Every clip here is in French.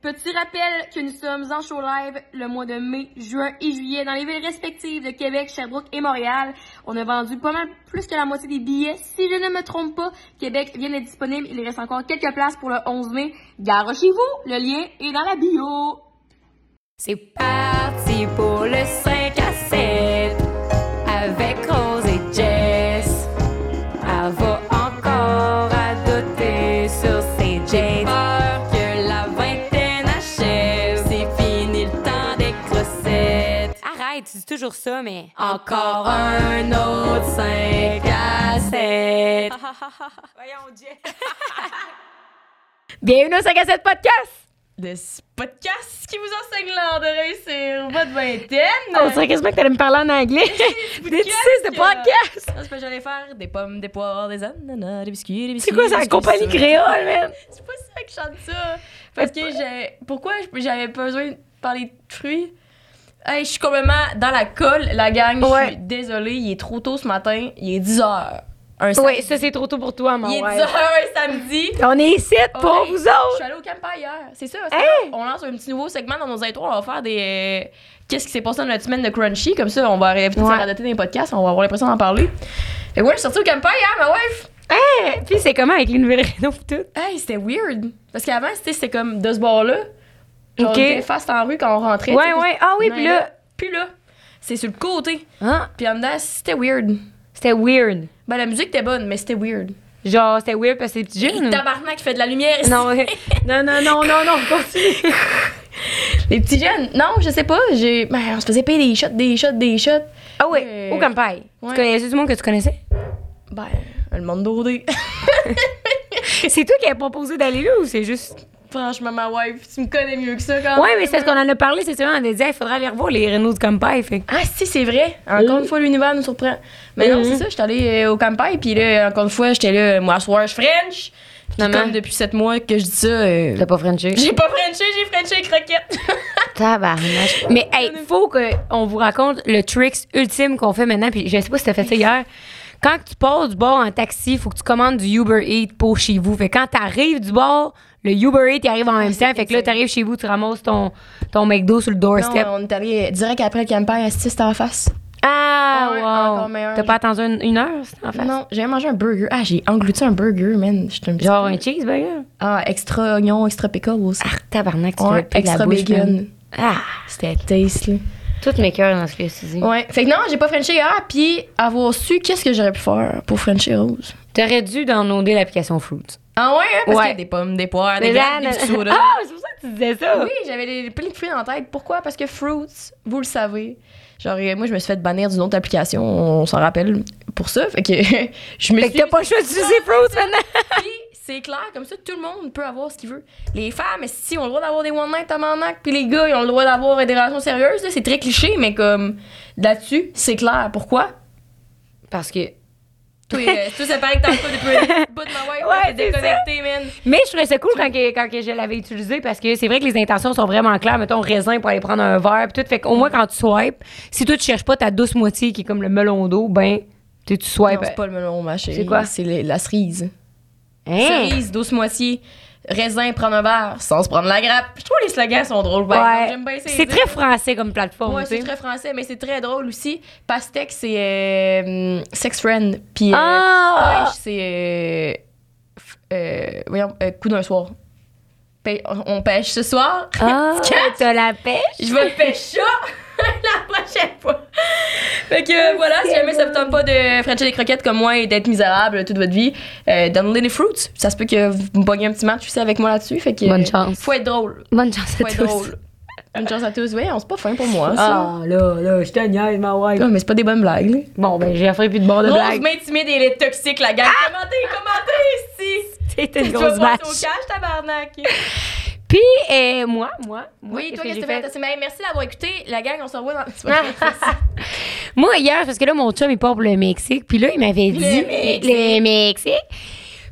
Petit rappel que nous sommes en show live le mois de mai, juin et juillet dans les villes respectives de Québec, Sherbrooke et Montréal. On a vendu pas mal plus que la moitié des billets. Si je ne me trompe pas, Québec vient d'être disponible. Il reste encore quelques places pour le 11 mai. Gare chez vous, le lien est dans la bio. C'est parti pour le 5 à 7 toujours ça, mais. Encore un autre 5 à 7. Voyons, Jay. Bienvenue au 5 à 7 podcast! De ce podcast qui vous enseigne l'art de réussir votre vingtaine. On dirait quasiment que t'allais me parler en anglais. Des tu sais, ce podcast! C'est pas que j'allais faire des pommes, des poires, des ananas, des biscuits, des biscuits. C'est quoi, c'est la compagnie créole, man? C'est pas ça que je chante ça. Parce que j'ai. Pourquoi j'avais besoin de parler de fruits? Hey, je suis complètement dans la colle, la gang. Je suis désolée, il est trop tôt ce matin. Il est 10 h. Un Oui, ça, c'est trop tôt pour toi, mon Il est 10 ouais. h un samedi. On est ici pour Ouais. vous Je suis autres! allée au camp hier. C'est ça. Hey! On lance un petit nouveau segment dans nos intros. On va faire des. euh, Qu'est-ce qui s'est passé dans notre semaine de Crunchy? Comme ça, on va éviter de Ouais. faire adapter des podcasts. On va avoir l'impression d'en parler. Et ouais, je suis sortie au camp hier, ma wife. Hey, puis c'est comment avec les nouvelles pis tout? Hey, c'était weird. Parce qu'avant, c'était c'était comme de ce bord-là. Genre, Ok. on était face en rue quand on rentrait. Ouais, ouais. Ah oui, puis là. Puis là, c'est sur le côté. Hein? Puis en dedans, c'était weird. C'était weird. Ben, la musique était bonne, mais c'était weird. Genre, c'était weird parce que c'est petit Et jeune. tabarnak qui fait de la lumière ici. Non, non, non, non, non, non, continue. Les petits jeunes. Non, je sais pas. J'ai... Ben, on se faisait payer des shots, des shots, des shots. Ah oui, Euh, au campagne. ouais. Tu connaissais du monde que tu connaissais? Ben, le monde d'OD. c'est toi qui as proposé d'aller là ou c'est juste. Franchement, ma wife, tu me connais mieux que ça quand Ouais, même. mais c'est ce qu'on en a parlé, c'est ça. On a dit, il faudrait aller revoir les Renault du campagne. Fait. Ah, si, c'est vrai. Encore une fois, l'univers nous surprend. Mais non, c'est ça, j'étais allée euh, au campagne, puis là, encore une fois, j'étais là, moi, soir, je French. Finalement. comme depuis sept mois que je dis ça, euh, T'as pas Frenché? j'ai pas Frenché, j'ai Frenché avec Roquette. Tabarnak. Mais hey, faut qu'on vous raconte le tricks ultime qu'on fait maintenant. Puis je sais pas si t'as fait ça hier. Quand tu passes du bord en taxi, faut que tu commandes du Uber Eats pour chez vous. Fait que quand t'arrives du bord, le Uber Eats il arrive en même temps. Fait que là, t'arrives chez vous, tu ramasses ton, ton McDo sur le non, doorstep. on est allé direct après le campagne, à c'était en face. Ah, Ouais, wow. T'as pas attendu une, une heure, en fait? Non, j'ai mangé un burger. Ah, j'ai englouti un burger, man. Un Genre peu- un cheeseburger? Ah, extra oignon, extra pickles aussi. Ah, tabarnak, tu Ouais, la extra bouche, bacon. man. Ah, C'était taste, là. toutes mes cœurs dans ce cas-ci. Ouais. Fait que non, j'ai pas Frenché hier, puis avoir su qu'est-ce que j'aurais pu faire pour Frencher Rose. T'aurais dû downloader l'application Fruits. Ah ouais, hein, parce Ouais. qu'il y a des pommes, des poires, des graines, des. Ah, c'est pour ça que tu disais ça. Oui, j'avais plein de fruits en tête. Pourquoi? Parce que Fruits, vous le savez. Genre, euh, moi, je me suis fait bannir d'une autre application, on s'en rappelle, pour ça. Fait que je me Fait suis que t'as pas le choix d'utiliser Fruits maintenant. Puis, c'est clair, comme ça, tout le monde peut avoir ce qu'il veut. Les femmes, si ont le droit d'avoir des one night tabarnak, puis les gars, ils ont le droit d'avoir des relations sérieuses. C'est très cliché, mais comme là-dessus, c'est clair. Pourquoi? Parce que. Toi, euh, toi ça paraît que t'as pas bout de ma wife, Ouais, déconnecté, man. Mais je trouvais ça cool quand, que, quand que je l'avais utilisé parce que c'est vrai que les intentions sont vraiment claires. Mettons raisin pour aller prendre un verre puis tout. Fait qu'au moins quand tu swipes, si toi tu cherches pas ta douce moitié qui est comme le melon d'eau, ben tu, swipes. Non, c'est pas le melon, ma chérie. C'est quoi? C'est la cerise. Hein? Cerise, douce moitié. Raisin, prendre un verre, sans se prendre la grappe. Je trouve les slogans sont drôles. Ouais. J'aime bien C'est très français comme plateforme. Ouais, c'est très français, mais c'est très drôle aussi. Pastèque, c'est euh, sex friend. Puis euh, Ah! pêche, c'est. Euh, euh, voyons, euh, coup d'un soir. Pê- on- pêche ce soir. Ah, t'as la pêche? Je vais pêcher ça la prochaine fois. Fait que euh, voilà, si jamais ça vous tente pas de frencher des croquettes comme moi et d'être misérable toute votre vie, euh, downloadez les fruits. Ça se peut que vous me pognez un petit match aussi avec moi là-dessus. Fait que. Bonne chance. Faut être drôle. Bonne chance Faut à être tous. drôle. Bonne chance à tous. Oui, on c'est pas fin pour moi, ça. Ah, là, là, je te niaise, ma wife. Non, mais c'est pas des bonnes blagues, là. Bon, ben, j'ai offert plus de bord de Rose blague. m'intimide et elle est toxique, la gang. Commentez, commentez, ici. C'était une Tu vas grosse batch. au cash, tabarnak. Puis, euh, moi, moi, moi, Oui, toi, qu'est-ce que t'as fait? Mais Merci d'avoir écouté. La gang, on se revoit dans. Moi, hier, parce que là, mon chum, il part pour le Mexique. Puis là, il m'avait dit. Mexique. Le Mexique.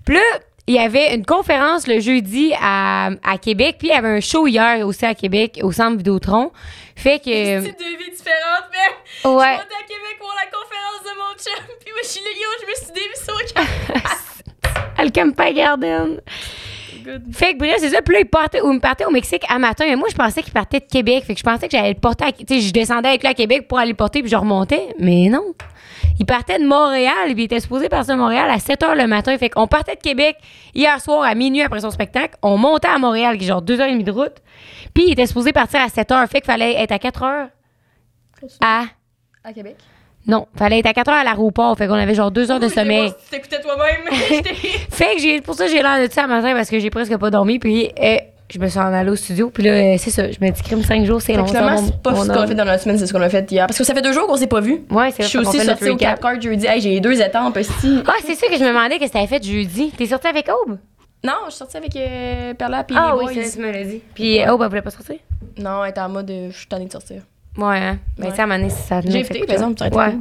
Puis là, il y avait une conférence le jeudi à, à Québec. Puis il y avait un show hier aussi à Québec, au centre Vidéotron. Fait que. C'est deux vies différentes, mais. Je Ouais. suis montée à Québec pour la conférence de mon chum. Puis moi, je suis là, yo, je me suis dévissée au cash. à le Camping Garden. Good. Fait que bref, c'est ça. Puis là, il partait, ou il partait au Mexique à matin. Mais moi, je pensais qu'il partait de Québec. Fait que je pensais que j'allais le porter à, Tu sais, je descendais avec lui à Québec pour aller le porter, puis je remontais. Mais non. Il partait de Montréal, puis il était supposé partir de Montréal à 7 h le matin. Fait qu'on partait de Québec hier soir à minuit après son spectacle. On montait à Montréal, qui est genre 2h30 de route. Puis il était supposé partir à 7 h. Fait qu'il fallait être à 4 h à. À Québec. Non, fallait être à 4 h à l'aéroport. Fait qu'on avait genre 2 heures de je sommeil. si t'écoutais toi-même. Fait que j'ai, pour ça, j'ai l'air de ça à matin parce que j'ai presque pas dormi. Puis euh, je me suis en allée au studio. Puis là, euh, c'est ça. Je me dis, crime 5 jours, c'est long. finalement, c'est pas ce qu'on a fait dans la semaine, c'est ce qu'on a fait hier. Parce que ça fait deux jours qu'on s'est pas vus. Ouais, c'est Je suis aussi sortie au Cap. Card jeudi. Hey, j'ai deux étampes aussi. Ah, c'est ça que je me demandais que t'avais fait jeudi? T'es sortie avec Aube? Non, je suis sortie avec euh, Perla puis Ah les oui, boys. c'est ça, tu me l'as dit. Puis Aube, elle voulait pas sortir? Non, elle était en mode euh, je suis tannée de sortir. Ouais, hein. Mais Ouais. tu sais, à un moment donné, ça J'ai invité, par exemple, été Ouais.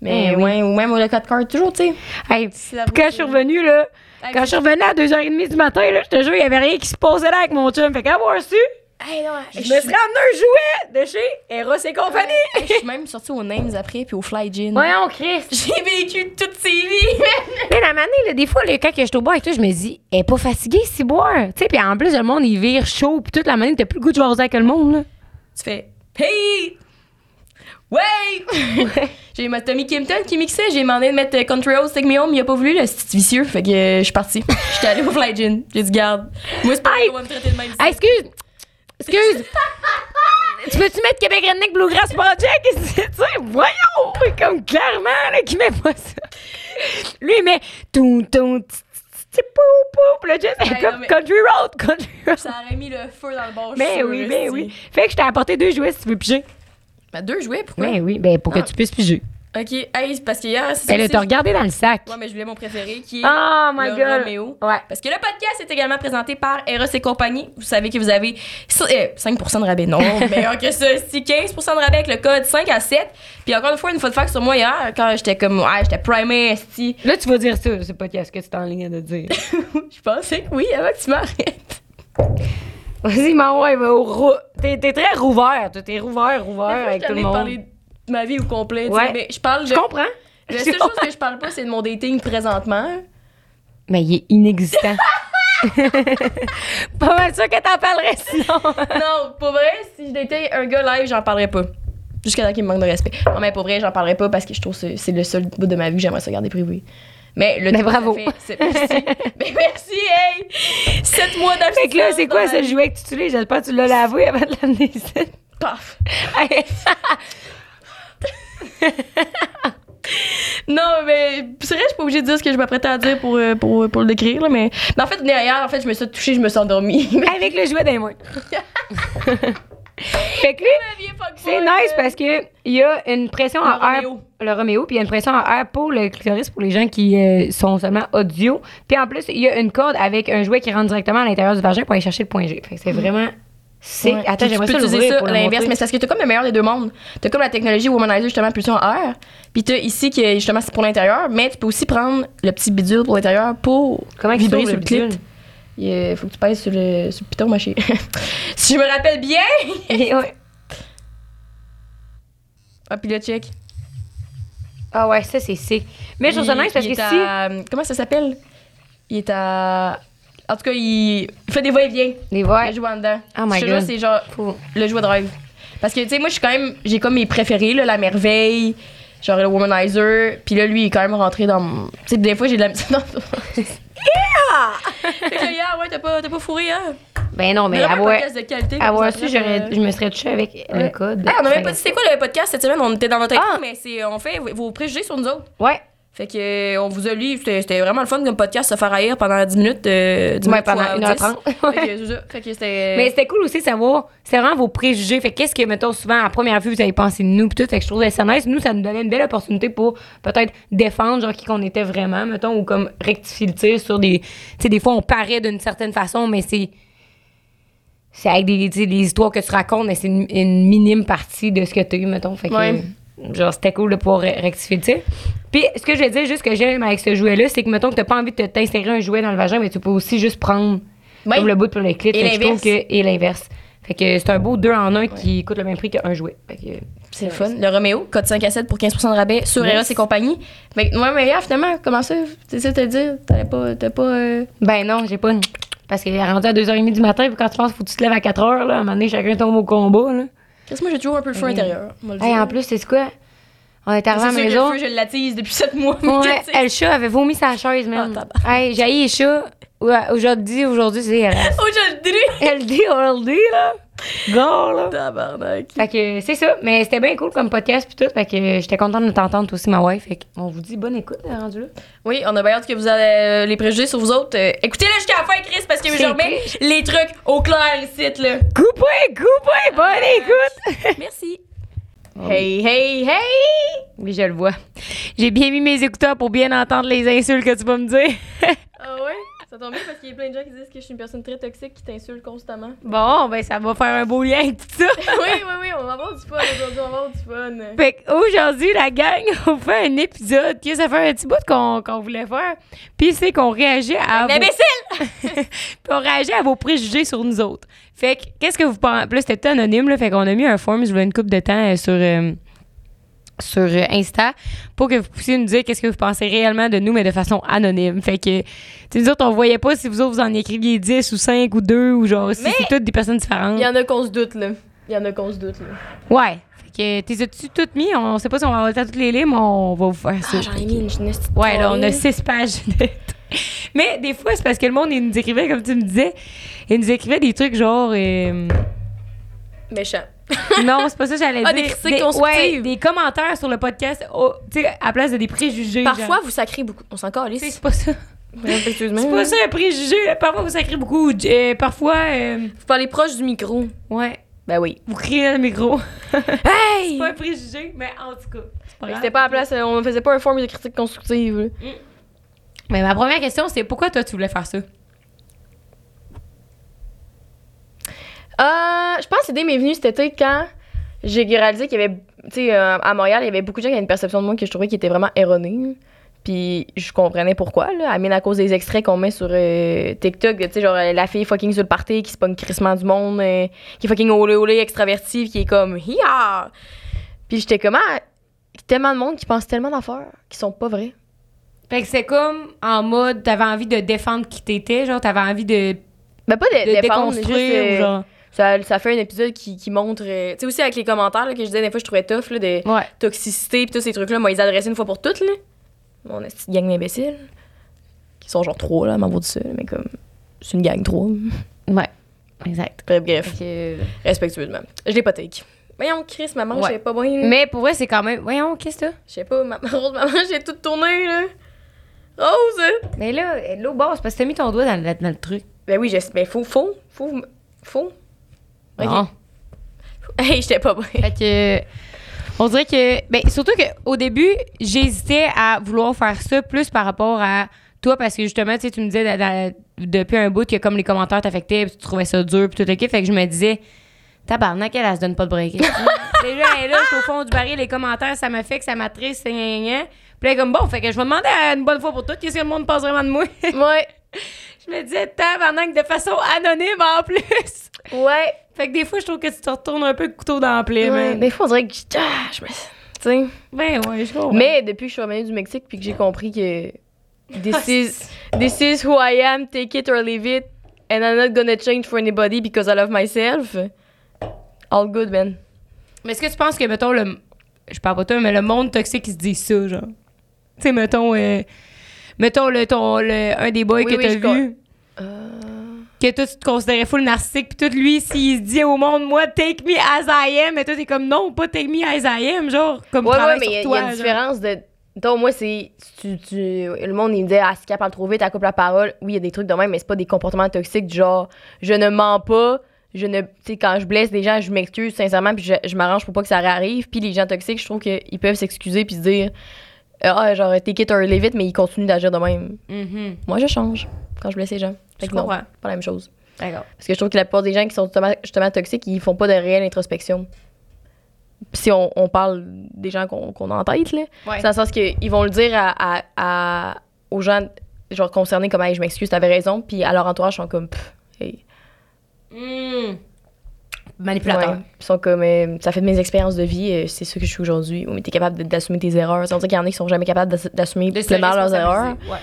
Mais Eh oui. ouais, ou même au Cap Card, toujours, tu sais. Hey, quand je suis revenue, là, quand je suis revenue à 2h30 du matin, là, je te jure, il y avait rien qui se passait là avec mon chum. Fait qu'avoir su, Hey, non, je me suis ramené un jouet de chez Eros et compagnie. Je suis même sortie au Names après puis au Fly Gin. Voyons, Chris. J'ai vécu toutes ces vies. Mais la manée, là, des fois, là, quand je suis au bar avec toi, je me dis, elle est pas fatiguée, si boire. Tu sais, puis en plus, le monde, il vire chaud, puis toute la manée, t'as plus le goût de jouer avec le monde, là. Tu fais Hey! Ouais! j'ai ma Tommy Kimpton qui mixait, j'ai demandé de mettre euh, Country Roads Take Me Home, il a pas voulu, le petit vicieux. Fait que euh, je suis partie. J'étais allée au Fly Gin. J'ai dit, garde. Moi, c'est pas va me traiter de même. Ah, excuse! Excuse! tu peux-tu mettre Québec Redneck Bluegrass Project? Tu sais, voyons! Comme clairement, là, qui met pas ça. Lui, il met tout, tout, t's, pou, pou, là, est Hey, comme non, mais- Country Road, Country Road. Ça aurait mis le feu dans le bord. Ben sûr, oui, ben esti. oui. Fait que je t'ai apporté deux jouets si tu veux piger. Ben, deux jouets, pourquoi? Ben oui, ben pour que Ah. tu puisses piger. Ok, hey, c'est parce que hier, c'est là, aussi- t'as regardé dans le sac. Ouais, mais je voulais mon préféré qui est Oh my le god! Ouais. Parce que le podcast est également présenté par Eros et compagnie. Vous savez que vous avez so- euh, 5% de rabais. Non, meilleur que ça. Si 15% de rabais avec le code 5 à 7. Puis encore une fois, une fois de fac sur moi hier, quand j'étais comme, ouais, j'étais primé, esti. Là, tu vas dire ça, c'est pas qu'est-ce que tu es en ligne de dire. Je pensais que oui, avant que tu m'arrêtes. Vas-y, man, ouais. T'es très rouvert. T'es rouvert, rouvert avec tout le monde. parler de ma vie au complet. Ouais. Mais je parle. Je comprends. La seule chose que je parle pas, c'est de mon dating présentement. Mais il est inexistant. pas mal sûr que t'en parlerais sinon. non, pour vrai, si je datais un gars live, j'en parlerais pas. Jusqu'à temps qu'il me manque de respect. Non, mais pour vrai, j'en parlerais pas parce que je trouve que c'est le seul bout de ma vie que j'aimerais ça garder privé. Mais le Mais bravo. fait- merci. mais merci, hey! Sept mois d'absence. fait que là, c'est quoi ce jouet que tu utilises? J'espère que tu l'as lavé avant de l'amener ici. Paf. Non, mais c'est vrai, je suis pas obligée de dire ce que je m'apprêtais à dire pour, euh, pour, pour le décrire, là, mais... mais en fait, derrière, en fait, je me suis touchée, je me suis endormie. Avec le jouet les mains. fait que lui, c'est nice parce que il y a une pression Le en air. Le Roméo, puis il y a une pression en air pour le clitoris pour les gens qui euh, sont seulement audio. Puis en plus, il y a une corde avec un jouet qui rentre directement à l'intérieur du vagin pour aller chercher le point G. Fait que c'est vraiment. C'est. Ouais. Attends, j'aimerais ça l'ouvrir ça l'inverse, mais c'est parce que t'as comme le meilleur des deux mondes. T'as comme la technologie Womanizer, justement, pulsion air. Puis t'as ici, qui est justement, c'est pour l'intérieur, mais tu peux aussi prendre le petit bidule pour l'intérieur pour Comment vibrer sur le clit. bidule? Il faut que tu pèses sur le, sur le piton, ma chérie. si je me rappelle bien! Ouais. Ah, puis là, check. Ah ouais, ça c'est sick. Mais je trouve ça nice parce que si. à- comment ça s'appelle? Il est à... En tout cas, il, il fait des va-et-vient. Les Il ouais. joue en dedans. Oh my Je God. c'est genre le jouet drive. Parce que, tu sais, moi, je suis quand même... J'ai comme mes préférés, là, la merveille, genre le womanizer. Puis là, lui, il est quand même rentré dans mon... Tu sais, des fois, j'ai de la... Non. Fait que hier, ouais, t'as pas, t'as pas fourré, hein? Ben non, mais Vraiment un avoir, podcast de qualité. comme avoir ça, su, j'aurais, euh, je me serais touchée avec le code. Ah, on avait pas dit c'était quoi le podcast cette semaine, on était dans notre intro, Ah. mais c'est, on fait vos préjugés sur nous autres. Ouais. Fait que, euh, on vous a lu, c'était, vraiment le fun comme podcast, se faire haïr pendant 10 minutes. Euh, 10 Ouais, minutes pendant fois 1h30. 10. Fait que, c'était. Mais c'était cool aussi de savoir, c'est vraiment vos préjugés. Fait que qu'est-ce que, mettons, souvent, à première vue, vous avez pensé de nous, pis tout. Fait que je trouvais ça nice. Nous, ça nous donnait une belle opportunité pour peut-être défendre, genre, qui qu'on était vraiment, mettons, ou comme rectifier le tir sur des. Tu sais, des fois, on paraît d'une certaine façon, mais c'est. C'est avec des, histoires que tu racontes, mais c'est une, une minime partie de ce que tu as eu, mettons. Fait que, Ouais. Genre, c'était cool de pouvoir re- rectifier. Puis, ce que je vais dire, juste que j'aime avec ce jouet-là, c'est que, mettons, que t'as pas envie de t'insérer un jouet dans le vagin, mais tu peux aussi juste prendre Ouais. comme le bout pour le clit. Et l'inverse. et l'inverse. Fait que c'est un beau deux en un qui coûte le même prix qu'un jouet. C'est le fun. Le Roméo, code 5 à 7 pour 15% de rabais sur Yes. Eros et compagnie. Fait que, ouais, mais finalement, comment ça? C'est ça te dire? T'avais pas. T'as pas. euh, Ben non, j'ai pas une Parce qu'il est rendu à 2h30 du matin, puis quand tu penses faut que tu te lèves à 4h, là, à un moment donné, chacun tombe au combat, là. Qu'est-ce que moi, j'ai toujours un peu le feu intérieur. Hey, en plus, c'est quoi? On est arrivé à la sûr que maison. le feu, je l'attise depuis 7 mois. Ouais, elle, le chat avait vomi sa chaise, même. Ah, tabarnak. hey, j'ai les chats. Aujourd'hui, aujourd'hui, c'est elle. Aujourd'hui! Elle dit, on le dit, là. Gars, là. Tabarnak. Fait que c'est ça. Mais c'était bien cool comme podcast puis tout. Fait que j'étais contente de t'entendre aussi, ma wife. Fait qu'on vous dit bonne écoute, là, rendu là. Oui, on a bien hâte que vous avez euh, les préjugés sur vous autres. Euh, Écoutez-le jusqu'à la fin, Chris, parce que je remets les trucs au clair ici, là. Coupez, coupez, bonne écoute. Merci. Hey, hey, hey! Oui, je le vois. J'ai bien mis mes écouteurs pour bien entendre les insultes que tu vas me dire. Ça tombe bien parce qu'il y a plein de gens qui disent que je suis une personne très toxique qui t'insulte constamment. Bon, ben ça va faire un beau lien avec tout ça. oui, oui, oui, on va avoir du fun aujourd'hui, on va avoir du fun. Fait qu'aujourd'hui, la gang, on fait un épisode que ça fait un petit bout qu'on voulait faire. Puis c'est qu'on réagit à. Un vos- imbécile! Puis on réagit à vos préjugés sur nous autres. Fait que, qu'est-ce que vous pensez? Là, c'était anonyme, là. Fait qu'on a mis un form, je voulais une couple de temps euh, sur, euh, sur euh, Insta pour que vous puissiez nous dire qu'est-ce que vous pensez réellement de nous, mais de façon anonyme. Fait que, tu sais, nous autres, on voyait pas si vous autres, vous en écriviez 10 ou 5 ou 2 ou genre, si c'est toutes des personnes différentes. Il y en a qu'on se doute, là. Il y en a qu'on se doute, là. Ouais. Fait que, t'es as-tu toutes mis? On sait pas si on va avoir le temps toutes les lire, mais on va vous faire ça. Ah, j'en ai mis une jeunesse. Ouais, là, on a six pages de... Mais des fois, c'est parce que le monde, il nous écrivait, comme tu me disais, il nous écrivait des trucs genre... euh, Méchant. Non, c'est pas ça que j'allais Ah, dire. des critiques constructives. Ouais, des commentaires sur le podcast, oh, tu sais, à place de des préjugés. Parfois, genre. vous sacrez beaucoup. On s'en calisse. c'est pas ça. C'est pas ça un préjugé. Parfois, vous sacrez beaucoup. euh, parfois, euh, Vous parlez proche du micro. ouais, Ben oui. vous criez dans le micro. Hey! c'est pas un préjugé, mais en tout cas. C'était pas à la place, euh, on faisait pas un forme de critique constructive. là. Mais ma première question, c'est pourquoi toi, tu voulais faire ça? Euh, je pense que l'idée m'est venue cet été quand j'ai réalisé qu'il y avait, tu sais, euh, à Montréal, il y avait beaucoup de gens qui avaient une perception de moi que je trouvais qui était vraiment erronée. Puis je comprenais pourquoi, là. À mine à cause des extraits qu'on met sur euh, TikTok, tu sais, genre la fille fucking sur le party qui se pogne crissement du monde, euh, qui est fucking olé olé extravertive, qui est comme hiya! Puis j'étais comme, ah, tellement de monde qui pense tellement d'affaires qui sont pas vraies. Fait que c'est comme en mode, t'avais envie de défendre qui t'étais, genre, t'avais envie de, Ben pas de, de défendre, déconstruire, juste, euh, genre. Ça, ça fait un épisode qui, qui montre, euh, tu sais, aussi avec les commentaires là, que je disais, des fois, je trouvais tough, là, de Ouais. toxicité pis tous ces trucs-là, moi, ils adressaient une fois pour toutes, là. Mon petite gang d'imbéciles. Qui sont genre trois, là, à m'avoir dit ça, mais comme. C'est une gang trois. Ouais. Exact. Bref, bref, respectueusement. Je l'ai pas take. Voyons, Chris, maman, Ouais. je sais pas là. Mais pour vrai, c'est quand même. Voyons, qu'est-ce que? Je sais pas, maman, Rose, maman, j'ai tout tourné, là. Rose! Mais là, l'eau basse, parce que t'as mis ton doigt dans le, dans le truc. Ben oui, je ben faut, faut, faut, faut. Non. Hey, j'étais pas bien. Fait que. On dirait que. Ben, surtout qu'au début, j'hésitais à vouloir faire ça plus par rapport à toi, parce que justement, tu sais, tu me disais depuis un bout que comme les commentaires t'affectaient, tu trouvais ça dur, puis tout le kit. Fait que je me disais, tabarnak, elle, elle se donne pas de break. Déjà, elle est là, je suis au fond du baril, les commentaires, ça m'affecte, ça m'attriste, c'est gna. Puis là, elle est comme bon, fait que je vais demander à une bonne fois pour toutes, qu'est-ce que le monde pense vraiment de moi? Ouais. je me disais, tabarnak, de façon anonyme en plus. Ouais. Fait que des fois, je trouve que tu te retournes un peu le couteau dans la plaie, Ouais, man. des fois, on dirait que je, ah, je me. Tu sais. Ben ouais, je comprends. Mais depuis que je suis revenue du Mexique puis que j'ai compris que this Ah, is, this is who I am, take it or leave it, and I'm not gonna change for anybody because I love myself, all good, man. Mais est-ce que tu penses que, mettons, le. Je parle pas toi, mais le monde toxique, il se dit ça, genre? Tu sais, mettons. euh, mettons, le, ton, le, un des boys Oui, que oui, t'as vu, que toi, tu te considérais full narcissique, puis tout, lui, s'il se dit au monde, moi, take me as I am, mais toi, t'es comme, non, pas take me as I am, genre, comme Ouais, ouais, mais il y, a- une genre. différence de. Donc, moi, c'est. Tu, tu, le monde, il me dit, ah, si tu parle trop vite, elle coupe la parole. Oui, il y a des trucs de même, mais c'est pas des comportements toxiques du genre, je ne mens pas, je ne. Tu sais, quand je blesse des gens, je m'excuse sincèrement, puis je, je m'arrange pour pas que ça réarrive. Puis les gens toxiques, je trouve qu'ils peuvent s'excuser, puis se dire, ah, genre, take it or leave it, mais ils continuent d'agir de même. Mhm. Moi, je change quand je blesse les gens. Fait que non, pas la même chose. D'accord. Parce que je trouve que la plupart des gens qui sont justement, justement toxiques, ils font pas de réelle introspection. Si on, on parle des gens qu'on qu'on a en tête, là, Ouais. c'est dans le sens qu'ils vont le dire à, à- à- aux gens genre concernés comme hey, je m'excuse, t'avais raison, puis à leur entourage, ils sont comme pff, hey. Mm. Manipulateur. Ouais. Ils sont comme euh, ça fait de mes expériences de vie, euh, c'est ce que je suis aujourd'hui. Oui, mais t'es capable d'assumer tes erreurs. On dirait qu'il y en a qui sont jamais capables d'ass- d'assumer pleinement leurs erreurs. Ouais.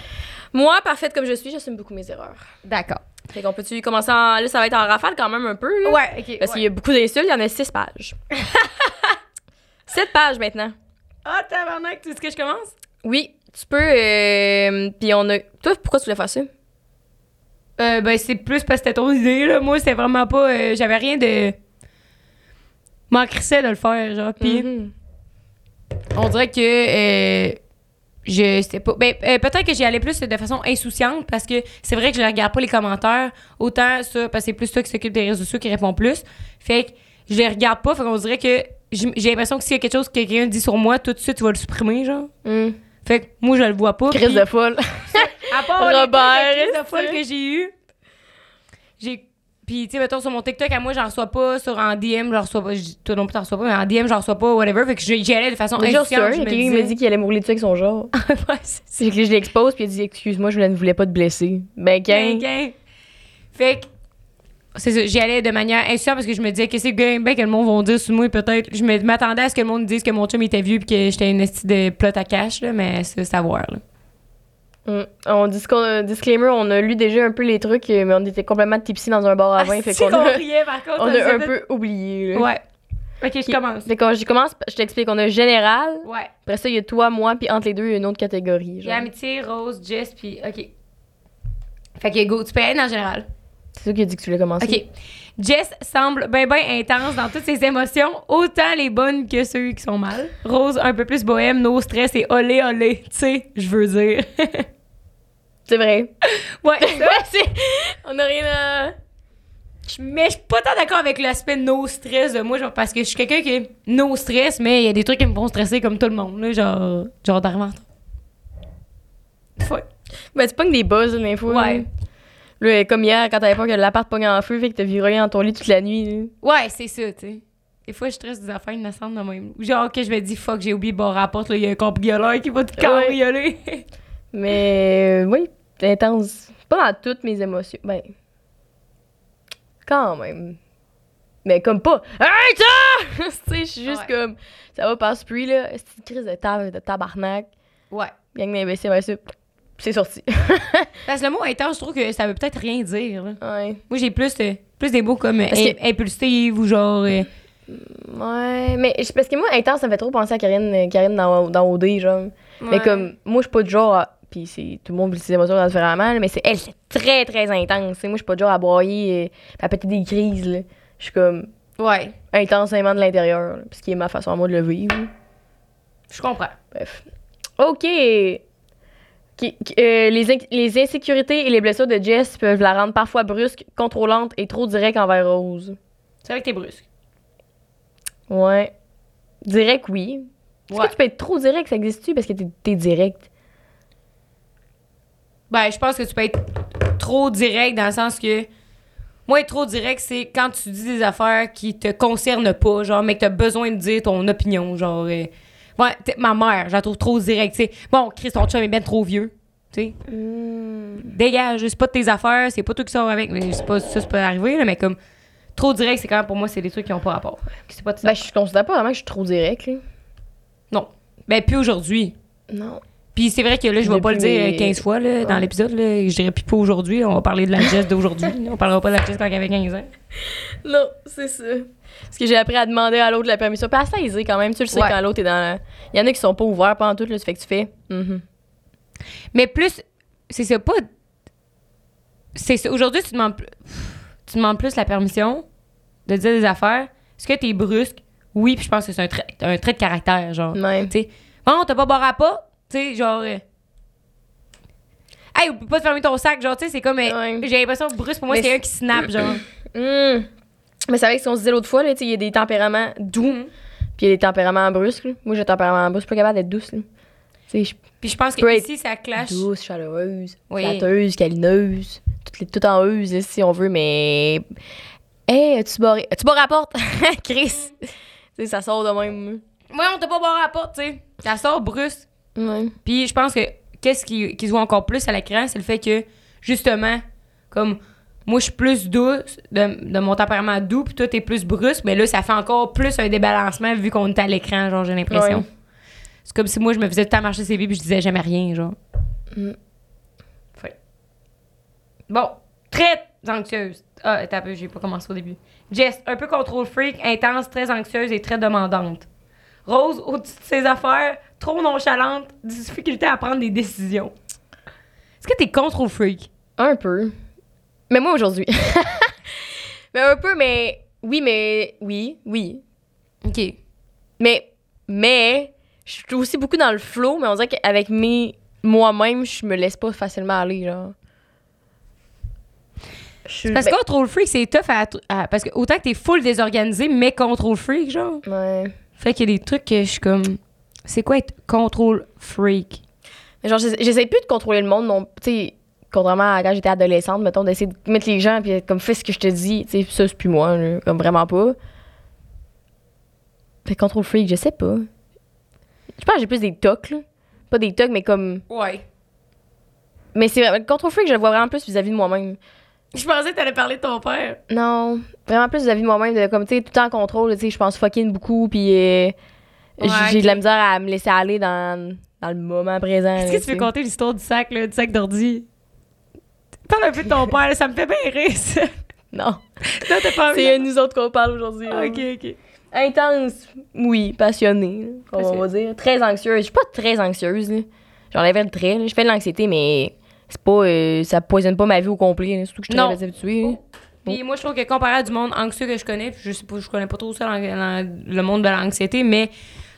Moi, parfaite comme je suis, j'assume beaucoup mes erreurs. D'accord. Fait qu'on peut-tu commencer en. Là, ça va être en rafale quand même un peu, là? Ouais, ok. Parce qu'il y a beaucoup d'insultes, il y en a six pages. Sept pages maintenant. Ah, tabarnak, tu ce que je commence? Oui, tu peux. Euh, puis on a. Toi, pourquoi tu voulais faire ça? Euh, ben, c'est plus parce que c'était ton idée, là. Moi, c'était vraiment pas. euh, J'avais rien de. M'en crissais de le faire, genre. Puis, Mhm. on dirait que. Je sais pas. Ben, euh, peut-être que j'y allais plus de façon insouciante parce que c'est vrai que je ne regarde pas les commentaires. Autant ça, parce que c'est plus toi qui s'occupe des réseaux sociaux qui répond plus. Fait que je les regarde pas. Fait qu'on dirait que j'ai l'impression que s'il y a quelque chose que quelqu'un dit sur moi, tout de suite, tu vas le supprimer, genre. Mhm. Fait que moi, je le vois pas. Crise de folle. À part Robert, de folle que j'ai eu, j'ai. Puis, tu sais, mettons, sur mon TikTok, à moi, j'en reçois pas. Sur en DM, j'en reçois pas. Toi non plus, t'en reçois pas, mais en DM, j'en reçois pas, whatever. Fait que j'y allais de façon insouciante. me quelqu'un qui m'a dit qu'il allait mourir dessus avec son genre. Ouais, c'est que je l'expose, puis il a dit Excuse-moi, je ne voulais pas te blesser. Ben, Ben, gang. gang. Fait que. C'est ça, j'y allais de manière insouciante parce que je me disais que c'est bien ben que le monde va dire sur moi, peut-être. Je me- m'attendais à ce que le monde dise que mon chum était vieux puis que j'étais une esti de plot à cash, là, mais c'est c'est à voir, là. Mm. On dit qu'on a- disclaimer, on a lu déjà un peu les trucs, euh, mais on était complètement tipsy dans un bar à vin, fait c'est qu'on a, riait, par contre. on a un fait- peu oublié. là. Ouais. Ok, je commence. Fait quand je commence, je t'explique, on a général. Ouais. Après ça, il y a toi, moi, puis entre les deux, il y a une autre catégorie. Genre. amitié, Rose, Jess, puis OK. Fait que go, tu peux aller en général. C'est ça qui a dit que tu voulais commencer. OK. Jess semble bien, bien intense dans toutes ses émotions, autant les bonnes que ceux qui sont mal. Rose, un peu plus bohème, no stress et olé, olé. Tu sais, je veux dire. C'est vrai. ouais. ouais, c'est. On a rien à. Mais je suis pas tant d'accord avec l'aspect no stress de moi, genre, parce que je suis quelqu'un qui est no stress, mais il y a des trucs qui me font stresser comme tout le monde, là, genre, genre d'arriver. Ouais. Ben, tu pognes des buzz, des fois. Ouais. Là, comme hier, quand t'avais peur que l'appart pogne en feu, fait que t'as viré dans ton lit toute la nuit. là. Ouais, c'est ça, tu sais. Des fois, je stresse des affaires innocentes de même. Ou Genre que je me dis, fuck, j'ai oublié porte, là, il y a un cambrioleur qui va te cambrioler. Mais, euh, oui, c'est intense. Pas dans toutes mes émotions. Ben. Quand même. Mais comme pas. Hey, ça! tu sais, je suis juste Ouais. comme. Ça va passe puis là. C'est une crise de, tab de tabarnak. ouais. Gang d'imbéciles, ça. C'est sorti. Parce que le mot intense, je trouve que ça veut peut-être rien dire. là. ouais. Moi, j'ai plus, euh, plus des mots comme euh, que- impulsive ou genre. euh, Ouais. Mais parce que moi, intense, ça me fait trop penser à Karine, euh, Karine dans, dans OD, genre. Mais comme, moi, je suis pas du genre. à- Puis c'est tout le monde vit ses émotions différemment, là, mais c'est elle, c'est très, très intense. Moi, je suis pas du genre à broyer, euh, à péter des crises, là. Je suis comme Ouais, intensément de l'intérieur, là, ce qui est ma façon à moi de le vivre. je comprends. Bref. OK. Qui- qui- euh, les, inc- les insécurités et les blessures de Jess peuvent la rendre parfois brusque, contrôlante et trop directe envers Rose. C'est vrai que t'es brusque. Ouais. Direct, oui. Est-ce Ouais. que tu peux être trop direct, ça existe-tu? Parce que t'es, t'es direct. Ben, je pense que tu peux être trop direct dans le sens que. Moi, être trop direct, c'est quand tu dis des affaires qui te concernent pas, genre, mais que t'as besoin de dire ton opinion, genre. euh, Ouais, ma mère, je la trouve trop directe, tu sais. Bon, Chris, ton chum est bien trop vieux, tu sais. Dégage, c'est pas de tes affaires, c'est pas toi qui sors avec, mais c'est pas, ça, c'est pas arrivé, là, mais comme. Trop direct, c'est quand même pour moi, c'est des trucs qui ont pas rapport. C'est pas de. Ben, je considère pas vraiment que je suis trop direct, là. non. Ben, puis aujourd'hui. Non. Puis c'est vrai que là, je vais pas le dire mes- euh, 15 fois là, dans l'épisode. là. Je dirais plus pas aujourd'hui. On va parler de la Jess d'aujourd'hui. on parlera pas de la Jess quand elle avait 15 ans. Non, c'est ça. Parce que j'ai appris à demander à l'autre la permission. Puis assez aisé quand même. Tu le sais Ouais. quand l'autre est dans la... Il y en a qui sont pas ouverts pendant tout. Ça fait que tu fais. Mhm. Mais plus, c'est ça, pas. C'est. Aujourd'hui, tu demandes, plus- tu demandes plus la permission de dire des affaires. Est-ce que t'es brusque? Oui, puis je pense que c'est un trait, un trait de caractère, genre. Ouais. Tu sais, bon, t'as pas barré à pas? Tu sais, genre. euh, Hey, oublie pas de fermer ton sac, genre, tu sais, c'est comme. euh, Ouais. J'ai l'impression que brusque, pour moi, c'est quelqu'un qui snap, genre. Hum. Mais c'est vrai que si on se disait l'autre fois, là, tu sais, il y a des tempéraments doux, Mhm. puis il y a des tempéraments brusques. là. Moi, j'ai un tempérament brusque, je suis pas capable d'être douce. là. Tu sais, je Puis je pense que ici, ça clash. douce, chaleureuse, Oui. flatteuse, câlineuse, tout, les, tout en euse, là, si on veut, mais. Hey, tu barré. Tu barres la porte, Chris! tu sais, ça sort de même. Ouais, on t'a pas barré à la porte, tu sais. Ça sort brusque. Ouais. Puis je pense que qu'est-ce qui, qui se voit encore plus à l'écran, c'est le fait que, justement, comme moi, je suis plus douce, de, de mon tempérament doux, puis toi, t'es plus brusque, mais là, ça fait encore plus un débalancement vu qu'on est à l'écran, genre, j'ai l'impression. Ouais. C'est comme si moi, je me faisais tout le temps marcher ses pieds, puis je disais jamais rien, genre. Bon, très anxieuse. Ah, un peu, j'ai pas commencé au début. Jess, un peu contrôle freak, intense, très anxieuse et très demandante. Rose, au-dessus de ses affaires, trop nonchalante, difficulté à prendre des décisions. Est-ce que t'es contrôle freak? Un peu. Mais moi aujourd'hui. mais un peu, mais oui, mais oui, oui. OK. Mais, mais, je suis aussi beaucoup dans le flow, mais on dirait qu'avec mes moi-même, je me laisse pas facilement aller, genre. Parce que ben, contrôle freak, c'est tough à, à- Parce que autant que t'es full désorganisé, mais contrôle freak, genre. ouais. Fait qu'il y a des trucs que je suis comme. C'est quoi être contrôle freak? Mais genre, j'essa- j'essaie plus de contrôler le monde, non. Tu sais, contrairement à quand j'étais adolescente, mettons, d'essayer de mettre les gens, puis être comme, fais ce que je te dis. Tu sais, ça, c'est plus moi, là, comme vraiment pas. Fait contrôle freak, je sais pas. Je pense que j'ai plus des tocs, là. Pas des tocs, mais comme. Ouais. Mais c'est vrai, le contrôle freak, je le vois vraiment plus vis-à-vis de moi-même. Je pensais que t'allais parler de ton père. Non, vraiment plus vis-à-vis de moi-même, de comme, tu sais, tout le temps en contrôle, tu sais, je pense fucking beaucoup, puis euh, Ouais, j'ai de la misère à me laisser aller dans, dans le moment présent. Est-ce que tu sais. veux conter l'histoire du sac, là, du sac d'ordi? Parle un peu de ton père, là, ça me fait bien rire, ça. Non. Non, t'as pas C'est nous autres qu'on parle aujourd'hui. Ok, ok. Intense, oui, passionnée, on va dire. Très anxieuse. Je suis pas très anxieuse, là. J'enlève le trait, là. Je fais de l'anxiété, mais c'est pas. euh, ça poisonne pas ma vie au complet, là. Surtout que je suis très habituée. là. Puis moi, je trouve que comparé à du monde anxieux que je connais, je sais pas, je connais pas trop ça dans, dans le monde de l'anxiété, mais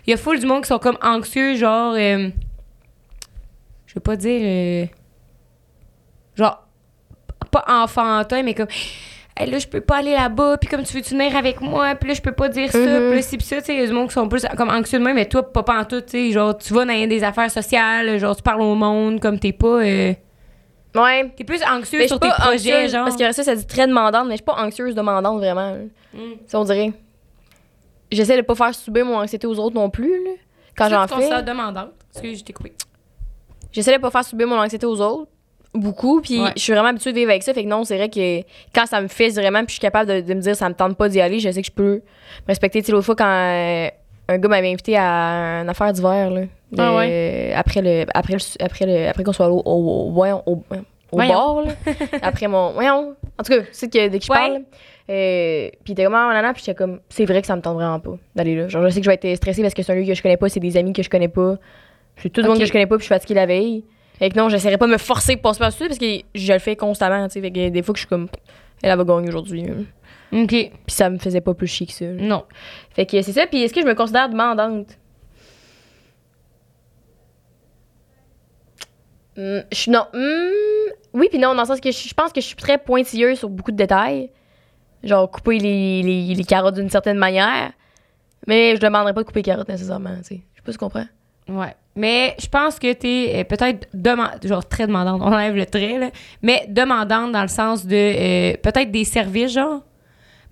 il y a full du monde qui sont comme anxieux, genre. euh, je veux pas dire. euh, genre. Pas enfantin, mais comme. Hey, là, je peux pas aller là-bas, puis comme tu veux-tu venir avec moi, puis là, je peux pas dire ça, Mhm. puis là, puis ça, tu sais, il y a du monde qui sont plus comme anxieux de même, mais toi, pas pantoute, tu sais, genre, tu vas dans des affaires sociales, genre, tu parles au monde, comme t'es pas. euh, Ouais. t'es plus anxieux Mais sur tes projets, anxieuse, genre. Parce que ça, ça dit très demandante, mais je suis pas anxieuse demandante, vraiment. là. Mm. Ça, on dirait. J'essaie de pas faire subir mon anxiété aux autres non plus, là. Quand que j'en fais. demandante? Excuse, je t'ai coupé. J'essaie de pas faire subir mon anxiété aux autres. Beaucoup, puis Ouais. je suis vraiment habituée de vivre avec ça. Fait que non, c'est vrai que quand ça me fait vraiment, puis je suis capable de, de me dire ça me tente pas d'y aller, je sais que je peux me respecter. Tu sais, l'autre fois, quand euh, un gars m'avait invité à une affaire d'hiver, là. Ah ouais? Après le. Après le. Après le. Après qu'on soit au. au, au, voyons, au, au Voyons. bord, là. après mon. Voyons. En tout cas, c'est que dès que je Ouais. parle. Euh, puis était comme ah, nanana, puis j'étais comme c'est vrai que ça me tente vraiment pas d'aller là. Genre je sais que je vais être stressée parce que c'est un lieu que je connais pas, c'est des amis que je connais pas. C'est tout le monde que je connais pas, puis je suis fatiguée la veille. Fait que non, j'essaierai pas de me forcer pour passer par-dessus parce que je le fais constamment, tu sais. Fait que des fois que je suis comme elle, elle va gagner aujourd'hui. OK. Puis ça me faisait pas plus chier que ça. là. Non. Fait que c'est ça. Puis est-ce que je me considère demandante? Hum, je suis non. hum, oui, puis non, dans le sens que je, je pense que je suis très pointilleuse sur beaucoup de détails. Genre couper les, les, les carottes d'une certaine manière. Mais je demanderais pas de couper les carottes nécessairement, tu sais. Je sais pas si tu comprends. Ouais. Mais je pense que t'es euh, peut-être genre très demandante. On enlève le trait, là. Mais demandante dans le sens de euh, peut-être des services, genre.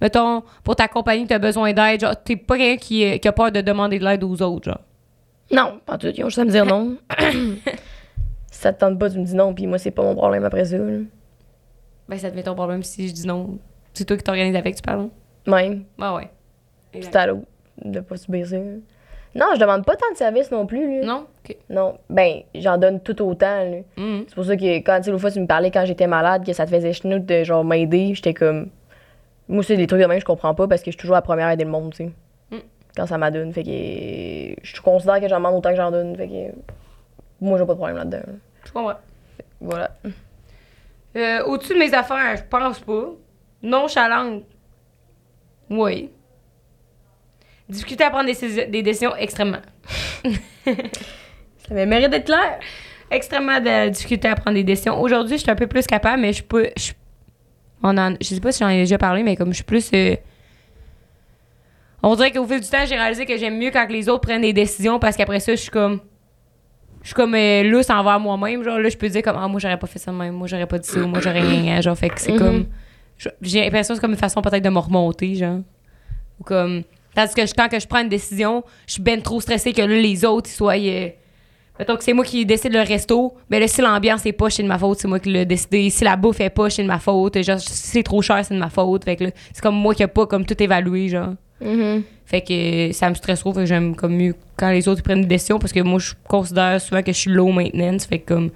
Mettons, pour ta compagnie, t'as besoin d'aide. Genre, t'es pas quelqu'un qui, euh, qui a peur de demander de l'aide aux autres, genre. Non, pas tout. Ils ont juste à me dire non. ça te tente pas, tu me dis non, puis moi, c'est pas mon problème après ça. là. Ben, ça devient ton problème si je dis non. C'est toi qui t'organises avec, tu parles? Même. Ouais, ouais. C'est à l'autre de pas subir ça. Non, je demande pas tant de services non plus. Là. Non? OK. Non, ben, j'en donne tout autant. là. Mhm. C'est pour ça que quand, tu fois, tu me parlais quand j'étais malade, que ça te faisait chenoute de genre m'aider, j'étais comme. Moi, c'est des trucs de même, je comprends pas parce que je suis toujours la première à aider le monde, tu sais. Mm. Quand ça m'adonne. Fait que. Je considère que j'en demande autant que j'en donne. Fait que. Moi, j'ai pas de problème là-dedans. là. Je comprends. Voilà. Euh, Au-dessus de mes affaires, je pense pas. Nonchalante. Oui. Difficulté à prendre des, décis- des décisions extrêmement. Ça mérite d'être clair. Extrêmement de difficulté à prendre des décisions. Aujourd'hui, je suis un peu plus capable, mais je peux. Je, on en, je sais pas si j'en ai déjà parlé, mais comme je suis plus. euh, on dirait qu'au fil du temps, j'ai réalisé que j'aime mieux quand les autres prennent des décisions parce qu'après ça, je suis comme. Je suis comme euh, lousse envers moi-même. Genre, là, je peux dire comme, ah, moi, j'aurais pas fait ça de même. Moi, j'aurais pas dit ça. ou moi, j'aurais rien. Genre, fait que c'est Mhm. comme. J'ai l'impression que c'est comme une façon peut-être de me remonter, genre. Ou comme. Tandis que je- quand que je prends une décision, je suis ben trop stressée que là, les autres, ils soient. euh, mettons que c'est moi qui décide le resto. Ben là, si l'ambiance est pas, c'est de ma faute, c'est moi qui l'ai décidé. Si la bouffe est pas, c'est de ma faute. Genre, si c'est trop cher, c'est de ma faute. Fait que là, c'est comme moi qui a pas comme tout évalué, genre. Mhm. Fait que euh, ça me stresse trop, fait que j'aime comme mieux quand les autres prennent des décisions parce que moi je considère souvent que je suis low maintenance, fait que comme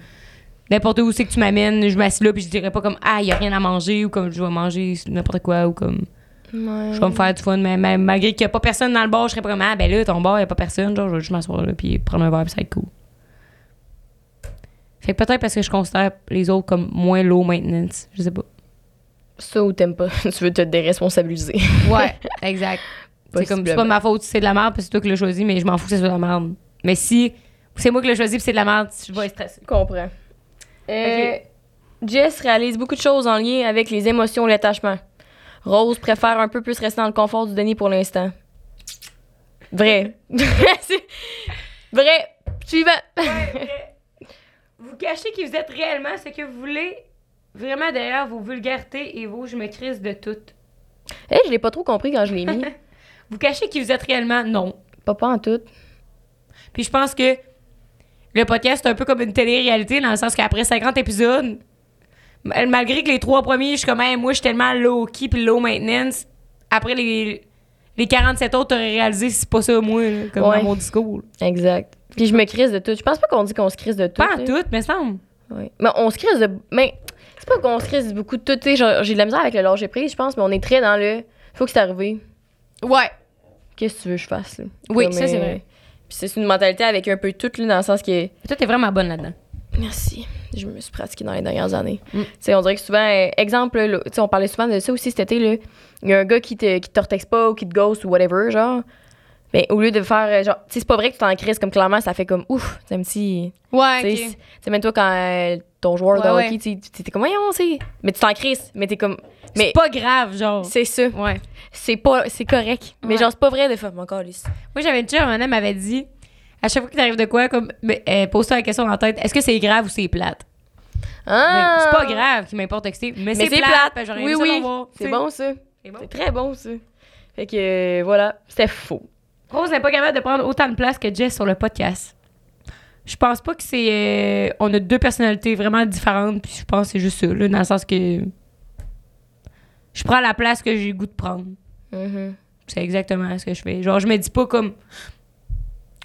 n'importe où c'est que tu m'amènes, je m'assieds là, puis je dirais pas comme, ah, il y a rien à manger, ou comme, je vais manger n'importe quoi, ou comme, je vais me faire du fun, mais, mais malgré qu'il y a pas personne dans le bar, je serais pas comme, ah, ben là, ton bar, il y a pas personne, genre, je vais juste m'asseoir là, puis prendre un verre, puis ça va être cool. Fait que peut-être parce que je considère les autres comme moins low maintenance, je sais pas. Ça ou t'aimes pas, tu veux te déresponsabiliser. Ouais, exact. C'est comme, c'est pas ma faute si c'est de la merde, c'est toi qui l'as choisi, mais je m'en fous que c'est de la merde. Mais si c'est moi qui l'ai choisi, puis c'est de la merde, je vais être stressée. Je comprends. Euh, Jess réalise beaucoup de choses en lien avec les émotions et l'attachement. Rose préfère un peu plus rester dans le confort du Denis pour l'instant. Vrai. Vrai. Suivant. Vous cachez qui vous êtes réellement ce que vous voulez, vraiment derrière vos vulgarités et vos je me crise de tout. Eh, je l'ai pas trop compris quand je l'ai mis. Vous cachez qui vous êtes réellement, non. pas pas en tout. Puis je pense que le podcast, c'est un peu comme une télé-réalité, dans le sens qu'après 50 épisodes, mal- malgré que les trois premiers, je suis comme, Hey, moi, je suis tellement low-key puis low maintenance, après les, les 47 autres, t'aurais réalisé si c'est pas ça, moi, là, comme Ouais. dans mon discours. Exact. Puis je me crise de tout. Je pense pas qu'on dit qu'on se crise de tout. Pas en tout, mais semble. Mais on se crise de. Mais c'est pas qu'on se crise beaucoup de tout. tu sais, genre, J'ai de la misère avec le lâcher prise, je pense, mais on est très dans le. Faut que c'est arrivé. Ouais. Qu'est-ce que tu veux que je fasse, là? Oui, Comme, ça, c'est euh, vrai. Puis c'est une mentalité avec un peu tout, là, dans le sens que. Toi, t'es vraiment bonne là-dedans. Merci. Je me suis pratiquée dans les dernières années. Mm. Tu sais, on dirait que souvent, euh, exemple, là, tu sais, on parlait souvent de ça aussi cet été, là. Il y a un gars qui te, qui te pas ou qui te ghost ou whatever, genre. Mais au lieu de faire, euh, genre, tu sais, c'est pas vrai que tu t'es en crise, comme clairement, ça fait comme ouf, c'est un petit. Ouais, Tu sais, même toi, quand euh, ton joueur de hockey, ouais. tu t'es comme, voyons, c'est. Mais tu t'en crises, mais t'es comme. Mais C'est pas grave, genre. c'est ça. Ouais. C'est pas. C'est correct. Mais genre, c'est pas vrai de faire mon calice. Moi, j'avais une chum, un homme m'avait dit, à chaque fois qu'il t'arrive de quoi, comme, euh, pose-toi la question la tête, est-ce que c'est grave ou c'est plate? Ah! C'est pas grave qui m'importe texter, mais, Mais c'est c'est plate. que Oui, oui. C'est bon, ça. C'est bon. C'est très bon, ça. Fait que, euh, voilà. C'était faux. Rose n'est pas capable de prendre autant de place que Jess sur le podcast. Je pense pas que c'est. euh, on a deux personnalités vraiment différentes, puis je pense que c'est juste ça, là, dans le sens que. Je prends la place que j'ai le goût de prendre. Mhm. C'est exactement ce que je fais. Genre, je me dis pas comme.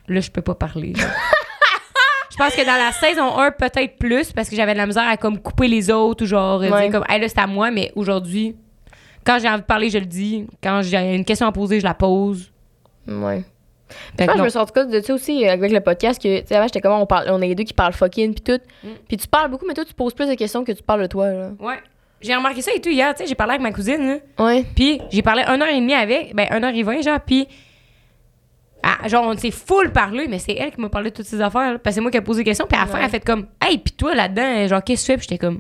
Là, je peux pas parler. je pense que dans la saison 1, peut-être plus, parce que j'avais de la misère à comme couper les autres ou genre Ouais. dire comme, hey, là, c'est à moi, mais aujourd'hui, quand j'ai envie de parler, je le dis. Quand j'ai une question à poser, je la pose. Ouais. Je pense que que je me suis rendu compte de ça aussi euh, avec le podcast que, tu sais, avant, j'étais comme, on, parle, on est les deux qui parlent fucking puis tout. Mm. Puis tu parles beaucoup, mais toi, tu poses plus de questions que tu parles de toi, là. Ouais. J'ai remarqué ça et tout hier, tu sais, j'ai parlé avec ma cousine, là. Ouais. Puis j'ai parlé une heure et demie avec, ben, une heure et vingt, genre, puis. ah, genre, on s'est full parlé, mais c'est elle qui m'a parlé de toutes ces affaires, là, parce que c'est moi qui ai posé des questions, puis à la fin, elle a fait comme, hey, puis toi là-dedans, genre, qu'est-ce que tu fais? Puis j'étais comme,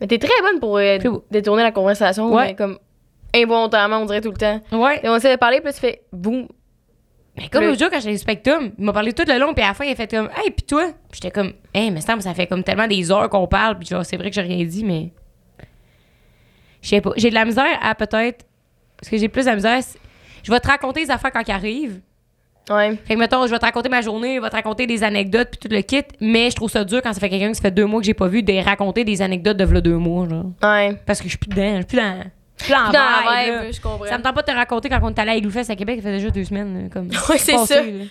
Mais t'es très bonne pour euh, détourner la conversation, Ouais. mais comme involontairement, on dirait tout le temps. ouais. Et on de parler, puis tu fais boum. Mais comme Le- jour, quand j'étais au Spectrum, il m'a parlé tout le long, puis à la fin, il a fait comme, hey, puis toi? J'étais comme, hey, mais ça, ça fait comme tellement des heures qu'on parle, puis genre, c'est vrai que j'ai rien dit, mais. Je sais pas. J'ai de la misère à peut-être. Parce que j'ai plus de la misère. c'est- Je vais te raconter les affaires quand ils arrivent. Ouais. Fait que, mettons, je vais te raconter ma journée, je vais te raconter des anecdotes, puis tout le kit, mais je trouve ça dur quand ça fait quelqu'un qui ça fait deux mois que j'ai pas vu, de raconter des anecdotes de v'là deux mois, genre. Ouais. Parce que je suis plus dedans, je suis plus dans. La vibe, là. je comprends. Ça me tente pas de te raconter quand on est allé à Igloofest à Québec, ça fait déjà deux semaines. là, Comme, Ouais, c'est passé, ça. là.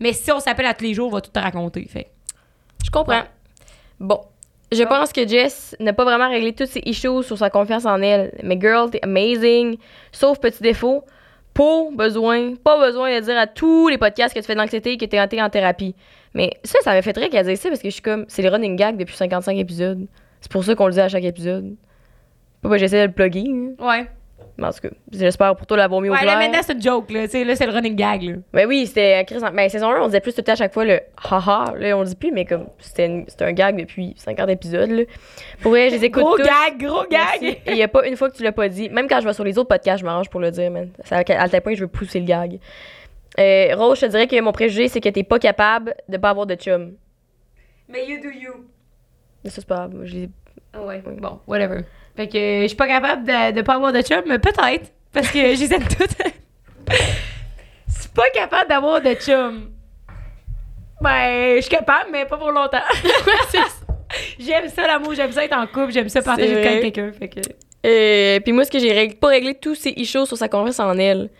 Mais si on s'appelle à tous les jours, on va tout te raconter. Fait. Je comprends. Bon. Je pense que Jess n'a pas vraiment réglé tous ses issues sur sa confiance en elle. Mais girl, t'es amazing. Sauf petit défaut. Pas besoin, pas besoin de dire à tous les podcasts que tu fais de l'anxiété que t'es en, en thérapie. Mais ça, ça m'a fait très qu'elle dise ça parce que je suis comme, c'est les running gags depuis 55 épisodes. C'est pour ça qu'on le dit à chaque épisode. Pas j'essaie de le plugger. hein. Ouais. Mais en tout cas, j'espère pour toi l'avoir mis au Ouais, clair. là, maintenant, c'est une joke, là. Tu sais, là, c'est le running gag, là. Ben oui, c'était à Chris. Ben, saison 1, on disait plus tout le temps à chaque fois le haha. Là, on le dit plus, mais comme c'était une- c'était un gag depuis 50 épisodes. Là. Pour vrai, je les écoute Gros tous. gag, gros Merci. gag. Et il y a pas une fois que tu l'as pas dit. Même quand je vais sur les autres podcasts, je m'arrange pour le dire, man. C'est à tel point que je veux pousser le gag. Euh, Rose, je te dirais que mon préjugé, c'est que t'es pas capable de pas avoir de chum. Mais you do you. Mais ça, c'est pas grave. Je l'ai- Ouais, bon, whatever. Fait que je suis pas capable de, de pas avoir de chum, mais peut-être. Parce que je les aime toutes. Je suis pas capable d'avoir de chum. Ben, je suis capable, mais pas pour longtemps. j'aime ça l'amour, j'aime ça être en couple, j'aime ça partager avec quelqu'un. Fait que. Euh, puis moi, ce que j'ai réglé, pas réglé tous ces issues sur sa confiance en elle.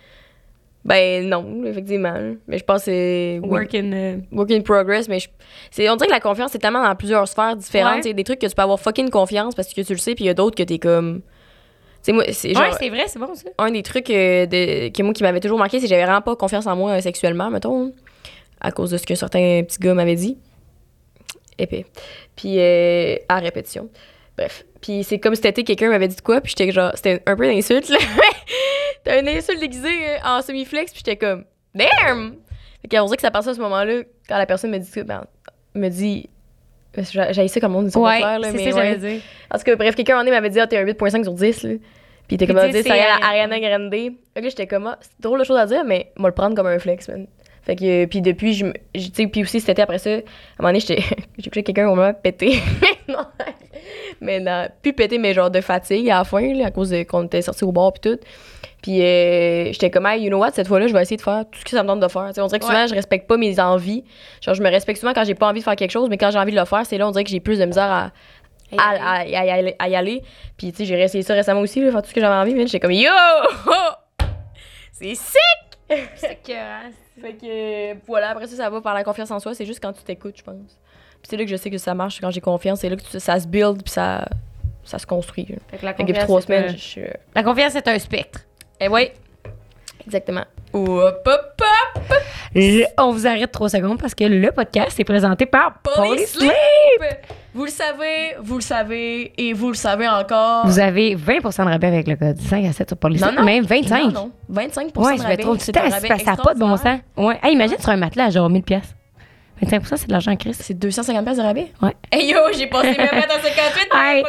Ben non, effectivement. Mais je pense que c'est oui, Work in. work in progress. Mais je- c'est, on dirait que la confiance, c'est tellement dans plusieurs sphères différentes. Il y a des trucs que tu peux avoir fucking confiance parce que tu le sais, puis il y a d'autres que t'es comme. Sais, moi, c'est genre. Ouais, c'est vrai, c'est bon ça. un des trucs euh, de- que moi qui m'avait toujours marqué, c'est que j'avais vraiment pas confiance en moi euh, sexuellement, mettons, à cause de ce que certains petits gars m'avaient dit. Épais. Puis euh, à répétition. Bref. Puis c'est comme cet été, quelqu'un m'avait dit de quoi, puis j'étais genre, c'était un peu une insulte, là. T'as une insulte déguisée euh, en semi-flex, puis j'étais comme, damn! Fait qu'on dirait que ça passe à ce moment-là, quand la personne me dit ben, me dit. J'ai ça comme on dit, Ouais, là, mais ça, ouais. dire. Tout cas, bref, quelqu'un en est m'avait dit, ah, t'es un 8.5 sur 10, là. Puis t'es comme, ah, tu sais, 10, ça c'est- Ariana Grande. Fait que j'étais comme, ah, c'est drôle de chose à dire, mais moi le prendre comme un flex, man. Fait que, puis depuis, je tu sais, puis aussi cet été après ça, à un moment donné, j'étais, j'ai quelqu'un au moment pété. non, mais non, plus pété, mais genre de fatigue à la fin, là, à cause de qu'on était sortis au bar puis tout. Puis euh, j'étais comme, hey, you know what, cette fois-là, je vais essayer de faire tout ce que ça me tente de faire. On dirait que souvent, je respecte pas mes envies. Genre, je me respecte souvent quand j'ai pas envie de faire quelque chose, mais quand j'ai envie de le faire, c'est là, on dirait que j'ai plus de misère à, à, à- à y aller- à y aller. Puis, tu sais, j'ai essayé ça récemment aussi, là, faire tout ce que j'avais envie. mais J'étais comme, yo! C'est sick! C'est que. hein, Fait que, voilà, après ça, ça va par la confiance en soi. C'est juste quand tu t'écoutes, je pense. Puis c'est là que je sais que ça marche, quand j'ai confiance. C'est là que tu- ça se build, puis ça, ça se construit. Fait que la Fait que depuis confiance, trois semaines, un- je suis. euh, La confiance, c'est un spectre. Eh ouais. Exactement. Hop, hop, hop! Le- on vous arrête trois secondes parce que le podcast est présenté par Police Police Sleep! Vous le savez, vous le savez, et vous le savez encore. Vous avez 20% de rabais avec le code 5 à 7 sur Police Non, Sleep, non. même 25. Non, non. 25 Ouais, de je vais rabais. trop de C'est temps. un rabais Ça n'a pas de bon sens. Ouais. Hey, imagine sur un matelas à genre 1000 pièces. 25 c'est de l'argent en Christ. C'est 250 pièces de rabais? Ouais. Hey yo, j'ai passé mes mains dans 58, mais Hey,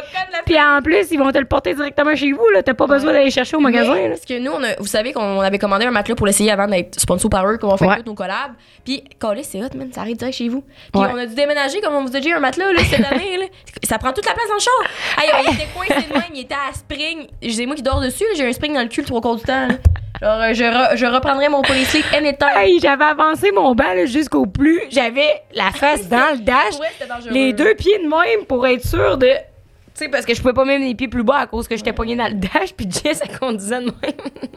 Puis en plus, ils vont te le porter directement chez vous. là. T'as pas besoin d'aller chercher au magasin. Mais, là. parce que nous, on a- vous savez qu'on avait commandé un matelas pour l'essayer avant d'être sponsor par eux, comme on fait Ouais. nos collabs. Puis, calé, c'est hot, man, ça arrive direct chez vous. Puis, Ouais. on a dû déménager, comme on vous a dit, un matelas là, cette année. Là. Ça prend toute la place dans le char. Hey, il était coincé de même, il était à spring. C'est moi qui dors dessus, j'ai un spring dans le cul le trois quarts du temps. là. Genre, euh, je, re- je reprendrai mon policier anytime. Hey, j'avais avancé mon banc là, jusqu'au plus. J'avais la face dans le dash. Ouais, les deux pieds de même pour être sûr de. Tu sais, parce que je pouvais pas même les pieds plus bas à cause que j'étais pognée dans le dash, puis Jess, elle conduisait de même.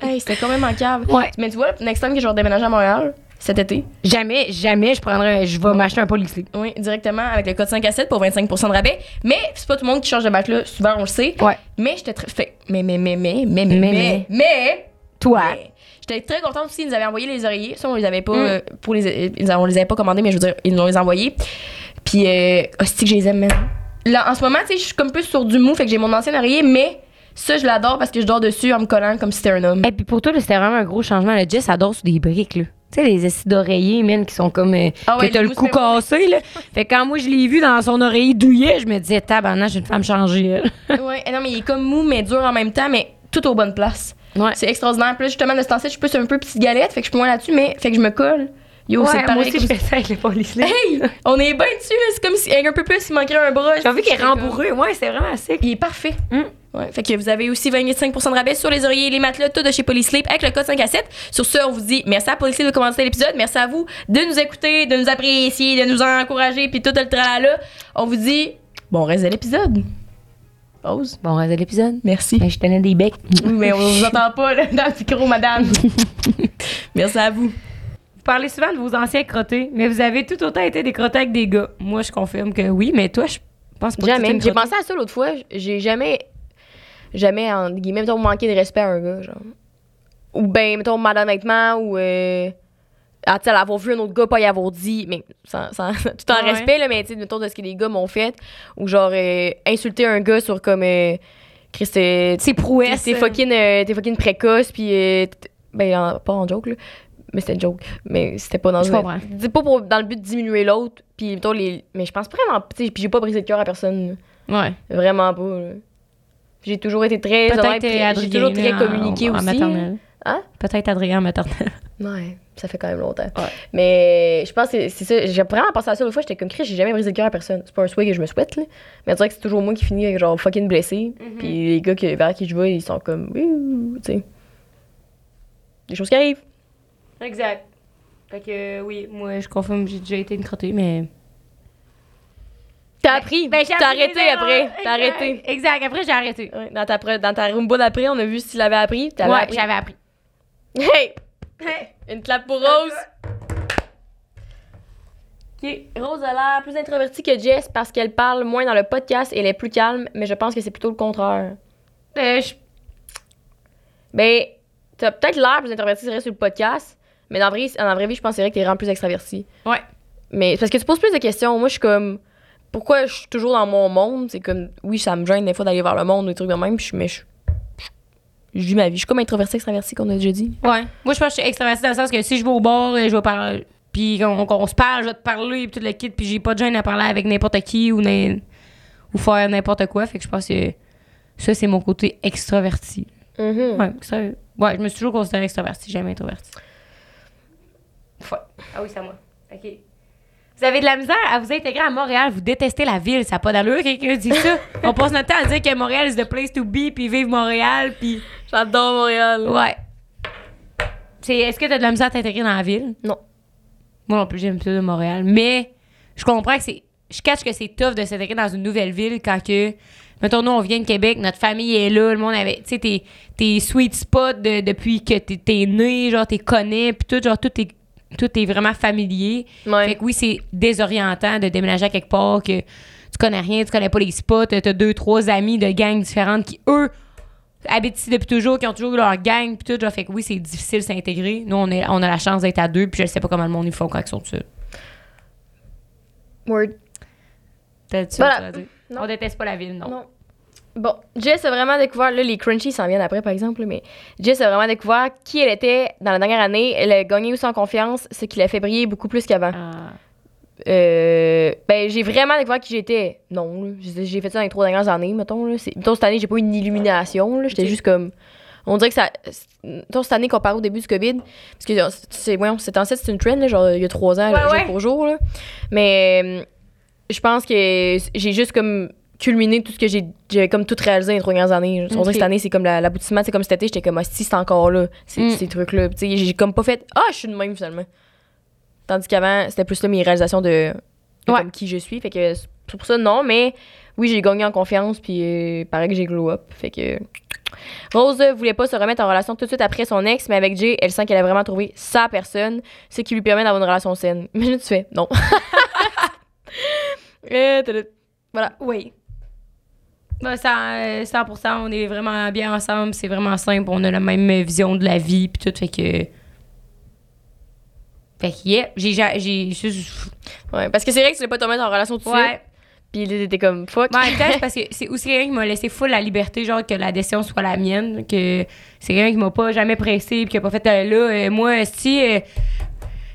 Hey, c'était quand même en cave. Ouais. Mais tu vois, next time que je vais redéménager à Montréal, cet été, Jamais, jamais je prendrais. Je vais m'acheter un policier. Oui, directement avec le code 5 à 7 pour 25 de rabais. Mais c'est pas tout le monde qui change de matelas, souvent on le sait. Ouais. Mais j'étais très. Fait, mais, mais, mais, mais, mais, mais, Mais, mais, mais, Toi. mais, J'étais très contente aussi, ils nous avaient envoyé les oreillers. Ça, on les avait pas. Mm. euh, pour les, ils, on les avait pas commandés, mais je veux dire, ils nous les envoyés. Puis, euh, hostie que je les aime, man. Là, en ce moment, tu sais, je suis comme plus sur du mou, fait que j'ai mon ancien oreiller, mais ça, je l'adore parce que je dors dessus en me collant comme si c'était un homme. Et puis pour toi, là, c'était vraiment un gros changement. Le Jess adore sur des briques, là. Tu sais, les assis d'oreiller, man, qui sont comme. euh, Ah ouais, que t'as le cou cassé, là. Fait que quand moi, je l'ai vu dans son oreiller douillet, je me disais, tabarnak, j'ai une femme changée, elle. ouais, non, mais il est comme mou, mais dur en même temps, mais tout aux bonnes places. Ouais. C'est extraordinaire. Puis là, justement, de ce temps-ci, je suis plus un peu petite galette, fait que je suis moins là-dessus, mais fait que je me colle. Yo, c'est moi pareil. aussi, comme je fais ça avec les. Hey! On est bien dessus, là. C'est comme si, avec un peu plus, il manquerait un bras. J'ai vu qu'il est rembourré. Ouais, c'est vraiment sick. Il est parfait. Mm. Ouais, fait que vous avez aussi 25% de rabais sur les oreillers les matelas, tout de chez Polysleep avec le code 5 à 7. Sur ce, on vous dit merci à Polysleep de commencer l'épisode. Merci à vous de nous écouter, de nous apprécier, de nous encourager, puis tout le tralala. On vous dit bon reste de l'épisode. Pause. Bon, reste de l'épisode. Merci. Ben, je tenais des becs. Oui, mais on vous entend pas là, dans le micro, madame. merci à vous. Vous parlez souvent de vos anciens crottés, mais vous avez tout autant été des crottés avec des gars. Moi, je confirme que oui, mais toi, je pense pas que Jamais. une J'ai pensé à ça l'autre fois. J'ai jamais, jamais, en guillemets, mettons, manqué de respect à un gars, genre. Ou ben, mettons, mal honnêtement, ou. Euh, ah, tu sais, avoir vu un autre gars, pas y avoir dit, mais sans, sans- tout en Ouais. respect, là, mais tu sais, mettons, de ce que les gars m'ont fait. Ou genre, euh, insulter un gars sur comme. Euh, Chris, euh, C'est prouesse. T'es fucking, euh, t'es fucking précoce, puis. euh, ben, en- pas en joke, là. Mais c'était une joke. Mais c'était pas dans Je le. comprends. C'est pas pour, dans le but de diminuer l'autre. Puis, mettons, les. Mais je pense vraiment. Tu sais, puis j'ai pas brisé le cœur à personne. là. Ouais. Vraiment pas. là. J'ai toujours été très Peut-être. J'ai toujours très là, communiqué en, aussi. maternelle. Hein? Peut-être Adrien en maternelle. Ouais, ça fait quand même longtemps. Ouais. Mais je pense que c'est ça. J'ai vraiment pensé à ça l'autre fois. J'étais comme Chris, j'ai jamais brisé le cœur à personne. C'est pas un souhait que je me souhaite, là. Mais on dirait que c'est toujours moi qui finis avec genre fucking blessé. Puis les gars qui, vers qui je vais, ils sont comme. Tu sais. Des choses qui arrivent. Exact. Fait que oui, moi, je confirme, j'ai déjà été une crottée, mais. T'as appris. Ben, j'ai T'as arrêté après. T'as arrêté. Exact. Après, j'ai arrêté. Ouais, dans ta, dans ta Roomba d'après, on a vu si tu l'avais appris. T'avais Ouais, j'avais appris. Hey! Une clap pour Rose. Ok, Rose a l'air plus introvertie que Jess parce qu'elle parle moins dans le podcast et elle est plus calme, mais je pense que c'est plutôt le contraire. Euh, je- Ben, t'as peut-être l'air plus introvertie, sur le podcast, mais dans la vraie, dans la vraie vie, je pense que c'est vrai que t'es vraiment plus extravertie. Ouais. Mais c'est parce que tu poses plus de questions. Moi, je suis comme. Pourquoi je suis toujours dans mon monde? C'est comme. Oui, ça me gêne des fois d'aller vers le monde ou des trucs de même, mais je. je- Je vis ma vie. Je suis comme introvertie, extravertie, qu'on a déjà dit. Ouais. Moi, je pense que je suis extravertie dans le sens que si je vais au euh, je vais parler. Puis qu'on qu'on se parle, je vais te parler, puis tout le kit, puis j'ai pas de gêne à parler avec n'importe qui ou, ou faire n'importe quoi. Fait que je pense que ça, c'est mon côté extraverti. Mhm. Ouais, extra- ouais, je me suis toujours considérée extravertie, jamais introvertie. Ouais. Ah oui, c'est à moi. OK. Vous avez de la misère à vous intégrer à Montréal, vous détestez la ville, ça n'a pas d'allure, quelqu'un dit ça. On passe notre temps à dire que Montréal is the place to be, puis vive Montréal, puis... J'adore Montréal. Ouais. C'est, est-ce que tu as de la misère à t'intégrer dans la ville? Non. Moi non plus, j'aime ça de Montréal. Mais je comprends que c'est. Je cache que c'est tough de s'intégrer dans une nouvelle ville quand que. Mettons, nous, on vient de Québec, notre famille est là, le monde avait. Tu sais, tes, tes sweet spots de- depuis que t'es, t'es né, genre, t'es connais, puis tout, genre, tout est, tout est vraiment familier. Ouais. Fait que oui, c'est désorientant de déménager à quelque part que tu connais rien, tu connais pas les spots, t'as deux, trois amis de gangs différentes qui, eux, habitent ici depuis toujours, qui ont toujours eu leur gang, puis tout. Genre, fait que oui, c'est difficile de s'intégrer. Nous, on, est, on a la chance d'être à deux, puis je sais pas comment le monde ils font quand ils sont seuls. Word. T'as-tu Voilà. On déteste pas la ville, non. Non. Bon, Jess a vraiment découvert, là, les crunchies s'en viennent après, par exemple, là, mais Jess a vraiment découvert qui elle était dans la dernière année. Elle a gagné aussi en confiance, ce qui l'a fait briller beaucoup plus qu'avant. Ah. Euh, ben, j'ai vraiment découvert qui j'étais. Non, là. j'ai fait ça dans les trois dernières années, mettons. Là. C'est- Mettons, cette année, j'ai pas eu une illumination. là. J'étais juste comme. On dirait que ça. Mettons, cette année, comparé au début du COVID, parce que c'est c'est en c'est une trend, là, genre, il y a trois ans, là, Ouais, jour ouais. pour jour. Là. Mais euh, je pense que j'ai juste comme culminé tout ce que j'ai j'ai comme tout réalisé dans les trois dernières années. On dirait Ok. que cette année, c'est comme la- l'aboutissement. C'est comme cet été, j'étais comme, ah, si, c'est encore là, ces, Mm. ces trucs-là. Tu sais, J'ai comme pas fait, ah, je suis de même finalement. Tandis qu'avant, c'était plus là mes réalisations de, de Ouais. comme qui je suis. Fait que c'est pour ça, non, mais oui, j'ai gagné en confiance, puis euh, pareil que j'ai glow up. Fait que. Rose voulait pas se remettre en relation tout de suite après son ex, mais avec Jay, elle sent qu'elle a vraiment trouvé sa personne, ce qui lui permet d'avoir une relation saine. Imagine, tu fais, non. Euh, voilà. Oui. Ben, ça, euh, 100%, on est vraiment bien ensemble, c'est vraiment simple, on a la même vision de la vie, puis tout, fait que. Fait que, yeah, j'ai. j'ai, Ouais, parce que c'est vrai que tu voulais pas te remettre en relation tout de suite. ouais. Puis là, t'étais comme, fuck. Temps, c'est parce que c'est aussi quelqu'un qui m'a laissé full la liberté, genre que la décision soit la mienne, que c'est quelqu'un qui m'a pas jamais pressé, puis qui a pas fait euh, là, euh, moi, si. euh,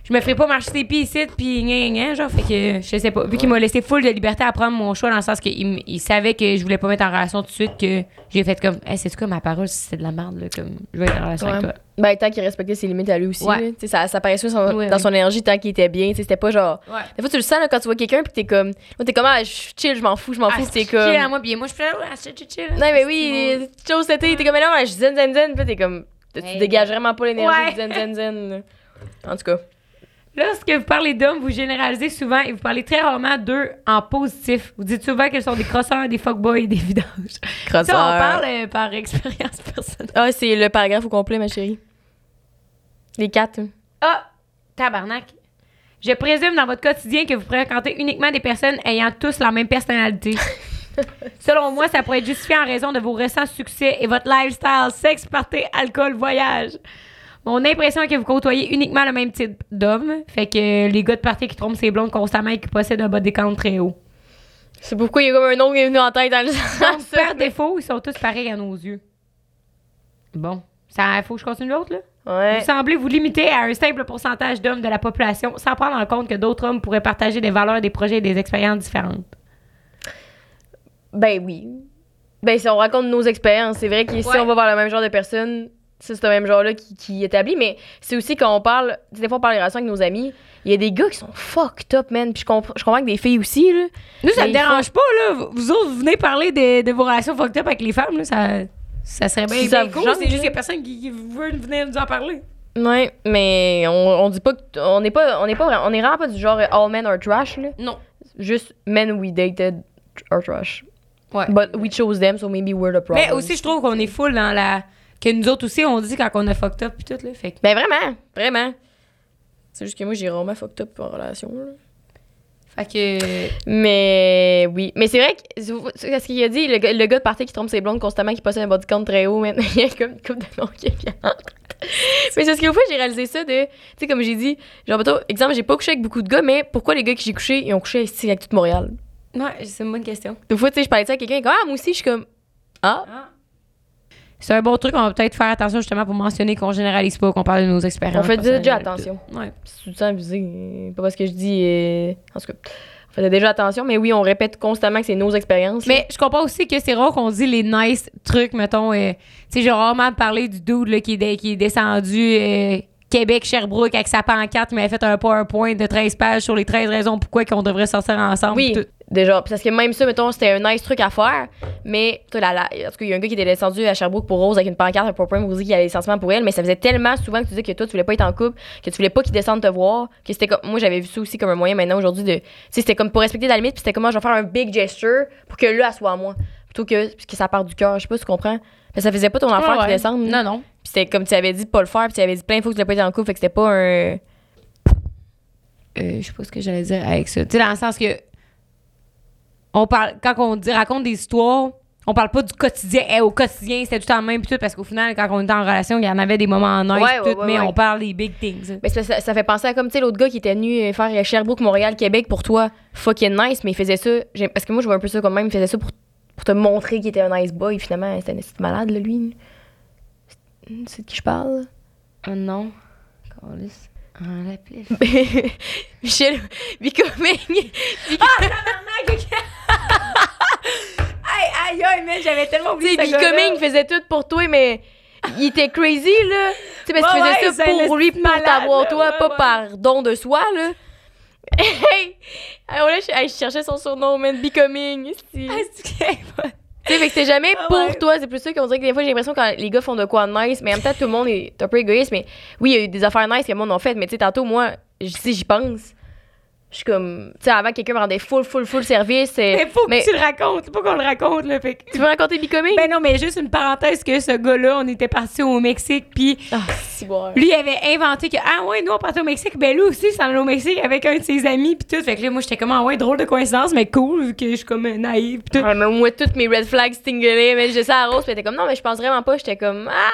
je me ferais pas marcher ses pieds ici, puis gna, genre, fait que je sais pas. Vu qu'il m'a laissé full de liberté à prendre mon choix, dans le sens qu'il il savait que je voulais pas mettre en relation tout de suite, que j'ai fait comme, hey, c'est quoi ma parole, si c'est de la merde, là, comme, je vais être en relation avec Ouais. toi. Ben, tant qu'il respectait ses limites à lui aussi. Ouais. là. Ça, ça paraissait son- dans son énergie tant qu'il était bien. Tu sais, C'était pas genre. Ouais. Des fois, tu le sens là, quand tu vois quelqu'un, puis t'es comme. Moi, t'es comme, ah, je chill, je m'en fous, je m'en fous, puis t'es comme. Chill à moi, puis moi, je fais, ouais, chill, chill, chill. Non, mais oui, chose été, t'es comme, mais non, je zen, zen, zen, puis t'es comme. Tu dégages vraiment pas l'énergie zen, zen, zen. En tout cas. Lorsque vous parlez d'hommes, vous généralisez souvent et vous parlez très rarement d'eux en positif. Vous dites souvent qu'ils sont des crosseurs, des fuckboys, des vidanges. Ça, Crosseur. on parle euh, par expérience personnelle. Ah, c'est le paragraphe au complet, ma chérie. Les quatre. Ah, tabarnak. Je présume dans votre quotidien que vous fréquentez uniquement des personnes ayant tous la même personnalité. Selon moi, ça pourrait être justifié en raison de vos récents succès et votre lifestyle, sexe, party, alcool, voyage. Mon impression est que vous côtoyez uniquement le même type d'homme. Fait que les gars de party qui trompent ses blondes constamment et qui possèdent un bas de décompte très haut. C'est pourquoi il y a comme un nom qui est venu en tête dans le sens. par défaut, ils sont tous pareils à nos yeux. Bon. Ça, faut que je continue l'autre, là? Ouais. Vous semblez vous limiter à un simple pourcentage d'hommes de la population sans prendre en compte que d'autres hommes pourraient partager des valeurs, des projets et des expériences différentes. Ben oui. Ben si on raconte nos expériences, c'est vrai que si Ouais. on va voir le même genre de personnes, c'est ce même genre-là qui, qui établit, mais c'est aussi quand on parle, des fois on parle des relations avec nos amis, il y a des gars qui sont fucked up, man, puis je, comp- je comprends que des filles aussi, là. Nous, ça ne dérange pas, là. Vous- autres, vous venez parler de, de vos relations fucked up avec les femmes, là. Ça, ça serait bien, bien cool. C'est juste qu'il y a personne qui, qui veut venir nous en parler. Ouais, mais on, on dit pas que, on n'est pas, on n'est pas, on est vraiment pas du genre all men are trash, là. Non. Juste men we dated are trash. Ouais. But we chose them, so maybe we're the problem. Mais aussi, je trouve qu'on est full dans la que nous autres aussi, on dit quand on a fucked up pis tout, là. Fait que, Ben vraiment, vraiment. C'est juste que moi, j'ai vraiment fucked up en relation. là. fait que Mais oui. Mais c'est vrai que c'est ce qu'il a dit, le, gars- le gars de party qui trompe ses blondes constamment, qui possède un body count très haut, maintenant, il y a comme une couple de noms qui tête. Mais c'est ce qu'au fois, j'ai réalisé ça de. Tu sais, comme j'ai dit, genre, mettons, exemple, j'ai pas couché avec beaucoup de gars, mais pourquoi les gars que j'ai couché, ils ont couché ici avec toute Montréal? Ouais, c'est une bonne question. Des fois, tu sais, je parlais de ça à quelqu'un, il est comme, ah, moi aussi, je suis comme, ah, C'est un bon truc, on va peut-être faire attention justement pour mentionner qu'on généralise pas, qu'on parle de nos expériences. on fait déjà attention. Ouais. C'est tout le temps abusé. Pas parce que je dis. euh, En tout cas, on faisait déjà attention, mais oui, on répète constamment que c'est nos expériences. Mais je comprends aussi que c'est rare qu'on dit les nice trucs, mettons. euh, tu sais, j'ai rarement parlé du dude là, qui, est qui est descendu euh, Québec, Sherbrooke avec sa pancarte, il m'avait fait un PowerPoint de 13 pages sur les 13 raisons pourquoi qu'on devrait sortir ensemble. Oui, tout. déjà. Parce que même ça, mettons, c'était un nice truc à faire. Mais, toi, la, la, en tout cas, il y a un gars qui était descendu à Sherbrooke pour Rose avec une pancarte, un PowerPoint pour dire qu'il avait des sentiments pour elle. Mais ça faisait tellement souvent que tu disais que toi, tu voulais pas être en couple, que tu voulais pas qu'il descende te voir, que c'était comme. Moi, j'avais vu ça aussi comme un moyen maintenant aujourd'hui de. Tu sais, c'était comme pour respecter ta limite, puis c'était comment je vais faire un big gesture pour que là, elle soit à moi. Plutôt que, que ça part du cœur. Je sais pas si tu comprends. Mais ça faisait pas ton affaire Ouais, qui ouais. Non, non. Puis c'était comme tu avais dit de pas le faire, puis tu avais dit plein de fois que tu voulais pas être en couple, fait que c'était pas un. Euh, je sais pas ce que j'allais dire avec ça. Tu sais, dans le sens que. On parle, quand on dit, raconte des histoires, on parle pas du quotidien. Eh, au quotidien, c'était tout en même, puis tout, parce qu'au final, quand on était en relation, il y en avait des moments en nice, Ouais, tout, ouais, mais ouais. on parle des big things. Mais ça, ça fait penser à comme, tu sais, l'autre gars qui était venu faire Sherbrooke, Montréal, Québec pour toi. Fucking nice, mais il faisait ça. Parce que moi, je vois un peu ça comme même. Il faisait ça pour, pour te montrer qu'il était un nice boy. Finalement, c'était un malade, là, lui. C'est- de qui je parle? Oh non. Câlisse. Ah, la plaie. Michel Becoming. Aïe, aïe, mais j'avais tellement Tu sais, Becoming faisait tout pour toi, mais il était crazy, là. Tu sais, parce qu'il Ouais, faisait ouais, ça un pour lui, pour t'avoir toi, ouais, pas par don de soi, là. Hey! Alors là, je, cherchais son surnom, man. Becoming. esti. Tu sais, fait que c'était jamais Ah pour ouais. toi. C'est plus ça qu'on dirait que des fois, j'ai l'impression que les gars font de quoi de nice, mais en même temps, tout le monde est un peu égoïste. Mais oui, il y a eu des affaires nice que le monde a fait, mais tu sais, tantôt, moi, si j'y pense, je suis comme, tu sais, avant que quelqu'un me rendait full, full, full service. euh, Mais faut que mais- tu le racontes, pas qu'on le raconte, là. Fait que- Tu veux raconter Becoming? Ben non, mais juste une parenthèse que ce gars-là, on était parti au Mexique, puis Ah, bon. lui il avait inventé que ah ouais, nous on partait au Mexique, ben lui aussi il s'en allait au Mexique avec un de ses amis puis tout. Fait que là moi j'étais comme ah ouais, drôle de coïncidence, mais cool vu que je suis comme naïve pis tout. Ouais, mais moi, toutes mes red flags stingelaient, mais je disais ça à Rose, puis elle était comme, non, mais je pense vraiment pas. J'étais comme, ah!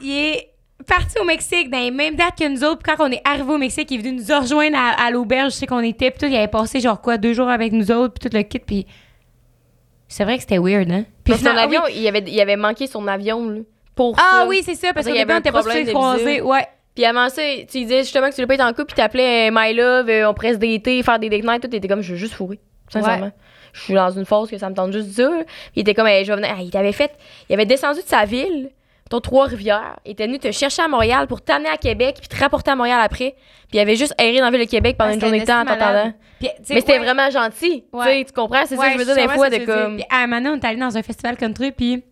Il est parti au Mexique dans les mêmes dates que nous autres. Puis quand on est arrivé au Mexique, il est venu nous rejoindre à, à l'auberge, je sais qu'on était, puis tout, il avait passé genre quoi deux jours avec nous autres, puis tout le kit, puis c'est vrai que c'était weird, hein? Puis son avion, oui. il, avait, il avait manqué son avion, là. Pour Ah ça. oui, c'est ça, parce Parce qu'au début, avait on un était pas supposé croiser. Ouais. Puis avant ça, tu disais justement que tu voulais pas être en couple, puis t'appelais My Love, euh, on presse d'été, faire des date nights, tout. T'étais comme, je veux juste fourrer. Sincèrement. Je suis dans une phase que ça me tente juste de. Puis il était comme, hey, je vais venir. Ah, il t'avait fait. Il avait descendu de sa ville, ton Trois-Rivières. Il était venu te chercher à Montréal pour t'amener à Québec, puis te rapporter à Montréal après. Puis il avait juste erré dans la ville de Québec pendant une journée de temps en sais, Mais c'était ouais. vraiment gentil. Ouais. Tu comprends? C'est ça Ouais, que je veux dire des fois, de comme. Puis à un moment donné, on est allé dans un festival country, puis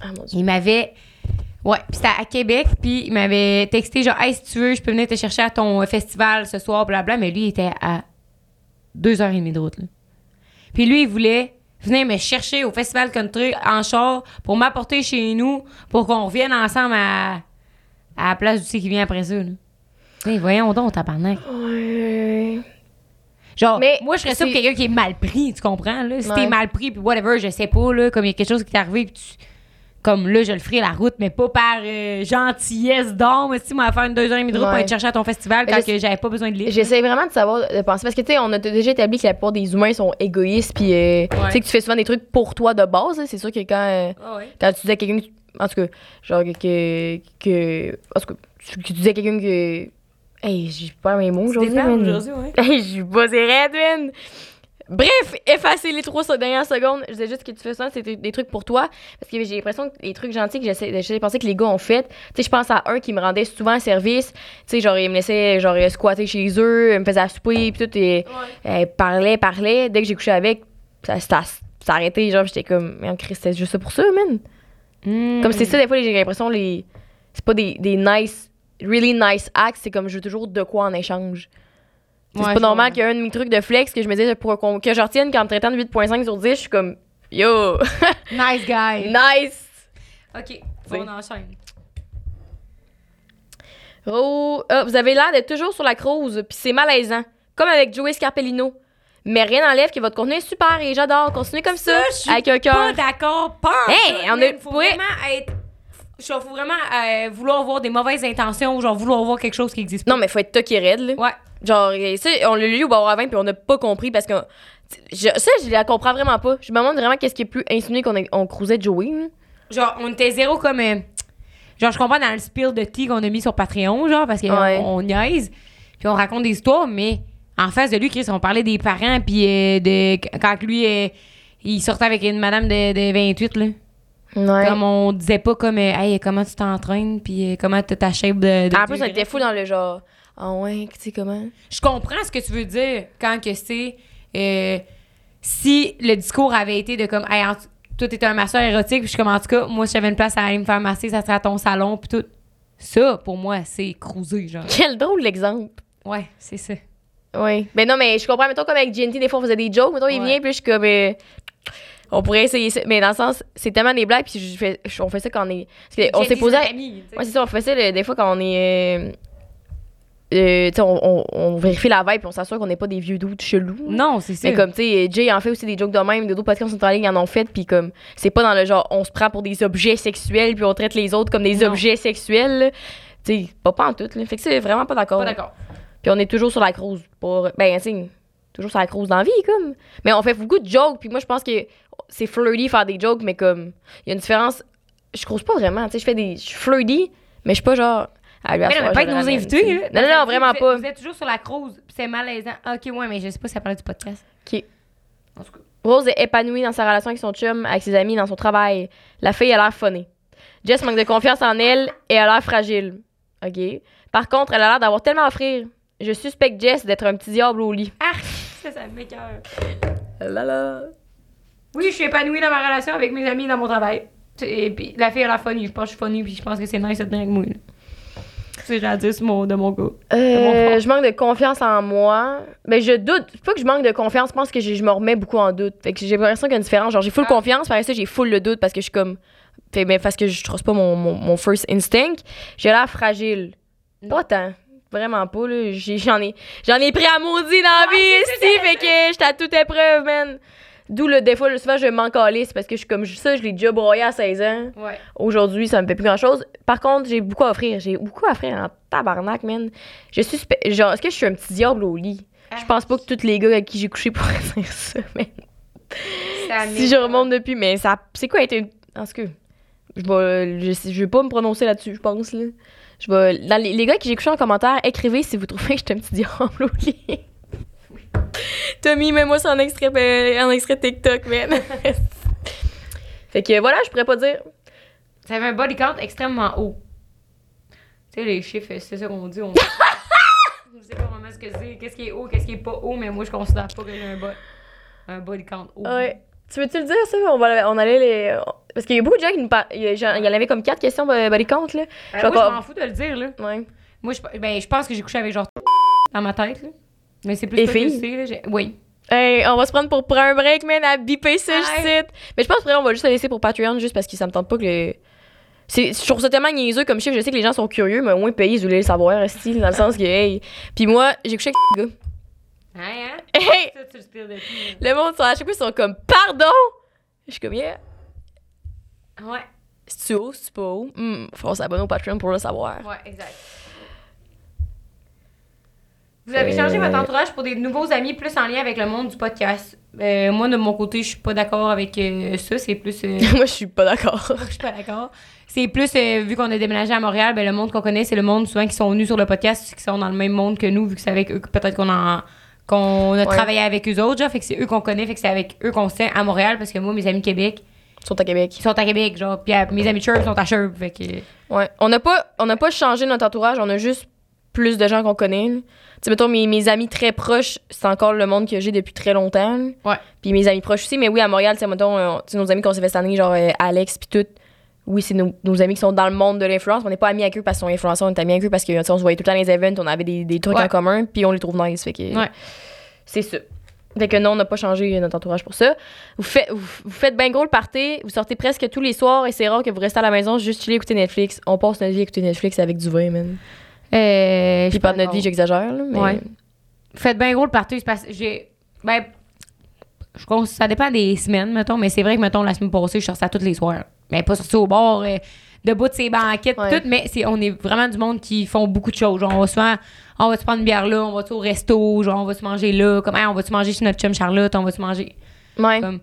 Ah mon dieu. il m'avait. Ouais, puis c'était à Québec, puis il m'avait texté genre, hey, si tu veux, je peux venir te chercher à ton euh, festival ce soir, blabla. Mais lui, il était à deux heures et demie de route, là. Puis lui, il voulait venir me chercher au festival country en char pour m'apporter chez nous, pour qu'on revienne ensemble à, à la place du sais qui vient après ça, là. Hey, voyons donc, tabarnak. Ouais. Genre, Mais moi, je serais pour c'est- quelqu'un qui est mal pris, tu comprends, là? Si Ouais. t'es mal pris, puis whatever, je sais pas, là, comme il y a quelque chose qui t'est arrivé, puis tu... Comme là, je le ferai la route, mais pas par euh, gentillesse d'homme. Si moi, à faire une deux heures et demie de route pour être chercher à ton festival quand je- que j'avais pas besoin de livre. J'essaie vraiment de savoir, de penser. Parce que, tu sais, on a déjà établi que la plupart des humains sont égoïstes, puis euh, tu sais que tu fais souvent des trucs pour toi de base. là. C'est sûr que quand, euh, Ah ouais. quand tu dis à quelqu'un, que- en tout cas, genre que. que en tout cas, tu- que tu dis à quelqu'un que. Hey, j'ai pas mes mots aujourd'hui. man. ouais. Hey, j'ai buzzé raide, man. Bref, effacer les trois dernières secondes. Je disais juste que tu fais ça, c'est des trucs pour toi. Parce que j'ai l'impression que les trucs gentils que j'essaie de penser que les gars ont fait. Tu sais, je pense à un qui me rendait souvent service. Tu sais, genre, il me laissait genre squatter chez eux, il me faisait à souper, puis tout. Et, euh, parlait, parlait. Dès que j'ai couché avec, ça, ça, ça arrêtait. Genre, j'étais comme, mais en Christ, c'est juste ça pour ça, man. Hmm. Comme c'est ça, des fois, j'ai l'impression, les... c'est pas des, des nice, really nice acts, c'est comme je veux toujours de quoi en échange. Ouais, c'est pas normal qu'il y ait un de mes trucs de flex que je me disais pour que je retienne qu'en me traitant de 8.5 sur 10, je suis comme yo, Nice guy. nice. OK, Oui. on enchaîne. Oh, ah, vous avez l'air d'être toujours sur la crouse, puis c'est malaisant. Comme avec Joey Scarpellino. Mais rien n'enlève que votre contenu est super et j'adore. Continuez comme ça, suis avec un Pas cœur. d'accord, pas. Hey, on est- faut ouais. vraiment être. Genre, faut vraiment euh, vouloir avoir des mauvaises intentions ou genre vouloir voir quelque chose qui existe pas. Non, mais faut être toqué raide, là. Ouais. Genre, ça, on l'a lu au bar à vin, puis on n'a pas compris parce que. je- ça, je la comprends vraiment pas. Je me demande vraiment qu'est-ce qui est plus insinué qu'on on cruisait Joey. Genre, on était zéro comme. euh, genre, je comprends dans le spill de tea qu'on a mis sur Patreon, genre, parce qu'on Ouais. on niaise, puis on raconte des histoires, mais en face de lui, Chris, on parlait des parents, puis euh, de. Quand lui, euh, il sortait avec une madame de, de 28, là. Ouais. Comme on disait pas comme, hey, comment tu t'entraînes, puis comment t'as ta shape de. de en plus, on était fou dans le genre. Ah ouais, tu sais comment? Je comprends ce que tu veux dire quand que c'est euh, si le discours avait été de comme hey, en- toi t'es un masseur érotique puis je suis comme en tout cas moi si j'avais une place à aller me faire masser ça serait à ton salon puis tout ça pour moi c'est cruiser genre Quel drôle l'exemple. ouais c'est ça Oui. Mais non, mais je comprends. Mettons, comme avec GNT, des fois, on faisait des jokes. Mettons, il Ouais. vient, puis je suis comme. euh, on pourrait essayer ça. Mais dans le sens, c'est tellement des blagues, puis je fais, je- on fait ça quand on est. On s'est posé. Ouais, c'est ça, on fait ça le- des fois quand on est. euh, euh, on, on, on vérifie la vibe, puis on s'assure qu'on n'est pas des vieux doutes chelous. non c'est ça Mais comme, tu sais, Jay en fait aussi des jokes de même, d'autres podcasts sont en ligne, ils en ont fait, puis comme, c'est pas dans le genre, on se prend pour des objets sexuels, puis on traite les autres comme des Non. objets sexuels. Tu sais, pas, pas en tout, là. Fait que c'est vraiment pas d'accord. pas d'accord Puis on est toujours sur la crouse. Pour, ben, tu toujours sur la crouse dans la vie, comme. Mais on fait beaucoup de jokes, puis moi, je pense que c'est flirty faire des jokes, mais comme, il y a une différence. Je crouse pas vraiment, tu sais, je fais des. Je suis flirty, mais je suis pas genre. Lui, à mais non, soir, mais pas avec nos invités là. Non, non, vraiment vous pas. êtes- vous êtes toujours sur la crouse puis c'est malaisant Ah, ok ouais mais je sais pas si ça parlait du podcast Ok. en tout cas Rose est épanouie dans sa relation avec son chum, avec ses amis, dans son travail. La fille a l'air funny. Jess manque de confiance en elle et a l'air fragile. OK. Par contre, elle a l'air d'avoir tellement à offrir. Je suspecte Jess d'être un petit diable au lit. ah ça ça m'écoeure Là là. Oui, je suis épanouie dans ma relation avec mes amis et dans mon travail. Et puis la fille a la funny. Je pense que je suis funny puis je pense que c'est nice de tenir avec moi. là. C'est ce mot de mon gars. Euh, mon je manque de confiance en moi. Mais je doute. C'est pas que je manque de confiance, je pense que je me remets beaucoup en doute. Fait que j'ai l'impression qu'il y a une différence. Genre, j'ai full Ah. confiance, par ça, j'ai full le doute parce que je suis comme. Fait, mais parce que je trouve pas mon, mon, mon first instinct. J'ai l'air fragile. Pas tant. Vraiment pas, là. J'en ai, j'en ai pris à maudit dans la vie, ici. Fait que j'étais à toute épreuve, man. D'où le défaut, souvent, je m'en calisse parce que je suis comme ça, je l'ai déjà broyé à 16 ans. Ouais. Aujourd'hui, ça me fait plus grand chose. Par contre, j'ai beaucoup à offrir. J'ai beaucoup à offrir en tabarnak, man. Je suis genre, est-ce que je suis un petit diable au lit? Je pense pas que tous les gars avec qui j'ai couché pourraient dire ça, mais si je remonte depuis, mais ça, c'est quoi être une, en ce que, je vais, je, je vais pas me prononcer là-dessus, je pense là. Je vais, dans les, les gars qui j'ai couché en commentaire, écrivez si vous trouvez que j'étais un petit diable au lit. Tommy, mets-moi ça en extrait, euh, en extrait TikTok, man. fait que voilà, je pourrais pas dire. Ça avait un body count extrêmement haut. Tu sais, les chiffres, c'est ça qu'on dit. On... je sais pas vraiment ce que c'est, qu'est-ce qui est haut, qu'est-ce qui est pas haut, mais moi, je considère pas que j'ai un, bo- un body count haut. Ouais. Tu veux-tu le dire, ça? On, va, on allait les. Parce qu'il y a beaucoup de gens qui nous parlent. Il y, en avait comme quatre questions euh, body count, là. Euh, Je moi, je m'en fous de le dire, là. Ouais. Moi, je, ben, je pense que j'ai couché avec genre dans ma tête, là. Mais c'est plus Et filles? Oui. Hey, on va se prendre pour prendre un break, man, à biper Ouais. cite. Mais je pense que on va juste le laisser pour Patreon, juste parce que ça me tente pas que le. C'est, je trouve ça tellement niaiseux comme chiffre. Je sais que les gens sont curieux, mais au moins payés, ils voulaient le savoir, style, dans le sens que, hey. Puis moi, j'ai couché avec un gars. Hein, hein? Hey! Ça, tu le de monde, à chaque fois, ils sont comme, pardon! Je suis comme, yeah. Ouais. C'est-tu haut, c'est-tu pas haut? Hmm, faut s'abonner au Patreon pour le savoir. Ouais, exact. Vous avez Euh, changé votre entourage pour des nouveaux amis plus en lien avec le monde du podcast. Euh, moi, de mon côté, je suis pas d'accord avec euh, ça. C'est plus. euh, moi, je suis pas d'accord. je suis pas d'accord. C'est plus, euh, vu qu'on a déménagé à Montréal, ben, le monde qu'on connaît, c'est le monde souvent qui sont venus sur le podcast, qui sont dans le même monde que nous, vu que c'est avec eux que peut-être qu'on en- qu'on a Ouais. travaillé avec eux autres, genre, fait que c'est eux qu'on connaît, fait que c'est avec eux qu'on se tient à Montréal, parce que moi, mes amis Québec, Ils sont à Québec. ils sont à Québec, genre, puis euh, mes amis Chirp sont à Chirp, fait que. Ouais. On n'a pas, on n'a pas changé notre entourage, on a juste plus de gens qu'on connaît. Sais, mettons, mes, mes amis très proches, c'est encore le monde que j'ai depuis très longtemps. Ouais. Puis mes amis proches aussi, mais oui, à Montréal, tu mettons, euh, nos amis qu'on s'est fait cette année, genre euh, Alex, puis tout. Oui, c'est nos, nos amis qui sont dans le monde de l'influence. On n'est pas amis avec eux parce qu'ils sont influenceurs, on est amis avec eux parce que, tu sais, on se voyait tout le temps dans les events, on avait des, des trucs Ouais. en commun, puis on les trouve nice. Fait que. Ouais. C'est ça. Fait que non, on n'a pas changé notre entourage pour ça. Vous, faites vous, vous faites bien gros le party, vous sortez presque tous les soirs et c'est rare que vous restez à la maison juste chiller écouter Netflix. On passe notre vie à écouter Netflix avec du vin, man. Euh, Puis pas de notre vie, j'exagère, là, mais. Ouais. Faites bien gros le party, parce que j'ai. Ben, je ça dépend des semaines, mettons, mais c'est vrai que, mettons, la semaine passée, je sortais à tous les soirs. Mais pas sorti au bord, euh, debout de ces banquettes, Ouais. tout, mais c'est, on est vraiment du monde qui font beaucoup de choses. Genre, on va souvent, on va se prendre une bière là, on va au resto, genre, on va se manger là, comme, Hey, on va se manger chez notre chum Charlotte, on va se manger? Ouais. Comme,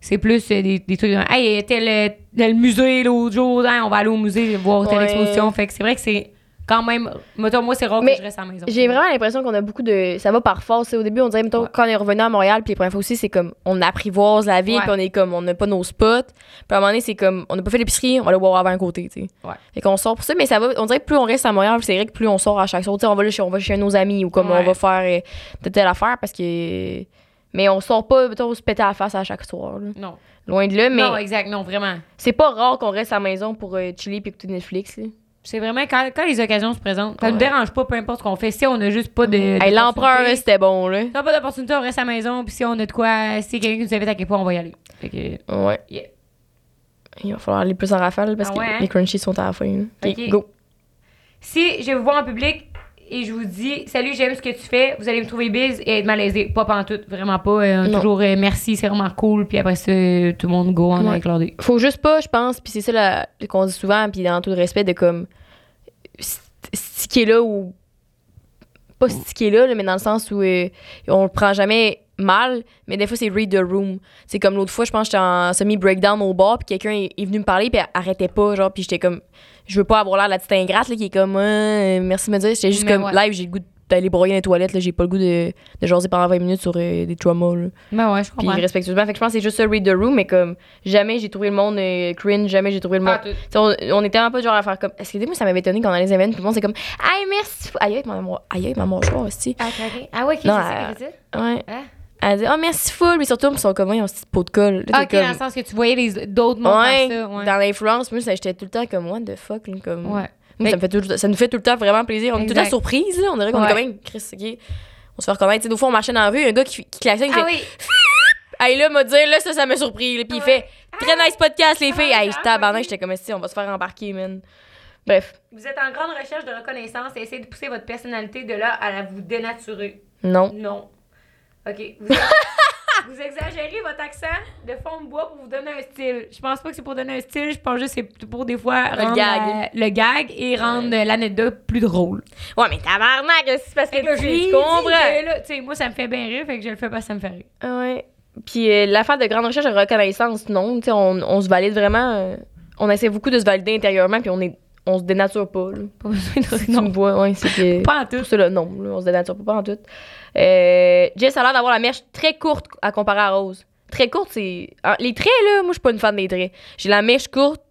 c'est plus euh, des, des trucs, genre, hey, tel, euh, tel musée l'autre jour, Hey, on va aller au musée voir telle Ouais. exposition. Fait que c'est vrai que c'est quand même, mettons, moi, c'est rare Mais que je reste à la maison. J'ai vraiment l'impression qu'on a beaucoup de. Ça va par force. Au début, on dirait, mettons, Ouais. quand on est revenu à Montréal, puis les premières fois aussi, c'est comme, on apprivoise la ville, puis on est comme, on n'a pas nos spots. Puis à un moment donné, c'est comme, on n'a pas fait l'épicerie, on va aller boire avant un côté, tu sais. Ouais. Fait qu'on sort pour ça, mais ça va. On dirait que plus on reste à Montréal, c'est vrai que plus on sort à chaque soir. Tu sais, on va là chez, on va chez nos amis, ou comme Ouais. on va faire euh, telle, telle affaire, parce que. Mais on sort pas, mettons, se péter à la face à chaque soir, là. Non. Loin de là, mais Non, exact, non, vraiment. c'est pas rare qu'on reste à la maison pour euh, chiller puis écouter Netflix, là. C'est vraiment quand, quand les occasions se présentent. Ça Ouais. nous dérange pas, peu importe ce qu'on fait. Si on a juste pas de. Hey, l'empereur, c'était bon, là. Si on a pas d'opportunité, on reste à la maison. Puis si on a de quoi, si quelqu'un qui nous invite à quelque part, on va y aller. Fait que. Ouais. Yeah. Il va falloir aller plus en rafale parce Ah que ouais, hein? les crunchies sont à la fin. là. Ok, Ok. go. Si je vous vois en public et je vous dis Salut, j'aime ce que tu fais, vous allez me trouver biz et être malaisé. Pas pantoute, vraiment pas. Euh, toujours euh, merci, c'est vraiment cool. Puis après ça, euh, tout le monde go on Ouais. avec leur. Faut juste pas, je pense, puis c'est ça qu'on dit souvent, puis dans tout le respect, de comme st- sticker là ou pas sticker là, là, mais dans le sens où euh, on le prend jamais mal, mais des fois c'est read the room. C'est comme l'autre fois, je pense que j'étais en semi-breakdown au bar, puis quelqu'un est, est venu me parler, puis arrêtait pas, genre, puis j'étais comme, je veux pas avoir l'air de la petite ingrate, là, qui est comme, euh, merci de me dire, j'étais juste Mais comme, ouais. live, j'ai le goût d'aller broyer dans les toilettes, là, j'ai pas le goût de, de jaser pendant 20 minutes sur euh, des traumas, là. Ben ouais, je Puis comprends. respectueusement. Fait que je pense que c'est juste ça, read the room, mais comme jamais j'ai trouvé le monde euh, cringe, jamais j'ai trouvé le monde. Tu sais, on, on était tellement pas du genre à faire comme. Est-ce que moi, ça m'avait étonné quand on allait les événements, tout le monde c'est comme. Aïe, merci. fou- Aïe, aïe, ma mâchoire. Aïe, aïe, ma mâchoire aussi. Ah, ok. Ah ouais, ok, Non, c'est? Ouais. Hein? Elle dit, oh, merci full. Mais surtout, ils sont comme, ils ont ce pot de colle. Là, Ah, ok, dans comme- le sens que tu voyais les d'autres mondes Ouais, faire ça. Ouais. dans l'influence, moi, ça, j'étais tout le temps comme, what the fuck, là, comme. Ouais. Moi, ça, me fait tout, ça nous fait tout le temps vraiment plaisir. On est tout le temps surprise, là. On dirait qu'on Ouais. est quand même, Chris, ok. On se fait reconnaître. Tu sais, des fois, on marchait dans la rue, un gars qui, qui klaxonne, Ah oui. Hey là, m'a dit, là, ça, ça m'a surpris. là. Puis il fait, très nice podcast, les filles. Hey, ah, ok. j'étais comme, si, on va se faire embarquer, man. Bref, Vous êtes en grande recherche de reconnaissance et essayez de pousser votre personnalité de là à la vous dénaturer. non. Non. OK. Vous, vous exagérez votre accent de fond de bois pour vous donner un style. Je pense pas que c'est pour donner un style. Je pense juste que c'est pour des fois rendre gag. la- le gag et rendre euh, l'anecdote plus drôle. Ouais, mais tabarnak, c'est parce que que tu, tu comprends. tu sais, moi, ça me fait bien rire, fait que je le fais parce que ça me fait rire. Ah Ouais. Puis euh, l'affaire de grande recherche de reconnaissance, non. Tu sais, on, on se valide vraiment. euh, on essaie beaucoup de se valider intérieurement, puis on est on se dénature pas, là. Pas besoin Si de tu me vois, ouais, c'est que. Pas en tout. Ça, là, non, là, on se dénature pas, pas en tout. Euh, Jess a l'air d'avoir la mèche très courte à comparer à Rose. Très courte, c'est. ah, Les traits, là, moi, je suis pas une fan des traits. J'ai la mèche courte.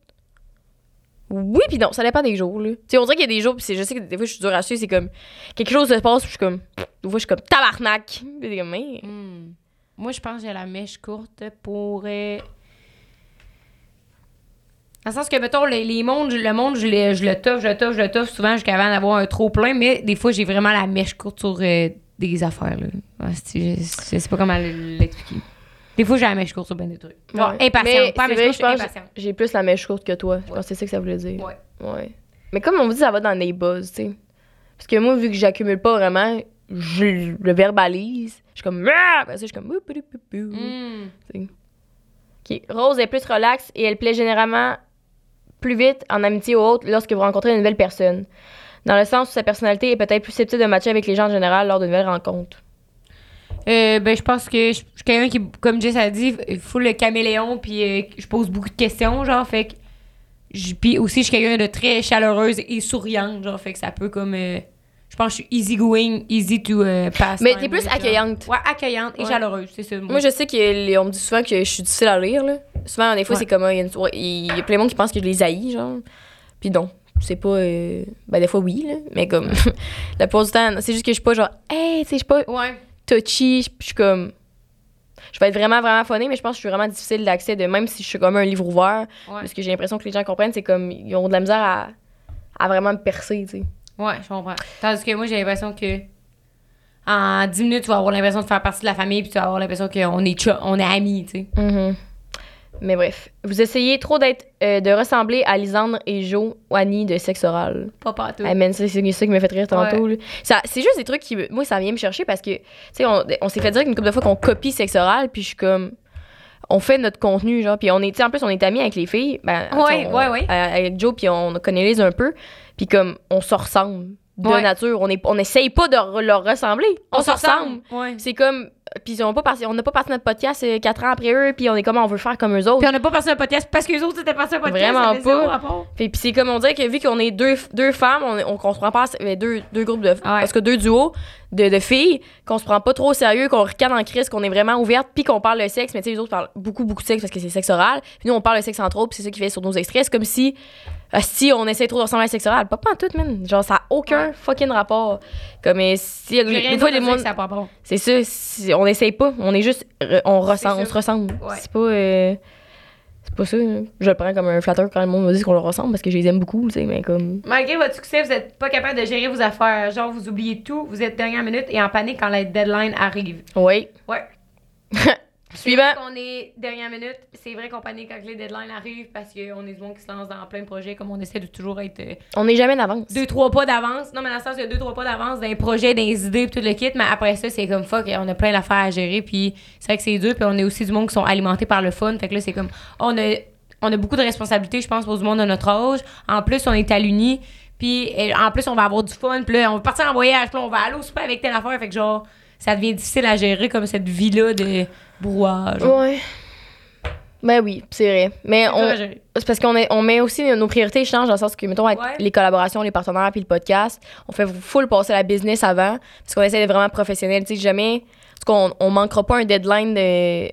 Oui, puis non, ça dépend des jours, là. Tu sais, on dirait qu'il y a des jours, puis je sais que des fois, je suis dure à suivre, c'est comme. Quelque chose se passe, puis je suis comme. Des fois, je suis comme tabarnak. Comme, mais. Hmm. Moi, je pense que j'ai la mèche courte pour. euh, Dans le sens que, mettons, les, les mondes, le monde, je, le- je le toffe, je le toffe, je le toffe souvent jusqu'à avant d'avoir un trop plein, mais des fois, j'ai vraiment la mèche courte sur euh, des affaires. Là. Ouais, c'est- je, je sais pas comment l'expliquer. Des fois, j'ai la mèche courte sur ben des trucs. Bon, Ouais. impatiente. Mais pas mèche courte, j'ai plus la mèche courte que toi. Je pense que c'est ça que ça voulait dire. Ouais. Ouais. Mais comme on vous dit, ça va dans les buzz, tu sais. Parce que moi, vu que j'accumule pas vraiment, je le verbalise. Je suis comme. Ah! Après ça, je suis comme. Oup, oup, oup, oup. Hmm. Ok. Rose est plus relaxe et elle plaît généralement plus vite en amitié ou autre lorsque vous rencontrez une nouvelle personne. Dans le sens où sa personnalité est peut-être plus susceptible de matcher avec les gens en général lors d'une nouvelle rencontre. Euh, ben, je pense que je suis quelqu'un qui, comme Jess a dit, il faut le caméléon, puis euh, je pose beaucoup de questions, genre, fait que. je- Puis aussi, je suis quelqu'un de très chaleureuse et souriante, genre, fait que ça peut comme. euh, je pense que je suis easy going, easy to euh, pass. Mais t'es plus with, genre. accueillante. Ouais, accueillante et Ouais. chaleureuse, c'est ça. Moi, je sais qu'on me dit souvent que je suis difficile à lire. Là. Souvent, des fois, Ouais. c'est comme. Il y, a une- ouais, il y a plein de monde qui pense que je les haïs, genre. Puis non. C'est pas. euh, Ben, des fois, oui, là. Mais comme. la plupart du temps, c'est juste que je suis pas genre. Hey, tu sais, je suis pas Ouais. touchy. Je suis comme. Je vais être vraiment, vraiment phonée, mais je pense que je suis vraiment difficile d'accès, de même si je suis comme un livre ouvert. Ouais. Parce que j'ai l'impression que les gens comprennent, c'est comme. Ils ont de la misère à, à vraiment me percer, tu sais. Ouais, je comprends. Tandis que moi, j'ai l'impression que. En 10 minutes, tu vas avoir l'impression de faire partie de la famille, puis tu vas avoir l'impression qu'on est, on est amis, tu sais. Mhm. Mais bref, vous essayez trop d'être, euh, de ressembler à Lisandre et Jo ou Annie de sexe oral. Pas partout. Hey man, c'est c'est ça qui m'a fait rire tantôt. Ça, c'est juste des trucs qui, moi, ça vient me chercher parce que, tu sais, on, on s'est fait dire une couple de fois qu'on copie sexe oral, puis je suis comme, on fait notre contenu, genre, puis on est, tu sais, en plus, on est amis avec les filles. Ben, Ouais, on- ouais, ouais. euh, Avec Joe, puis on connaît les un peu, puis comme, on se ressemble de Ouais. nature. On est, on essaye pas de leur ressembler. On, se ressemble. Ouais. C'est comme, puis on n'a pas parti, on n'a pas parti notre podcast euh, quatre ans après eux, puis on est comme, on veut faire comme eux autres. Puis on n'a pas passé un podcast parce que les autres étaient passés un podcast. Vraiment pas. Puis, puis c'est comme on dirait que vu qu'on est deux, deux femmes, on, on, qu'on se prend pas euh, deux, deux groupes de parce que deux duos de, de filles, qu'on se prend pas trop au sérieux, qu'on ricane en crise, qu'on est vraiment ouverte, puis qu'on parle de sexe, mais tu sais les autres parlent beaucoup beaucoup de sexe parce que c'est sexe oral. Puis nous on parle de sexe entre autres, puis c'est ça qui fait sur nos extraits, c'est comme si si on essaie trop de ressembler à oral, pas pas en tout man, genre ça a aucun Ouais. fucking rapport. Comme euh, si des fois les de ça monde que ça a pas rapport. c'est ça, si- on essaye pas, on est juste on ressemble, on se ressemble. Ouais. C'est pas euh, c'est pas ça. hein. Je le prends comme un flatteur quand le monde me dit qu'on le ressemble parce que je les aime beaucoup, tu sais, mais comme Malgré votre succès, vous n'êtes pas capable de gérer vos affaires. Genre, vous oubliez tout, vous êtes dernière minute et en panique quand la deadline arrive. oui. Ouais. Suivant. On est dernière minute? C'est vrai qu'on panique quand les deadlines arrivent parce qu'on est du monde qui se lance dans plein de projets comme on essaie de toujours être euh, On n'est jamais en avance. deux, trois pas d'avance. Non, mais dans le sens, il y a deux, trois pas d'avance projets, dans les idées, puis tout le kit. Mais après ça, c'est comme fuck, on a plein d'affaires à gérer. Puis c'est vrai que c'est dur. Puis on est aussi du monde qui sont alimentés par le fun. Fait que là, c'est comme, on a, on a beaucoup de responsabilités, je pense, pour du monde de notre âge. En plus, on est à l'uni. Puis euh, en plus, on va avoir du fun. Puis là, on va partir en voyage. Puis là, on va aller au super avec telle affaire. Fait que genre, ça devient difficile à gérer comme cette vie-là de genre. Ouais. Ben oui, c'est vrai. Mais on c'est parce qu'on on met aussi nos priorités changent dans le sens que mettons avec Ouais. les collaborations, les partenaires puis le podcast, on fait full passer la business avant parce qu'on essaie d'être vraiment professionnel, tu sais jamais parce qu'on on manquera pas un deadline de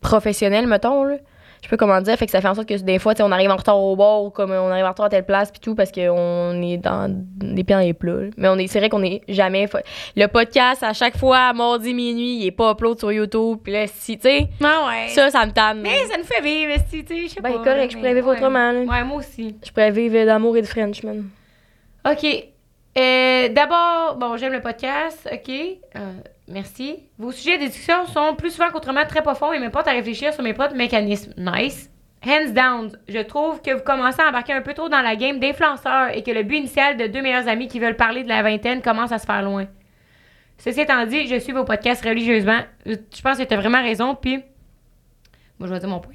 professionnel mettons là. Je sais pas comment dire, fait que ça fait en sorte que des fois on arrive en retard au bord ou comme on arrive en retard à telle place puis tout parce qu'on est dans des pieds dans les plats. Mais on est c'est vrai qu'on est jamais le podcast à chaque fois mardi minuit, il est pas upload sur YouTube puis là si tu sais Ah ouais. ça ça me tanne. mais ça nous fait vivre, esti, tu sais, je sais Ben, pas. correct, je pourrais vivre ouais. autrement, là. Ouais, moi aussi. Je pourrais vivre d'amour et de Frenchman. OK. Euh, D'abord, bon, j'aime le podcast. OK. Euh, merci. Vos sujets de sont plus souvent qu'autrement très profonds et me à réfléchir sur mes propres mécanismes. Nice. Hands down, je trouve que vous commencez à embarquer un peu trop dans la game d'influenceurs et que le but initial de deux meilleurs amis qui veulent parler de la vingtaine commence à se faire loin. Ceci étant dit, je suis vos podcasts religieusement. Je pense que tu as vraiment raison. Puis, moi, je vais dire mon point.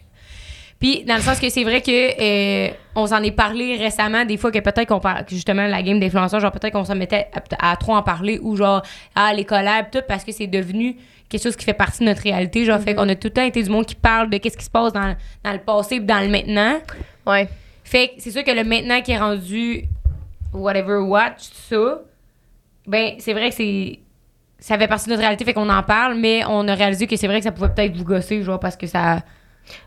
Puis, dans le sens que c'est vrai que euh, on s'en est parlé récemment, des fois que peut-être qu'on parle, justement, la game d'influenceurs, genre peut-être qu'on s'en mettait à, à trop en parler ou genre, ah, les collabs, tout, parce que c'est devenu quelque chose qui fait partie de notre réalité. Genre, fait qu'on a tout le temps été du monde qui parle de qu'est-ce qui se passe dans, dans le passé et dans le maintenant. Ouais. Fait que c'est sûr que le maintenant qui est rendu whatever watch, tout ça, ben, c'est vrai que c'est. Ça fait partie de notre réalité, fait qu'on en parle, mais on a réalisé que c'est vrai que ça pouvait peut-être vous gosser, genre, parce que ça.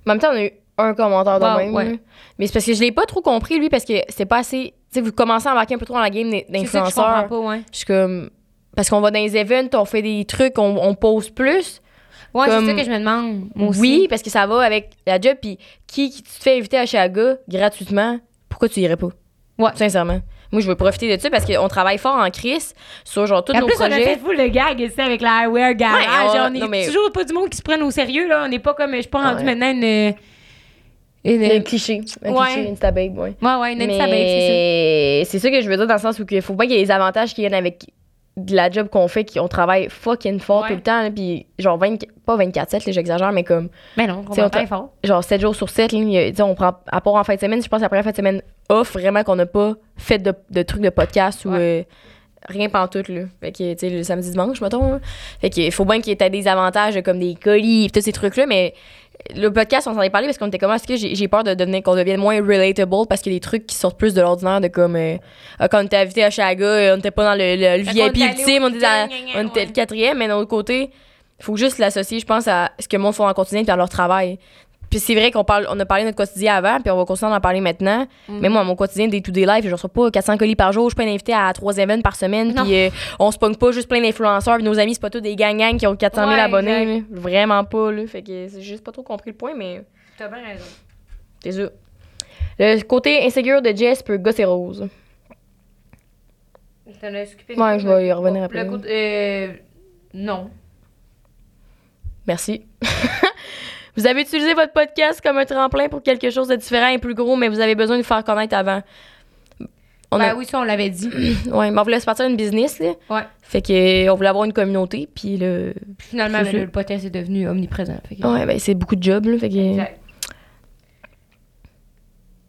Mais en même temps, on a eu un commentaire de Wow, même. ouais. Mais c'est parce que je l'ai pas trop compris, lui, parce que c'est pas assez. Tu sais, vous commencez à embarquer un peu trop dans la game je d'influenceurs. pas, ouais. Je suis comme. Parce qu'on va dans les events, on fait des trucs, on, on pose plus. Ouais, c'est ça que je me demande. Moi aussi. Oui, parce que ça va avec la job. Puis qui, qui tu te fait inviter à Chaga gratuitement, pourquoi tu irais pas? Ouais. Sincèrement. Moi, je veux profiter de ça parce qu'on travaille fort en crise sur genre tous En nos plus, on a projets. fait fou le gag ici avec la Wear Garage. Ouais, on- on est non, mais- toujours pas du monde qui se prenne au sérieux, là. On n'est pas comme. Je suis pas rendu Ouais. maintenant une. Une Un cliché. Un Ouais. cliché Insta babe, ouais. ouais, une Insta babe, c'est c'est ça que je veux dire dans le sens où il faut pas qu'il y ait des avantages qui viennent avec de la job qu'on fait, qu'on travaille fucking fort Ouais. tout le temps, puis genre 20, pas 24-7, là, j'exagère, mais comme ça. Mais non, on t'a- fort. genre 7 jours sur 7, là, on prend, à part en fin de semaine, je pense que la fin de semaine off, vraiment qu'on n'a pas fait de, de trucs de podcast ou euh, rien pantoute, là. Fait que, tu sais, le samedi, dimanche, mettons, là. Fait que, faut bien qu'il y ait des avantages comme des colis, tous ces trucs-là, mais le podcast, on s'en est parlé parce qu'on était comme, est-ce que j'ai peur de devenir, qu'on devienne moins relatable parce qu'il y a des trucs qui sortent plus de l'ordinaire, de comme, euh, ah, quand on était invité à Chaga, euh, on était pas dans le, le, le Fait VIP ultime, on était, dans- on était ouais. le quatrième, mais d'un autre côté, faut juste l'associer, je pense, à ce que le monde font en quotidien puis à leur travail. Puis c'est vrai qu'on parle, on a parlé de notre quotidien avant, puis on va continuer d'en parler maintenant. Mm. Mais moi, mon quotidien, des to day life, je reçois pas 400 colis par jour, je suis pas invité à trois événements par semaine, Non. puis euh, on se pogne pas juste plein d'influenceurs, puis nos amis, c'est pas tous des gang-gang qui ont 400 000 Ouais, abonnés. là. Vraiment pas, là. Fait que c'est juste pas trop compris le point, mais T'as bien raison. c'est sûr. Le côté insécure de Jess peut gosser rose. T'en as occupé Ouais, je vais y revenir après. Le de- euh, non. Merci. Vous avez utilisé votre podcast comme un tremplin pour quelque chose de différent et plus gros, mais vous avez besoin de faire connaître avant. On Ben a- oui, ça, on l'avait dit. Ouais, mais on voulait se partir une business, là. Ouais. Fait que euh, on voulait avoir une communauté, puis. Puis finalement, le podcast est devenu omniprésent. Fait que- Ouais, ben c'est beaucoup de jobs, là. Fait que. Exact.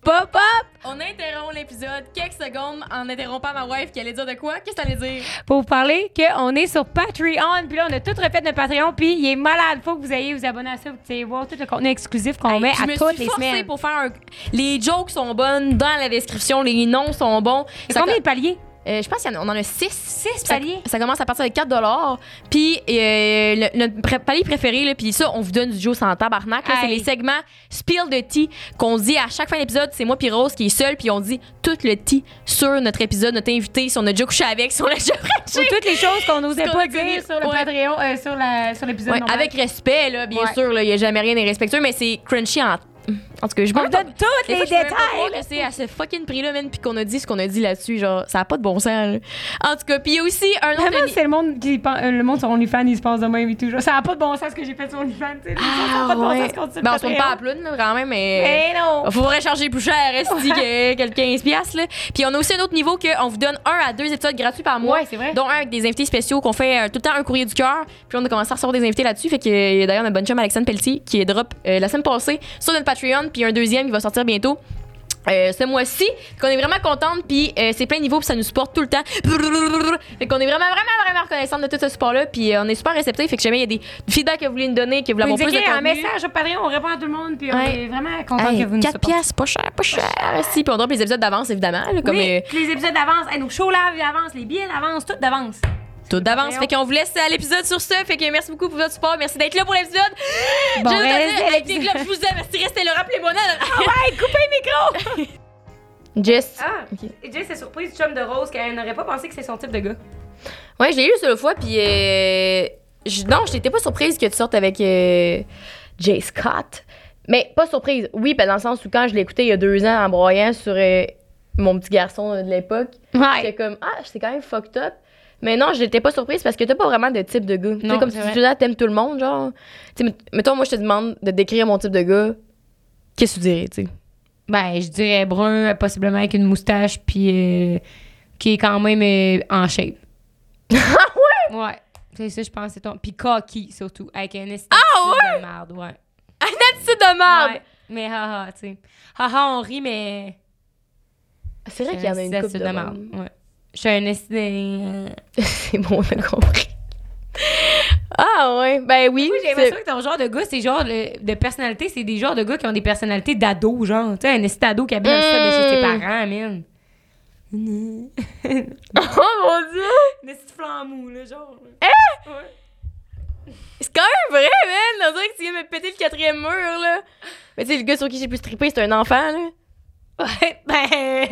Pop up! On interrompt l'épisode quelques secondes en interrompant ma wife qui allait dire de quoi? Qu'est-ce que t'allais dire? Pour vous parler qu'on est sur Patreon, puis là, on a tout refait notre Patreon, puis il est malade. Faut que vous ayez vous abonner à ça, vous voir tout le contenu exclusif qu'on met je à me toutes suis les semaines. pour faire un... Les jokes sont bonnes dans la description, les noms sont bons. Et Ça combien co- de paliers? Euh, je pense qu'on en a 6. 6 Ça, paliers? ça commence à partir de 4 Puis euh, le- notre palier préféré, là, puis ça, on vous donne du Joe sans tabarnak. C'est les segments Spill de tea qu'on dit à chaque fin d'épisode. C'est moi puis Rose qui est seule, puis on dit tout le tea sur notre épisode, notre invité, si on a déjà couché avec, si on l'a déjà frenché. toutes les choses qu'on n'osait pas connu. dire sur le Ouais. Patreon, euh, sur l'épisode Ouais, avec respect, là, bien Ouais. sûr. Il n'y a jamais rien d'irrespectueux, mais c'est crunchy en. En tout cas, je me vous donne tous les même pas détails. que c'est à ce fucking prix-là, man, puis qu'on a dit ce qu'on a dit là-dessus. Genre, ça n'a pas de bon sens, là. En tout cas, puis il y a aussi un autre. Vraiment, c'est le monde qui pen- euh, le monde sur OnlyFans, il se passe de même et tout. Genre, ça n'a pas de bon sens ce que j'ai fait sur OnlyFans. tu sais. ça n'a pas de bon ouais. sens qu'on dit sur Ben, on se tourne pas à Patreon. la ploune, là, quand même, mais. Mais non! Il faudrait charger plus cher, esti, que, que le 15$. piastres, Là? Puis on a aussi un autre niveau qu'on vous donne un à deux épisodes gratuits par mois. Ouais, c'est vrai. Dont un avec des invités spéciaux qu'on fait euh, tout le temps un courrier du cœur. Puis on a commencé à recevoir des invités là-dessus. Fait que euh, d'ailleurs, notre bonne chum Alexandre Pelletier qui est drop euh, la semaine passée sur notre Patreon. Puis un deuxième qui va sortir bientôt. euh, ce mois-ci, qu'on est vraiment contente, puis euh, c'est plein de niveaux, puis ça nous supporte tout le temps. Fait qu'on est vraiment, vraiment, vraiment reconnaissante de tout ce support-là, puis euh, on est super réceptifs. Fait que jamais il y a des feedbacks que vous voulez nous donner, que vous l'avez nous plus de un contenu. message au Patreon, on répond à tout le monde, puis on Ouais. est vraiment content Hey, que vous nous 4 supportiez. piastres, pas cher, pas cher. Si, puis on drop les épisodes d'avance, évidemment. là, comme oui, euh, puis les épisodes d'avance, hey, nos shows live d'avance, les billets d'avance, tout d'avance. Tout d'avance. Fait qu'on vous laisse à l'épisode sur ce. Fait que merci beaucoup pour votre support. Merci d'être là pour l'épisode. Bon, Je globes, je vous aime. Merci, restez là. Rappelez-moi. Ah ouais, coupez le micro! Jess. Ah, Ok. et Jay, c'est surprise du chum de Rose qu'elle n'aurait pas pensé que c'est son type de gars. Ouais, je l'ai eu sur le fois, puis. Euh, je- non, je n'étais pas surprise que tu sortes avec euh, Jay Scott. Mais pas surprise. Oui, ben dans le sens où quand je l'ai écouté il y a deux ans en broyant sur euh, mon petit garçon de l'époque, j'étais comme Ah, c'est quand même fucked up. Mais non, je n'étais pas surprise parce que t'as pas vraiment de type de gars. Tu sais, comme c'est tu vrai. dis là, t'aimes tout le monde, genre. Tu sais, mettons, moi, je te demande de décrire mon type de gars. Qu'est-ce que tu dirais, tu sais? Ben, je dirais brun, possiblement avec une moustache, puis euh, qui est quand même euh, en shape. Ah ouais? Ouais. C'est ça, je pense, c'est ton. Puis cocky, surtout, avec un esthétique Ah de merde, ouais. C'est de merde! Ouais. Mais haha, tu sais. Haha, on rit, mais. C'est vrai qu'il y en a une couple de de merde. Ouais. Je suis un esthétique. C'est bon, on a compris. Ah ouais, ben oui. Moi, j'ai c'est- l'impression que ton genre de gars, c'est genre le- de personnalité, c'est des genres de gars qui ont des personnalités d'ado, genre. Tu sais, un esti ado qui habite dans le sol de chez ses Mm. parents, man. Oh mon dieu! Un esti flamou, là, genre. C'est quand même vrai, man! On dirait que tu viens de me péter le quatrième mur, là. Mais tu sais, le gars sur qui j'ai plus trippé, c'est un enfant, là. Ouais, ben,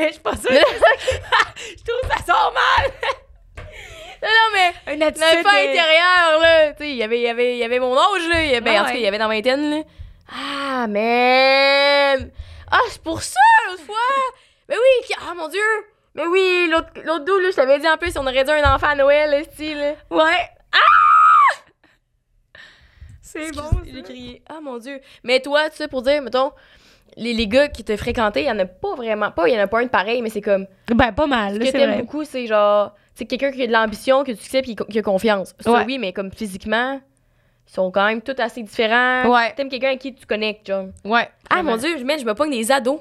je suis pas sûre. je trouve que ça sort mal. Non, non, mais Un attitude. l'enfant de- intérieur, là. Tu sais, il y avait, il y avait, y avait mon âge, là. Y avait, Ah en tout cas, il y avait dans la vingtaine, là. Ah, man! Ah, c'est pour ça, l'autre fois! Mais oui, qui- ah, mon dieu! Mais oui, l'autre l'autre dos, là, je t'avais dit en plus, on aurait dit un enfant à Noël, là, style, là. Ouais. Ah! C'est bon. J'ai crié. Ah mon dieu. Mais toi, tu sais, pour dire, mettons, les, les gars qui te fréquentaient, il y en a pas vraiment. Pas, il y en a pas un de pareil, mais c'est comme. Ben, pas mal, Ce que t'aimes beaucoup, c'est genre. C'est quelqu'un qui a de l'ambition, que tu sais, puis qui a confiance. Ça, Ouais. oui, mais comme physiquement, ils sont quand même tous assez différents. Ouais. T'aimes quelqu'un avec qui tu connectes, genre. Ouais. Ah mon dieu, je, mets, je me pogne des ados.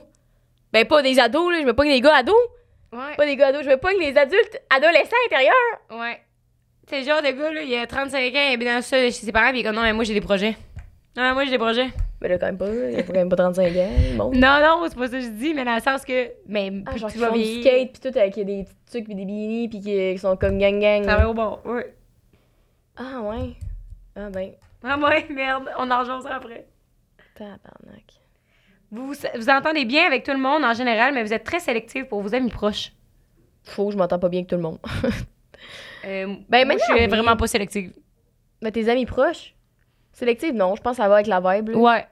Ben, pas des ados, là, je me pogne des gars ados. Ouais. Pas des gars ados, je me pogne des adultes adolescents intérieurs. Ouais. C'est le genre de gars, là, il a 35 ans, il habite dans de chez ses parents, puis il est comme, non, mais moi, j'ai des projets. Non, mais moi, j'ai des projets. Mais là, quand même pas, il a quand même pas 35 ans. Bon. Non, non, c'est pas ça que je dis, mais dans le sens que. Mais Ah, genre, tu vas du skate, puis tout avec des petits trucs, puis des bikinis, puis qui, qui sont comme gang-gang. Ça va au bon. Ouais. Ah ouais. Ah ben, Ah, ouais, merde, on en rejoint après. tabarnak. Vous vous entendez bien avec tout le monde en général, mais vous êtes très sélectif pour vos amis proches. Que je m'entends pas bien avec tout le monde. Euh, Ben, moi, je suis oui. vraiment pas sélective. Mais tes amis proches? Sélective, non, je pense que ça va avec la vibe. là. Ouais.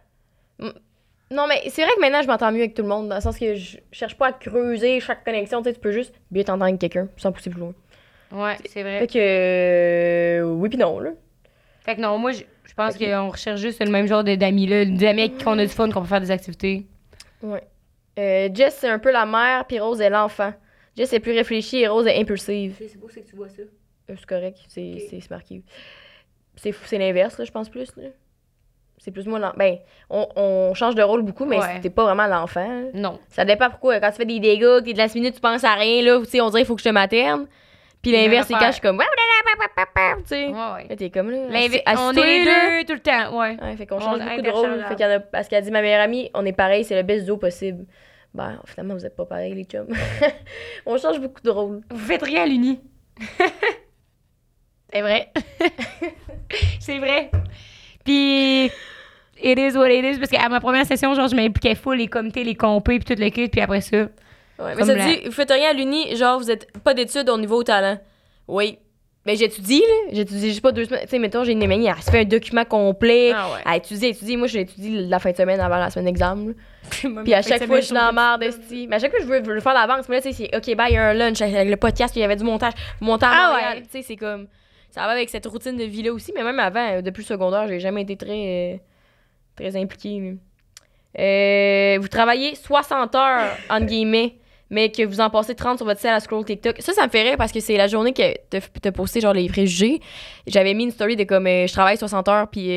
Non, mais c'est vrai que maintenant, je m'entends mieux avec tout le monde, dans le sens que je cherche pas à creuser chaque connexion, tu sais, tu peux juste bien t'entendre avec quelqu'un, sans pousser plus loin. Ouais, c'est vrai. Fait que, euh, oui puis non, là. Fait que non, moi, je je pense qu'on recherche juste le même genre de- d'amis, là. Des amis avec qui on a du fun, qu'on peut faire des activités. Ouais. Euh, Jess, c'est un peu la mère, puis Rose est l'enfant. Jess est plus réfléchie et Rose est impulsive. C'est beau, c'est que tu vois ça. Euh, c'est correct, c'est marqué. C'est c'est l'inverse, là, je pense plus. là. C'est plus moi l'enfant. Ben, on, on change de rôle beaucoup, mais Ouais. t'es pas vraiment l'enfant. là. Non. Ça dépend pourquoi. Quand tu fais des dégâts, que de la minute, tu penses à rien, là, tu sais, on dirait qu'il faut que je te materne. Puis l'inverse, c'est quand je suis comme. Tu sais. Ouais, ouais. Là, t'es comme là. L'invi- on est les deux tout le temps, ouais. Ouais, fait qu'on On change beaucoup de rôle. Fait qu'il y en a, parce qu'elle dit ma meilleure amie, on est pareil, c'est le best duo possible. Ben, finalement, vous êtes pas pareil, les chums. on change beaucoup de rôle. Vous faites rien à l'uni. c'est vrai. c'est vrai. Puis, it is what it is. Parce qu'à ma première session, genre, je m'impliquais full les comités, les compés, puis tout le kit. Puis après ça, Ouais, mais ça la- dit, vous faites rien à l'uni, genre, vous êtes pas d'études au niveau talent. Oui. Ben, j'étudie, là. J'étudie juste pas deux semaines. Tu sais, mettons, j'ai une amie, elle se fait un document complet. Ah ouais. Elle étudie, elle étudie. Moi, je l'étudie la fin de semaine avant la semaine d'examen. Puis Puis à chaque fois, je suis dans la merde. Mais à chaque fois, je veux, veux le faire d'avance. Mais là, tu sais, c'est OK, bye, il y a un lunch avec le podcast, il y avait du montage. Montage Ah ouais. Tu sais, c'est comme. Ça va avec cette routine de vie-là aussi. Mais même avant, euh, depuis le secondaire, j'ai jamais été très. euh, très impliquée. Euh, vous travaillez 60 heures, entre guillemets, mais que vous en passez 30 sur votre sel à scroll TikTok. Ça, ça me fait rire parce que c'est la journée que t'as posté, genre, les préjugés. J'avais mis une story de comme, euh, je travaille 60 heures, puis.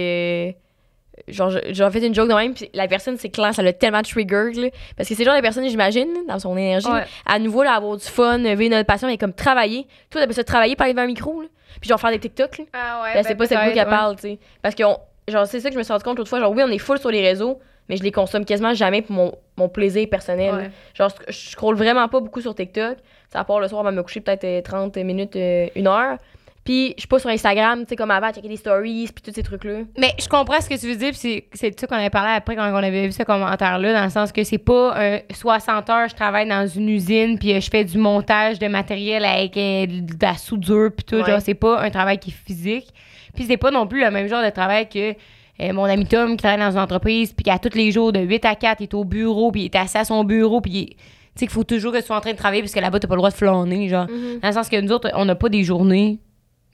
Genre, je- j'ai fait une joke de même, puis la personne, c'est clair, ça l'a tellement trigger, là. Parce que c'est genre de personne, j'imagine, dans son énergie, Ouais. à nouveau, là, avoir du fun, euh, vivre notre passion, et comme travailler. Toi, t'appelles ça travailler, parler devant un micro, là. Puis genre faire des TikTok, là. Ah ouais. Ben, c'est pas cette boucle qu'elle parle, tu sais. Parce que, on- genre, c'est ça que je me suis rendu compte l'autre fois. Genre, oui, on est full sur les réseaux, mais je les consomme quasiment jamais pour mon, mon plaisir personnel. Ouais. Genre, je scrolle vraiment pas beaucoup sur TikTok. Ça à part le soir, on va me coucher peut-être euh, 30 minutes, euh, une heure. Puis, je suis pas sur Instagram, tu sais, comme avant, checker des stories, puis tous ces trucs-là. Mais je comprends ce que tu veux dire, puis c'est- de ça qu'on avait parlé après quand on avait vu ce commentaire-là, dans le sens que c'est pas un 60 heures, je travaille dans une usine, puis euh, je fais du montage de matériel avec euh, de la soudure, puis tout. Ouais. Genre, c'est pas un travail qui est physique. Puis c'est pas non plus le même genre de travail que euh, mon ami Tom qui travaille dans une entreprise, puis qu'à tous les jours, de 8 à 4, il est au bureau, puis il est assis à son bureau, puis il Tu sais qu'il faut toujours que tu sois en train de travailler, parce que là-bas, t'as pas le droit de flâner, genre. Dans le sens que nous autres, on n'a pas des journées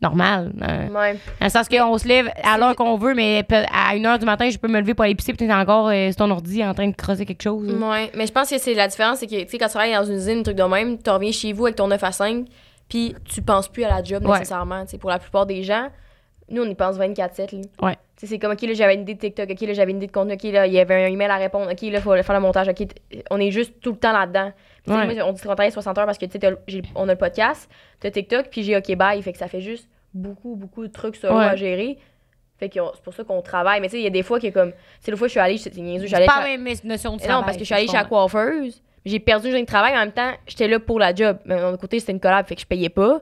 normales. hein. Ouais. Dans le sens qu'on se lève à l'heure qu'on veut, mais à 1h du matin, je peux me lever pour aller pisser, puis t'es encore euh, sur ton ordi en train de creuser quelque chose. là. Ouais, mais je pense que c'est la différence, c'est que, tu sais, quand tu travailles dans une usine, un truc de même, tu reviens chez vous avec ton 9 à 5, puis tu penses plus à la job Ouais. nécessairement. Pour la plupart des gens, nous, on y pense 24-7. là. Ouais. C'est comme, OK, là, j'avais une idée de TikTok, OK, là, j'avais une idée de contenu, OK, là, il y avait un email à répondre, OK, là, il faut faire le montage, OK, on est juste tout le temps là-dedans. Ouais. moi, on dit qu'on travaille 60 heures parce que, on a le podcast, t'as TikTok, puis j'ai OK, bye, fait que ça fait juste beaucoup, beaucoup de trucs solo Ouais. à gérer. Fait que c'est pour ça qu'on travaille. Mais tu sais, il y a des fois que, comme, tu sais, l'autre fois, je suis allée, c'est niaiseux, j'allais pas la même notion de travail. non, parce que je suis allée chez la coiffeuse. J'ai perdu une journée de travail. En même temps, j'étais là pour la job. Mais d'un autre côté, c'était une collab, fait que je payais pas.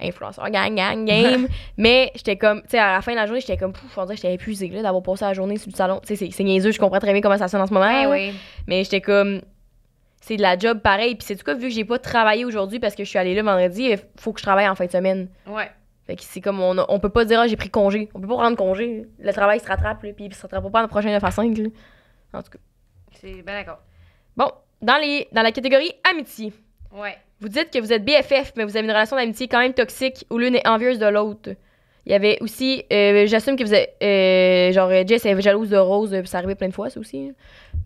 Influenceur, gang, gang, game. mais j'étais comme, tu sais, à la fin de la journée, j'étais comme, pouf, on dirait que j'étais épuisée, là, d'avoir passé la journée sur le salon. Tu sais, c'est- niaiseux, je comprends très bien comment ça sonne en ce moment. Ouais, ouais. Mais j'étais comme, c'est de la job pareil. Puis c'est tout cas, vu que j'ai pas travaillé aujourd'hui parce que je suis allée là vendredi, il faut que je travaille en fin de semaine. Ouais. Fait que c'est comme, on, a- on peut pas dire, ah, j'ai pris congé. On peut pas prendre congé. Le travail se rattrape, là, puis il se rattrape pas dans le prochain 9 à 5. là. En tout cas. C'est ben d'accord. Bon, dans, les, dans la catégorie amitié, Ouais. vous dites que vous êtes BFF, mais vous avez une relation d'amitié quand même toxique où l'une est envieuse de l'autre. Il y avait aussi, euh, j'assume que vous êtes, euh, genre, Jess est jalouse de Rose, euh, puis ça arrivait plein de fois, ça aussi. là.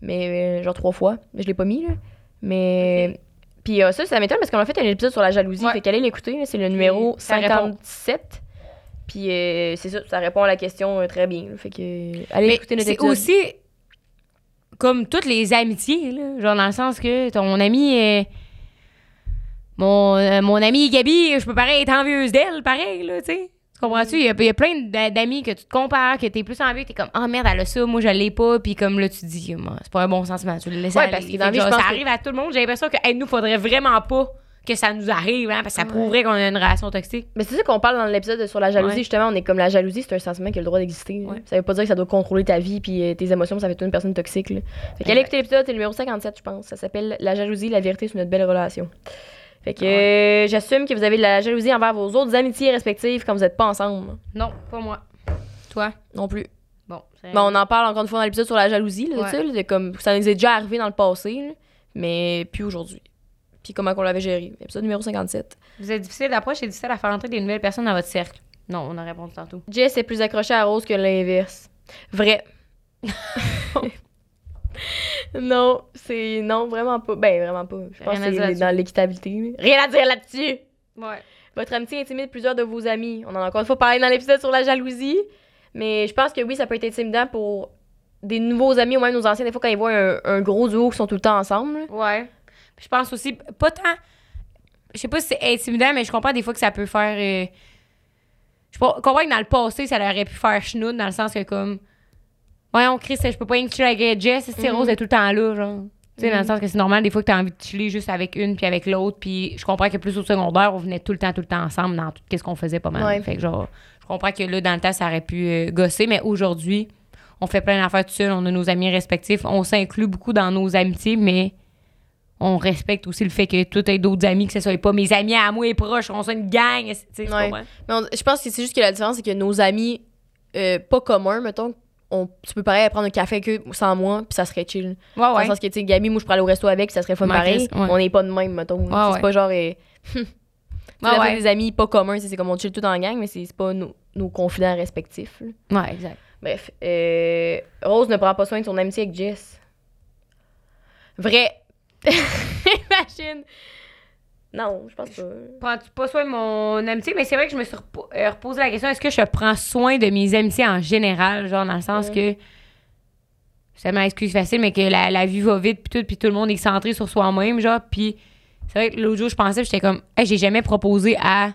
Mais, euh, genre, trois fois. Mais je l'ai pas mis, là. Mais, puis euh, ça, ça m'étonne parce qu'on a fait un épisode sur la jalousie. Ouais. Fait qu'allez l'écouter, c'est le numéro ça répond. 57. Puis euh, c'est ça, ça répond à la question euh, très bien. là. Fait que, allez Mais écouter notre c'est épisode. aussi comme toutes les amitiés, là. Genre, dans le sens que ton ami est. Mon, mon ami Gabi, je peux pareil être envieuse d'elle, pareil, là, tu sais. Tu comprends-tu? Il y, a, il y a plein d'a- d'amis que tu te compares, que t'es plus envieux, que t'es comme, ah merde, elle a ça, moi je l'ai pas, puis comme là, tu te dis, Ah, c'est pas un bon sentiment, tu le laisses Ouais, aller. parce que Fait dans la vie, genre, je pense ça que- arrive à tout le monde. J'ai l'impression que, hey, nous, faudrait vraiment pas que ça nous arrive, hein, parce que ça prouverait qu'on a une relation toxique. Mais c'est ça qu'on parle dans l'épisode sur la jalousie, Ouais. justement. On est comme la jalousie, c'est un sentiment qui a le droit d'exister. Ouais. Ça veut pas dire que ça doit contrôler ta vie puis euh, tes émotions, ça fait toute une personne toxique. Là. Fait qu'allez écouter l'épisode, c'est le numéro 57, je pense. Ça s'appelle La jalousie, la vérité sur notre belle relation. Fait que euh, j'assume que vous avez de la jalousie envers vos autres amitiés respectives quand vous êtes pas ensemble. Non, pas moi. Toi? Non plus. Bon. Mais on en parle encore une fois dans l'épisode sur la jalousie, là, Ouais. là, comme ça nous est déjà arrivé dans le passé, là, mais plus aujourd'hui. Puis comment qu'on l'avait géré. Épisode numéro 57. Vous êtes difficile d'approche et difficile à faire entrer des nouvelles personnes dans votre cercle. Non, on a répondu tantôt. Jess est plus accrochée à Rose que l'inverse. Vrai. non, c'est. Non, vraiment pas. Ben, vraiment pas. Je pense Rien que c'est dans l'équitabilité. Rien à dire là-dessus! Ouais. Votre amitié intimide plusieurs de vos amis. On en a encore une fois parlé dans l'épisode sur la jalousie. Mais je pense que oui, ça peut être intimidant pour des nouveaux amis ou même nos anciens. Des fois, quand ils voient un, un gros duo qui sont tout le temps ensemble. Ouais. Je pense aussi, pas tant. Je sais pas si c'est intimidant, mais je comprends des fois que ça peut faire. euh, je pas- comprends que dans le passé, ça aurait pu faire chenoute dans le sens que, comme. Voyons, Chris, je peux pas rien que chiller avec Jess, si Mhm. Rose est tout le temps là, genre. Tu sais, dans le Mhm. sens que c'est normal des fois que t'as envie de chiller juste avec une puis avec l'autre. Puis je comprends que plus au secondaire, on venait tout le temps, tout le temps ensemble dans tout ce qu'on faisait pas mal. Ouais. Fait que genre, je comprends que là, dans le temps, ça aurait pu euh, gosser, mais aujourd'hui, on fait plein d'affaires tout seul, on a nos amis respectifs, on s'inclut beaucoup dans nos amitiés, mais on respecte aussi le fait que toi, t'aies d'autres amis, que ce soit pas mes amis à moi et proches, on soit une gang. tu sais, tu Ouais. Mais on- je pense que c'est juste que la différence, c'est que nos amis euh, pas communs, mettons, on, tu peux pareil prendre un café avec eux sans moi, puis ça serait chill. Ouais, Dans ouais. le sens que, tu sais, Gabi, moi, je pourrais aller au resto avec, ça serait fun pareil. Ouais. On n'est pas de même, mettons. Ouais. C'est pas genre. euh, Ouais, des amis pas communs, c'est comme on chill tout en gang, mais c'est c'est pas nos, nos confidents respectifs. là. Ouais, exact. Bref. euh, Rose ne prend pas soin de son amitié avec Jess. Vrai. Imagine. Non, je pense pas. Prends-tu pas soin de mon amitié? Mais c'est vrai que je me suis repo- euh, reposé la question est-ce que je prends soin de mes amitiés en général? Genre, dans le sens Mm. que. C'est ma excuse facile, mais que la, la vie va vite, puis tout, puis tout le monde est centré sur soi-même, genre. Puis c'est vrai que l'autre jour, je pensais, j'étais comme, hey, j'ai jamais proposé à,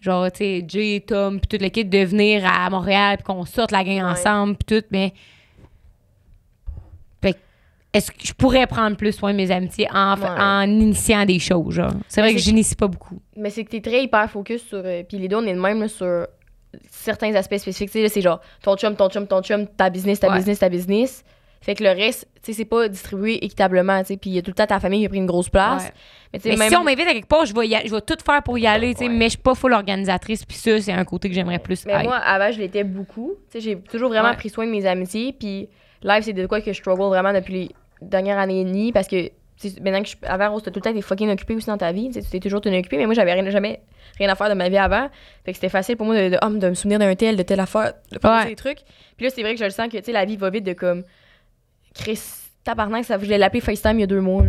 genre, tu sais, Jay, Tom, puis toute l'équipe de venir à Montréal, puis qu'on sorte la gang Ouais. ensemble, puis tout, mais. Est-ce que je pourrais prendre plus soin de mes amitiés en, Ouais. en initiant des choses, genre? C'est vrai que j'initie pas beaucoup. Mais c'est que t'es très hyper focus sur. euh, Puis les deux, on est de même là, sur certains aspects spécifiques. C'est genre ton chum, ton chum, ton chum, ta business, ta Ouais. business, ta business. Fait que le reste, tu sais, c'est pas distribué équitablement, tu sais. Puis il y a tout le temps ta famille qui a pris une grosse place. Ouais. Mais même. si on m'invite à quelque part, je vais, y a- je vais tout faire pour y aller, tu sais, Ouais. mais je suis pas full organisatrice, puis ça, c'est un côté que j'aimerais plus Mais moi, avant, je l'étais beaucoup. Tu sais, j'ai toujours vraiment pris soin de mes amitiés. Puis live, c'est de quoi que je struggle vraiment depuis les dernières années et demie. Parce que maintenant que je. Avant, Rose, t'as tout le temps été fucking occupé aussi dans ta vie. Tu t'es toujours tenu occupé. Mais moi, j'avais rien, jamais rien à faire de ma vie avant. Fait que c'était facile pour moi de, de, ah, de me souvenir d'un tel, de telle affaire, de faire Ouais. des trucs. Puis là, c'est vrai que je le sens que, tu sais, la vie va vite de comme. Chris, tabarnak, ça, je l'ai appelé FaceTime il y a deux mois. là.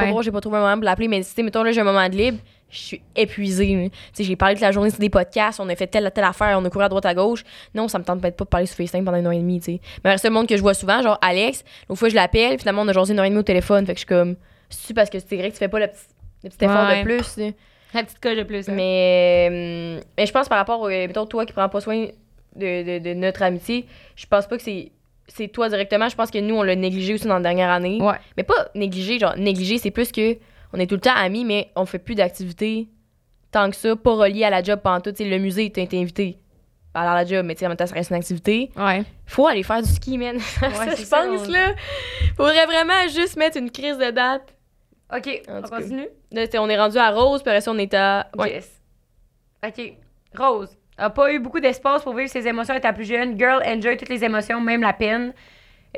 Ouais, pas ouais. j'ai pas trouvé un moment pour l'appeler, mais tu sais, mettons, là, j'ai un moment de libre, je suis épuisée. là. Tu sais, j'ai parlé toute la journée sur des podcasts, on a fait telle, telle affaire, on a couru à droite à gauche. Non, ça me tente peut-être pas de parler sur FaceTime pendant une heure et demie, tu sais. Mais le seul monde que je vois souvent, genre Alex, l'autre fois, je l'appelle, finalement, on a jasé une heure et demie au téléphone, fait que je suis comme, c'est parce que c'est vrai que tu fais pas le petit, le petit effort Ouais. de plus. La petite coche de plus. hein. Mais, euh, mais je pense par rapport, euh, mettons, toi qui prends pas soin de, de, de notre amitié, je pense pas que c'est c'est toi directement. Je pense que nous, on l'a négligé aussi dans la dernière année. Ouais. Mais pas négligé, genre négligé, c'est plus que on est tout le temps amis, mais on fait plus d'activités tant que ça, pas relié à la job pendant tout. Tu sais, le musée, t'as été invité à la job, mais tu sais, en même temps, ça reste une activité. Ouais. Faut aller faire du ski, man. ça, c'est je ça, pense, on- là. Faudrait vraiment juste mettre une crise de date. OK, En on continue? Là, on est rendu à Rose, puis après ça, on est à. Ouais. Jess. OK. Rose. A pas eu beaucoup d'espace pour vivre ses émotions étant plus jeune. Girl, enjoy toutes les émotions, même la peine.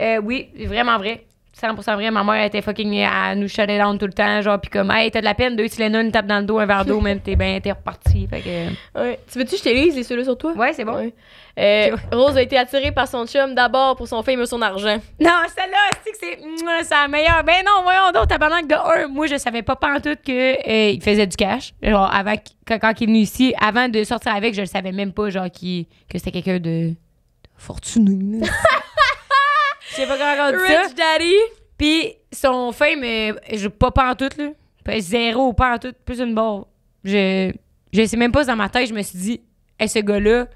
Euh, oui, vraiment vrai. 100% vrai. Ma mère était fucking à nous it down tout le temps. Genre, pis comme, hey, t'as de la peine, deux Tylenol, une tape dans le dos, un verre d'eau, même, t'es ben, t'es reparti. Fait que. Ouais. Tu veux-tu que je te lise les ceux-là sur toi? Ouais, c'est bon. Ouais. Euh, Rose a été attirée par son chum d'abord pour son fame et son argent. Non, celle-là, c'est que c'est mouah, c'est la meilleure. Ben non, voyons donc, tabarnak de un. Moi, je savais pas pantoute que euh, il faisait du cash. Genre, avant, qu- quand, quand il est venu ici, avant de sortir avec, je le savais même pas, genre, qu'il- que c'était quelqu'un de, de fortuné. Je sais pas comment on dit ça. Rich Daddy! Puis son fame, je pas pantoute, là. Pas Zéro, pantoute, plus une barre. Je, je sais même pas, dans ma tête, je me suis dit, hey, ce gars-là,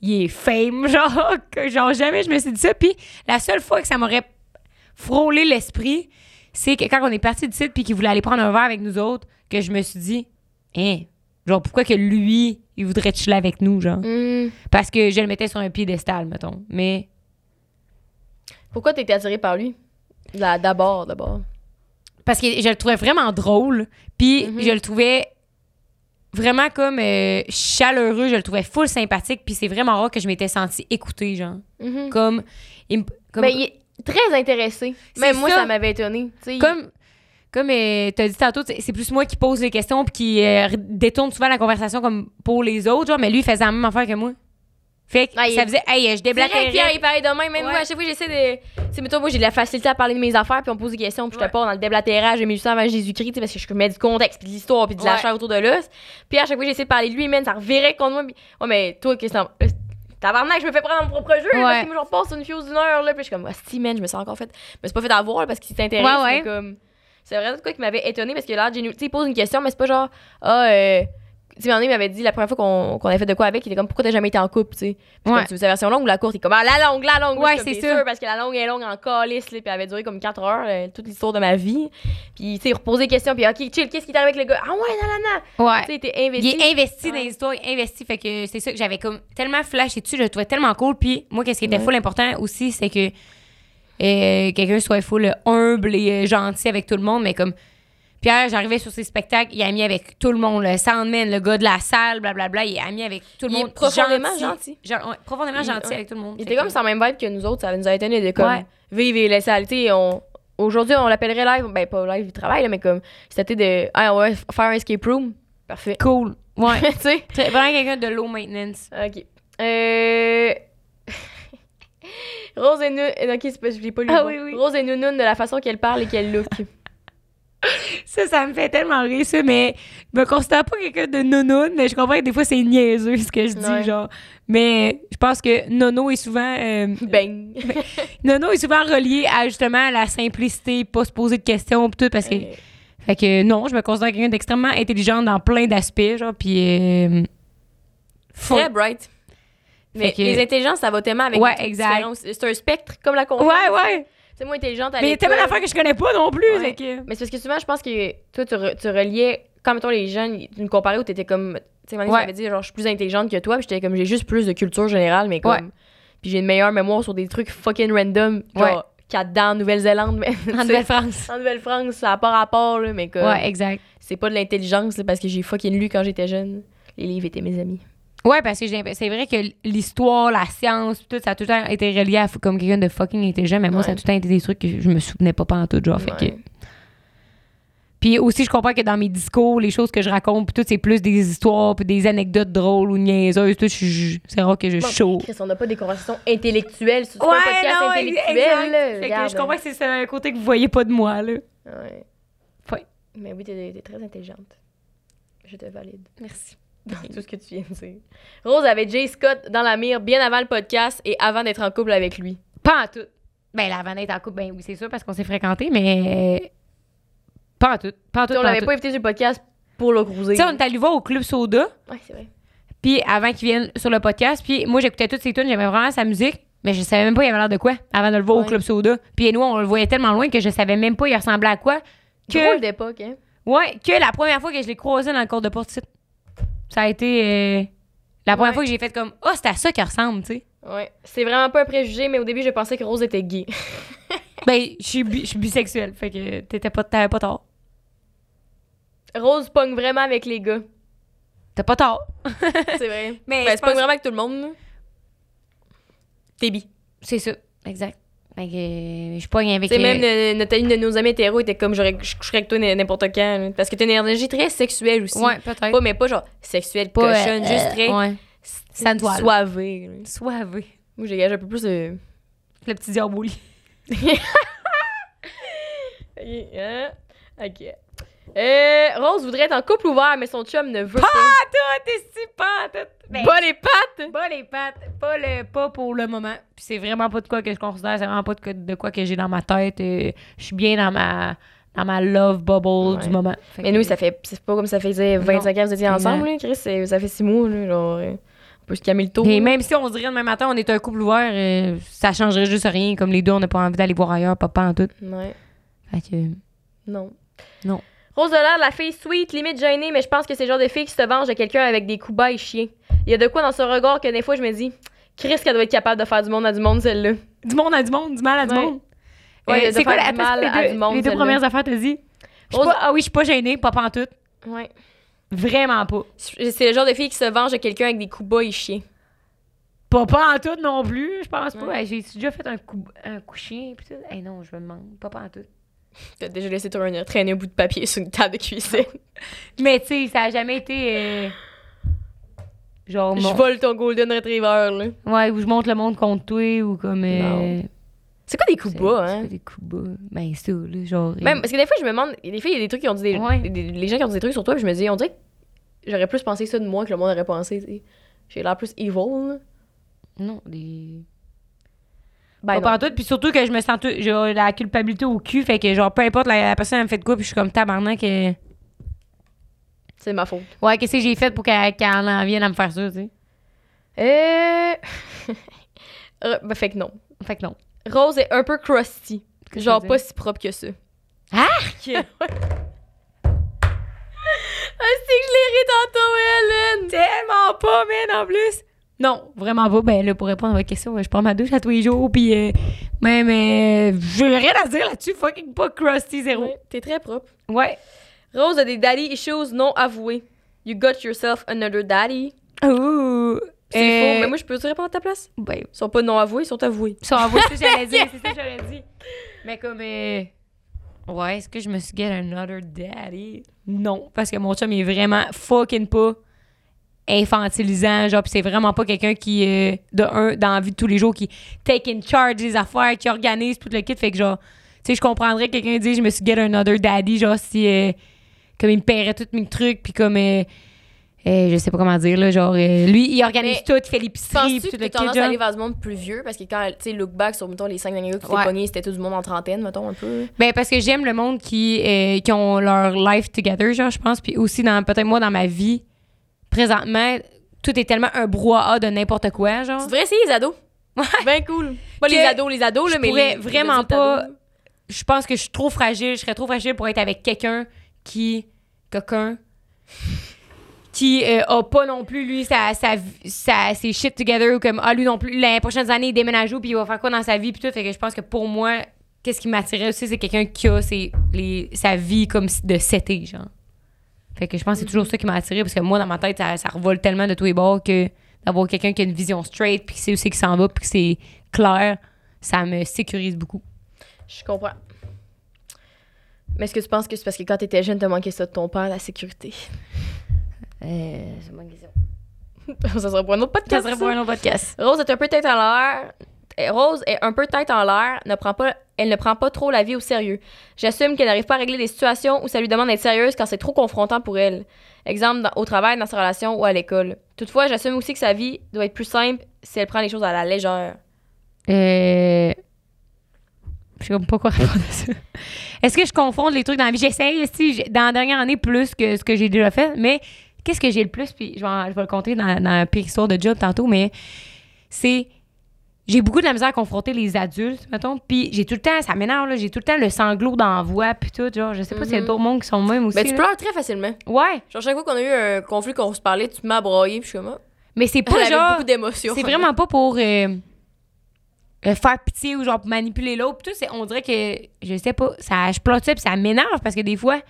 il est fame, genre, genre, jamais je me suis dit ça. Puis la seule fois que ça m'aurait frôlé l'esprit, c'est que quand on est parti du site puis qu'il voulait aller prendre un verre avec nous autres, que je me suis dit, hein, genre, pourquoi que lui, il voudrait chiller avec nous, genre? Hmm. Parce que je le mettais sur un piédestal, mettons. Mais Pourquoi été attirée par lui? D'abord, d'abord. parce que je le trouvais vraiment drôle. Puis Mhm. je le trouvais vraiment comme euh, chaleureux. Je le trouvais full sympathique. Puis c'est vraiment rare que je m'étais sentie écoutée, genre. Mhm. Comme. il me- comme Ben, il est très intéressé. Même moi, ça. ça, m'avait étonné. Tu sais, il- comme comme euh, t'as dit tantôt, c'est c'est plus moi qui pose les questions puis qui euh, détourne souvent la conversation comme pour les autres, genre, mais lui, il faisait la même affaire que moi. Fait que ça faisait, hey, je C'est que Pierre, déblatérais. il parlait de même. Même Ouais. moi, à chaque fois, j'essaie de. Tu sais, mettons, moi, j'ai de la facilité à parler de mes affaires, puis on me pose des questions, puis je te pas dans le déblatérage de 1800 avant Jésus-Christ, parce que je mets du contexte, puis de l'histoire, puis de la chair autour de l'os. Puis à chaque fois, j'essaie de parler de lui, man, ça revirait contre moi. Puis... Ouais, mais toi, qu'est-ce que t'en. euh, Tabarnak, je me fais prendre mon propre jeu, parce que moi, j'en passe une fuse d'une heure, là, puis je suis comme, si, man, je me sens encore fait. Mais c'est pas fait avoir, là, parce qu'il s'intéresse, mais comme. C'est vraiment quoi qui m'avait étonné, parce que là, tu sais, il pose une question, mais c'est pas genre, ah, euh. Tu sais, il m'avait dit la première fois qu'on avait fait de quoi avec, il était comme, pourquoi t'as jamais été en couple, tu sais? Ouais. tu veux sa version longue ou la courte? Il est comme, ah, la longue, la longue. Ouais, c'est T'es sûr, parce que la longue est longue en calice, là, puis elle avait duré comme 4 heures, euh, toute l'histoire de ma vie. Puis, tu sais, il reposait des questions, puis, ok, chill, qu'est-ce qui t'arrive avec le gars? Ah, ouais, non. Ouais. Tu sais, il était investi. Il est investi dans les histoires, investi. Fait que c'est ça que j'avais comme tellement flashé dessus, je le trouvais tellement cool. Puis moi, qu'est-ce qui était Ouais. full important aussi, c'est que euh, quelqu'un soit full humble et euh, gentil avec tout le monde, mais comme Pierre, j'arrivais sur ses spectacles, il est ami avec tout le monde, le soundman, le gars de la salle, blablabla, il est ami avec tout le Il est monde. profondément gentil. Genre, ouais, profondément Il- gentil ouais. avec tout le monde. Il était comme ça même vibe que nous autres, ça nous a étonné de comme Ouais. vivre et laisser aller. On. Aujourd'hui, on l'appellerait live, ben pas live du travail, là, mais comme c'était de. Ah, ouais, faire un escape room. Parfait. Cool. Ouais. tu sais? Très- Vraiment quelqu'un de low maintenance. Ok. Euh. Rose et Nounoun. Ok, c'est pas, je l'ai pas lu. Ah oui, oui. Rose et Nounoun de la façon qu'elle parle et qu'elle look. Ça, ça me fait tellement rire, ça, mais je me considère pas quelqu'un de nono, mais je comprends que des fois, c'est niaiseux, ce que je dis, Ouais. genre. Mais je pense que nono est souvent... euh, Bang. nono est souvent relié à, justement, la simplicité, pas se poser de questions, tout, parce que... Euh, Fait que non, je me considère quelqu'un d'extrêmement intelligent dans plein d'aspects, genre, puis... Euh. Très bright. Mais que- les intelligences, ça va tellement avec Ouais, exact. C'est un spectre, comme la confiance. Ouais, ouais. C'est moi intelligente à Mais il y a l'école. tellement d'affaires que je connais pas non plus, Ouais. fait que... Mais c'est parce que souvent, je pense que toi, tu, re- tu reliais, comme mettons les jeunes, tu me comparais où t'étais comme. Tu sais, Ouais. m'avait dit, genre, je suis plus intelligente que toi, puis j'étais comme, j'ai juste plus de culture générale, mais comme. Ouais. Puis j'ai une meilleure mémoire sur des trucs fucking random, genre, Ouais. qu'il y a dedans en Nouvelle-Zélande, En Nouvelle-France. En Nouvelle-France, ça n'a pas rapport, là, mais comme. Ouais, exact. C'est pas de l'intelligence, parce que j'ai fucking lu quand j'étais jeune. Les livres étaient mes amis. Ouais, parce que c'est vrai que l'histoire, la science, tout, ça a tout le temps été relié à comme quelqu'un de fucking intelligent, mais moi, ça a Ouais. tout le temps été des trucs que je me souvenais pas en tout, genre. Fait que... Ouais. Puis aussi, je comprends que dans mes discours, les choses que je raconte, pis tout, c'est plus des histoires, puis des anecdotes drôles ou niaiseuses, tout. C'est rare que je Bon, chaud. Chris, on n'a pas des conversations intellectuelles. C'est pas un podcast non, intellectuel, exact. là? Fait que Regarde. je comprends que c'est un côté que vous voyez pas de moi, là. Ouais. Ouais. Mais oui, t'es, t'es très intelligente. Je te valide. Merci. Dans tout ce que tu viens de dire. Rose avait Jay Scott dans la mire bien avant le podcast et avant d'être en couple avec lui. Pas en tout. Ben, la vanette en couple, ben oui, c'est sûr, parce qu'on s'est fréquentés, mais. Pas en tout. Pas en tout. on l'avait pas invité sur le podcast pour le cruiser. Tu sais, on est allé voir au Club Soda. Ouais, c'est vrai. Puis avant qu'il vienne sur le podcast, puis moi j'écoutais toutes ses tunes, j'aimais vraiment sa musique, mais je savais même pas il avait l'air de quoi avant de le voir au. Club Soda. Puis nous on le voyait tellement loin que je savais même pas il ressemblait à quoi. Que Drôle d'époque, hein. ouais, que la première fois que je l'ai croisé dans le cours de porte ça a été euh, la première Ouais. fois que j'ai fait comme oh, c'est à ça qu'il ressemble, tu sais. Ouais. C'est vraiment pas un préjugé, mais au début, je pensais que Rose était gay. Ben, je suis bi- bisexuelle, fait que t'étais pas t'avais pas tort. Rose pogne vraiment avec les gars. T'as pas tort. C'est vrai. Mais Ben, c'est pas vraiment avec tout le monde. T'es bi. C'est ça, exact. Fait que euh, je pogne avec Tu sais, euh, même euh, notre une de nos amis hétéros était comme j'aurais, je coucherais avec toi n'importe quand. là. Parce que t'as une énergie très sexuelle aussi. Ouais, peut-être. Pas, mais pas genre sexuelle, Pas, cochonne, euh, juste très ouais. Toile. soivée. là. Soivé. Moi, j'ai gagé un peu plus de. Le petit diable au lit. Ok. hein? Ok. Euh, Rose voudrait être en couple ouvert, mais son chum ne veut pas. Toi, t'es si pas tout. Ben, Bas les pattes! pas les pattes, pas le pas pour le moment. Puis c'est vraiment pas de quoi que je considère, c'est vraiment pas de quoi, de quoi que j'ai dans ma tête. euh, je suis bien dans ma dans ma love bubble Ouais. du moment. Fait Mais que- nous, ça fait. C'est pas comme ça faisait 25 ans que vous étiez ensemble, là, Chris. Ça fait 6 mois, là. Genre. euh, On peut se calmer le taux. Et même si on se dirait demain matin, on est un couple ouvert, euh, ça changerait juste rien. Comme les deux, on n'a pas envie d'aller voir ailleurs, papa en tout. Ouais. Fait que. Non. Non. Rose a l'air de la fille sweet, limite gênée, mais je pense que c'est le genre de fille qui se venge de quelqu'un avec des coups bas et chiens. Il y a de quoi dans ce regard que des fois je me dis, Chris qu'elle doit être capable de faire du monde à du monde, celle-là. Du monde à du monde, du mal à du Ouais. monde. Ouais, Euh, c'est quoi la du mal les à deux, du monde, les deux premières affaires, t'as dit? Rose- pas- ah oui, je suis pas gênée, pas en tout. Ouais. Vraiment pas. C'est le genre de fille qui se venge de quelqu'un avec des coups bas et chiens. Pas, pas en tout non plus, je pense pas. Hey, J'ai déjà fait un coup, un coup chien pis tout? Hey, non, je me demande. Pas, pas en tout. T'as déjà laissé tourner, traîner un bout de papier sur une table de cuisine. Mais tu sais, ça a jamais été. euh, Genre, Je mon- vole ton Golden Retriever, là. ouais, ou je monte le monde contre toi, ou comme. euh, Non. C'est quoi des coups c'est- bas, c'est hein? pas des coups bas? Ben, ça, là, genre. euh, Même, parce que des fois, je me demande, des fois, il y a des trucs qui ont dit des, Ouais. des- des- les gens qui ont dit des trucs sur toi, puis je me dis, on dirait que j'aurais plus pensé ça de moi que le monde aurait pensé. J'ai l'air plus evil, là. Non, des. Ben, pas tout, puis surtout que je me sens tout, j'ai la culpabilité au cul, fait que genre peu importe la, la personne elle me fait de quoi, puis je suis comme tabarnak que c'est ma faute. ouais qu'est-ce que j'ai fait pour qu'elle en vienne à me faire ça, tu sais? Euh... Euh, ben, fait que non. Fait que non. Rose est un peu crusty. Que Genre pas si propre que ça. Arc! Ah, c'est que je l'ai ri tantôt, Hélène! Tellement pas, man, en plus. Non, vraiment pas. Ben là, pour répondre à votre question, je prends ma douche à tous les jours, puis euh, même, euh, j'ai rien à dire là-dessus. Fucking pas crusty zéro. Ouais, T'es très propre. Ouais. Rose a des daddy issues non avoués. You got yourself another daddy. Ouh. C'est Euh, faux, mais moi, je peux te répondre à ta place? Ben, Ils sont pas non avoués, ils sont avoués. que j'allais dire, c'est ça que j'allais dire. Mais comme, euh, ouais, est-ce que je me suis get another daddy? Non, parce que mon chum il est vraiment fucking pas infantilisant, genre, pis c'est vraiment pas quelqu'un qui, euh, de un, dans la vie de tous les jours, qui take in charge des affaires, qui organise tout le kit, fait que genre, tu sais, je comprendrais que quelqu'un dise, je me suis get another daddy, genre, si, euh, comme il me paierait tous mes trucs, puis comme, euh, euh, je sais pas comment dire, là, genre, euh, lui, il organise Mais tout, il fait l'épicerie, puis que tout le tendance à aller vers du monde plus vieux? Parce que quand, tu sais, look back sur, mettons, les cinq derniers gars qui Ouais. pognés, c'était tout du monde en trentaine, mettons, un peu. Ben parce que j'aime le monde qui, euh, qui ont leur life together, genre, je pense. Puis aussi, dans peut-être moi, dans ma vie, présentement, tout est tellement un brouhaha de n'importe quoi, genre. Tu devrais essayer les ados. Ben cool. Pas les ados, les ados, là, je mais pourrais les- les vraiment pas- ados. Je pense que je suis trop fragile, je serais trop fragile pour être avec quelqu'un qui. quelqu'un. qui euh, a pas non plus, lui, sa, sa, sa- ses shit together, ou comme, ah, lui non plus, les prochaines années, il déménage où, puis il va faire quoi dans sa vie, puis tout. Fait que je pense que pour moi, qu'est-ce qui m'attirait aussi, c'est quelqu'un qui a ses, les, sa vie comme de cet genre. Fait que je pense que c'est toujours ça qui m'a attiré, parce que moi, dans ma tête, ça, ça revole tellement de tous les bords que d'avoir quelqu'un qui a une vision straight, puis qui sait où c'est s'en va, puis que c'est clair, ça me sécurise beaucoup. Je comprends. Mais est-ce que tu penses que c'est parce que quand t'étais jeune, t'as manqué ça de ton père, la sécurité? Euh, c'est une bonne question. ça serait pour un autre Ça podcast. serait pour un autre podcast. Rose est un peu tête en l'air. Euh, Rose est un peu tête en l'air, ne prend pas, elle ne prend pas trop la vie au sérieux. J'assume qu'elle n'arrive pas à régler des situations où ça lui demande d'être sérieuse quand c'est trop confrontant pour elle. Exemple, dans- au travail, dans sa relation ou à l'école. Toutefois, j'assume aussi que sa vie doit être plus simple si elle prend les choses à la légère. Euh... Je sais pas quoi répondre à ça. Est-ce que je confonds les trucs dans la vie? J'essaye, si, dans la dernière année, plus que ce que j'ai déjà fait, mais qu'est-ce que j'ai le plus? Puis je vais, en- je vais le compter dans, dans la pire histoire de job tantôt, mais c'est... J'ai beaucoup de la misère à confronter les adultes, mettons, puis j'ai tout le temps, ça m'énerve, là, j'ai tout le temps le sanglot dans la voix, puis tout, genre, je sais pas s'il y a Mhm. d'autres mondes qui sont même aussi. Ben, tu là. pleures très facilement. Ouais, Genre, chaque fois qu'on a eu un conflit, qu'on se parlait, tu à brailler, puis je suis comme, ah. mais c'est Elle pas avait genre... beaucoup d'émotions. C'est vraiment pas pour euh, euh, faire pitié ou genre pour manipuler l'autre. Tout, c'est- on dirait que, je sais pas, ça, je plante ça puis ça m'énerve parce que des fois,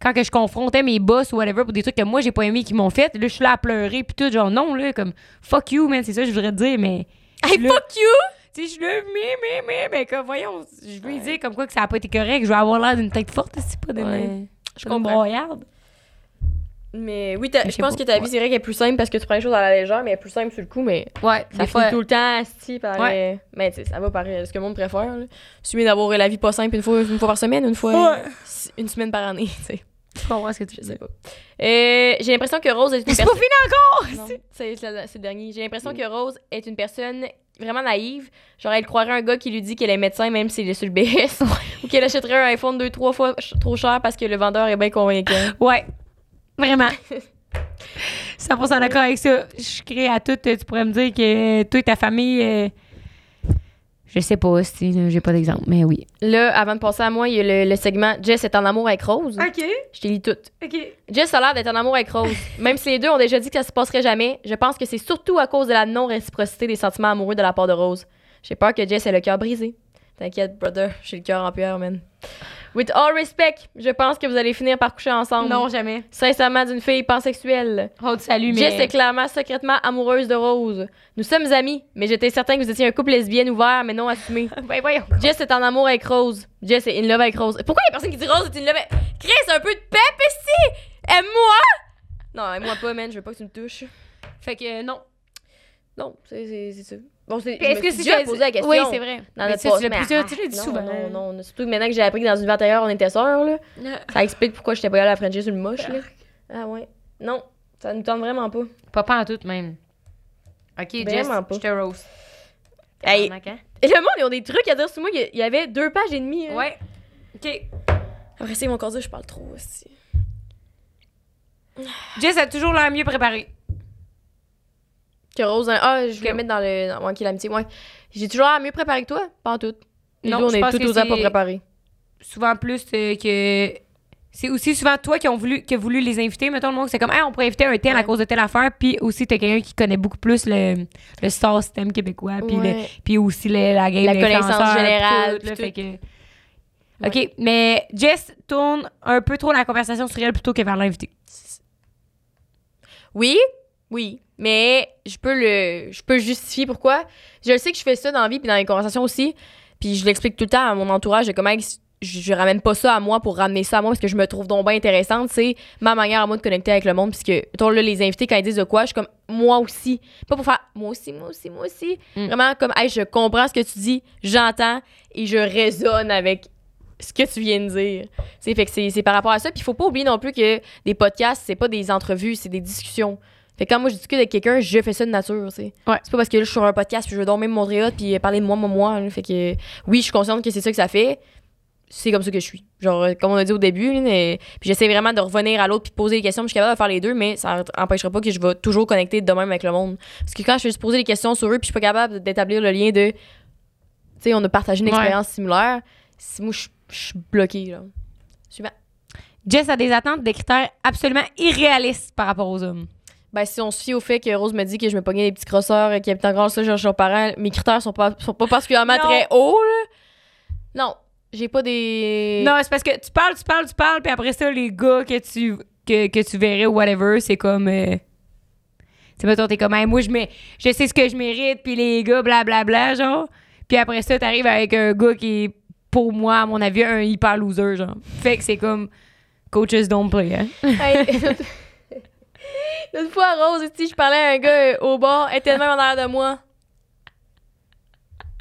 quand que je confrontais mes boss ou whatever pour des trucs que moi j'ai pas aimé qui m'ont fait, là je suis là à pleurer puis tout, genre non, là, comme fuck you, man, c'est ça que je voudrais te dire, mais. Hey, suis là- fuck you! Tu sais, je suis là, mais, mais, mais, mais, comme voyons, je veux lui dire comme quoi que ça a pas été correct, je veux avoir l'air d'une tête forte, c'est pas d'une. Ouais. Je Je comprends. broyarde. Mais oui, Je pense que ta vie, c'est vrai qu'elle est plus simple parce que tu prends les choses à la légère, mais elle est plus simple sur le coup, mais Ouais, ça finit tout le temps asti par Ouais. Mais tu sais, ça va pareil, ce que le monde préfère. là. C'est mieux d'avoir la vie pas simple une fois, une fois par semaine, une fois Ouais. une semaine par année, tu sais. Je comprends ce que tu Je sais pas. Euh, j'ai l'impression que Rose est une Mais c'est pas personne. fini encore! C'est le dernier. J'ai l'impression que Rose est une personne vraiment naïve. Genre, elle croirait un gars qui lui dit qu'elle est médecin même s'il est sur le BS. ou qu'elle achèterait un iPhone deux, trois fois trop cher parce que le vendeur est bien convaincant. Ouais. Vraiment. 100% d'accord avec ça. Je crée à tout. Tu pourrais me dire que toi et ta famille. euh, je sais pas si j'ai pas d'exemple, mais oui. Là, avant de passer à moi, il y a le, le segment Jess est en amour avec Rose. OK. Je t'ai lis tout. OK. Jess a l'air d'être en amour avec Rose. Même si les deux ont déjà dit que ça se passerait jamais, je pense que c'est surtout à cause de la non-réciprocité des sentiments amoureux de la part de Rose. J'ai peur que Jess ait le cœur brisé. T'inquiète, brother, j'ai le cœur en pierre, man. With all respect, je pense que vous allez finir par coucher ensemble. Non, jamais. Sincèrement, d'une fille pansexuelle. Oh, salut, mais. Jess est clairement secrètement amoureuse de Rose. Nous sommes amis, mais j'étais certain que vous étiez un couple lesbien ouvert, mais non assumé. Ben, voyons. Jess est en amour avec Rose. Jess est in love avec Rose. Pourquoi il y a personne qui dit Rose est in love avec... Chris, un peu de pep ici! Aime-moi! Non, aime-moi pas, man. Je veux pas que tu me touches. Fait que euh, non. Non, c'est ça. Bon, c'est. Est-ce que c'est déjà posé la question. Oui, c'est vrai. Dans Mais notre ça, poste, tu l'as mais plusieurs, ah, tu l'as dit non, souvent. Non, non, Surtout que maintenant que j'ai appris que dans une vie antérieure, on était sœurs, là. Ça explique pourquoi j'étais pas allée à la Frenchie sur le moche, là. Ah ouais. Non, ça nous tente vraiment pas. Pas pas en tout, même. Ok, Jess, je te roast. Hey, le monde, ils ont des trucs à dire sur moi. Il y avait deux pages et demie. hein. Ouais. Ok. Après ça, ils vont encore dire que je parle trop aussi. Jess a toujours l'air mieux préparée. Que Rose, hein, ah, je la mettre dans le. Dans l'amitié. Ouais. J'ai toujours l'air mieux préparé que toi. Pas en tout. Les Non, deux, on je est pense tout aux pas préparés. Souvent plus euh, que. C'est aussi souvent toi qui ont voulu, qui a voulu les inviter. Mettons le monde, c'est comme, hey, on pourrait inviter un tel à cause de telle affaire. Puis aussi, t'as quelqu'un qui connaît beaucoup plus le, le star system québécois. Puis, le- puis aussi le- la game La connaissance générale, tout, là, puis fait que- OK, mais Jess tourne un peu trop la conversation sur elle plutôt que vers l'invité. Oui, oui. Mais je peux le. Je peux justifier pourquoi. Je sais que je fais ça dans la vie puis dans les conversations aussi. Puis je l'explique tout le temps à mon entourage de comment je, je ramène pas ça à moi pour ramener ça à moi parce que je me trouve donc bien intéressante. C'est ma manière à moi de connecter avec le monde. Puisque, mettons, là, les invités, quand ils disent de quoi, je suis comme moi aussi. Pas pour faire moi aussi, moi aussi, moi aussi. Mm. Vraiment comme, hey, je comprends ce que tu dis, j'entends et je résonne avec ce que tu viens de dire. C'est fait que c'est c'est par rapport à ça. Puis il faut pas oublier non plus que des podcasts, c'est pas des entrevues, c'est des discussions. Fait que quand moi je discute avec quelqu'un, je fais ça de nature, tu sais. Ouais. C'est pas parce que là, je suis sur un podcast puis je veux me montrer hot puis parler de moi, moi, moi. là. Fait que oui, je suis consciente que c'est ça que ça fait. C'est comme ça que je suis. Genre, euh, comme on a dit au début, là, mais- puis j'essaie vraiment de revenir à l'autre puis de poser des questions. puis Je suis capable de faire les deux, mais ça empêchera pas que je vais toujours connecter de même avec le monde. Parce que quand je vais juste poser des questions sur eux puis je suis pas capable d'établir le lien de. Tu sais, on a partagé une Ouais. expérience similaire. Si moi, je je suis bloquée, là. Suivant. Jess a des attentes, des critères absolument irréalistes par rapport aux hommes. Ben, si on se fie au fait que Rose me dit que je me pognais des petits crosseurs qui habitent en grand ça, genre leurs parents, mes critères sont pas, sont pas particulièrement très hauts, là. Non. J'ai pas des. Non, c'est parce que tu parles, tu parles, tu parles, puis après ça, les gars que tu, que, que tu verrais ou whatever, c'est comme. Euh, c'est mettons, t'es comme, Hey, moi, je, mets, je sais ce que je mérite, puis les gars, blablabla, genre. Puis après ça, t'arrives avec un gars qui est, pour moi, à mon avis, un hyper loser, genre. Fait que c'est comme. Coaches don't play, hein. L'autre fois, Rose, tu je parlais à un gars euh, au bar, elle était même en arrière de moi.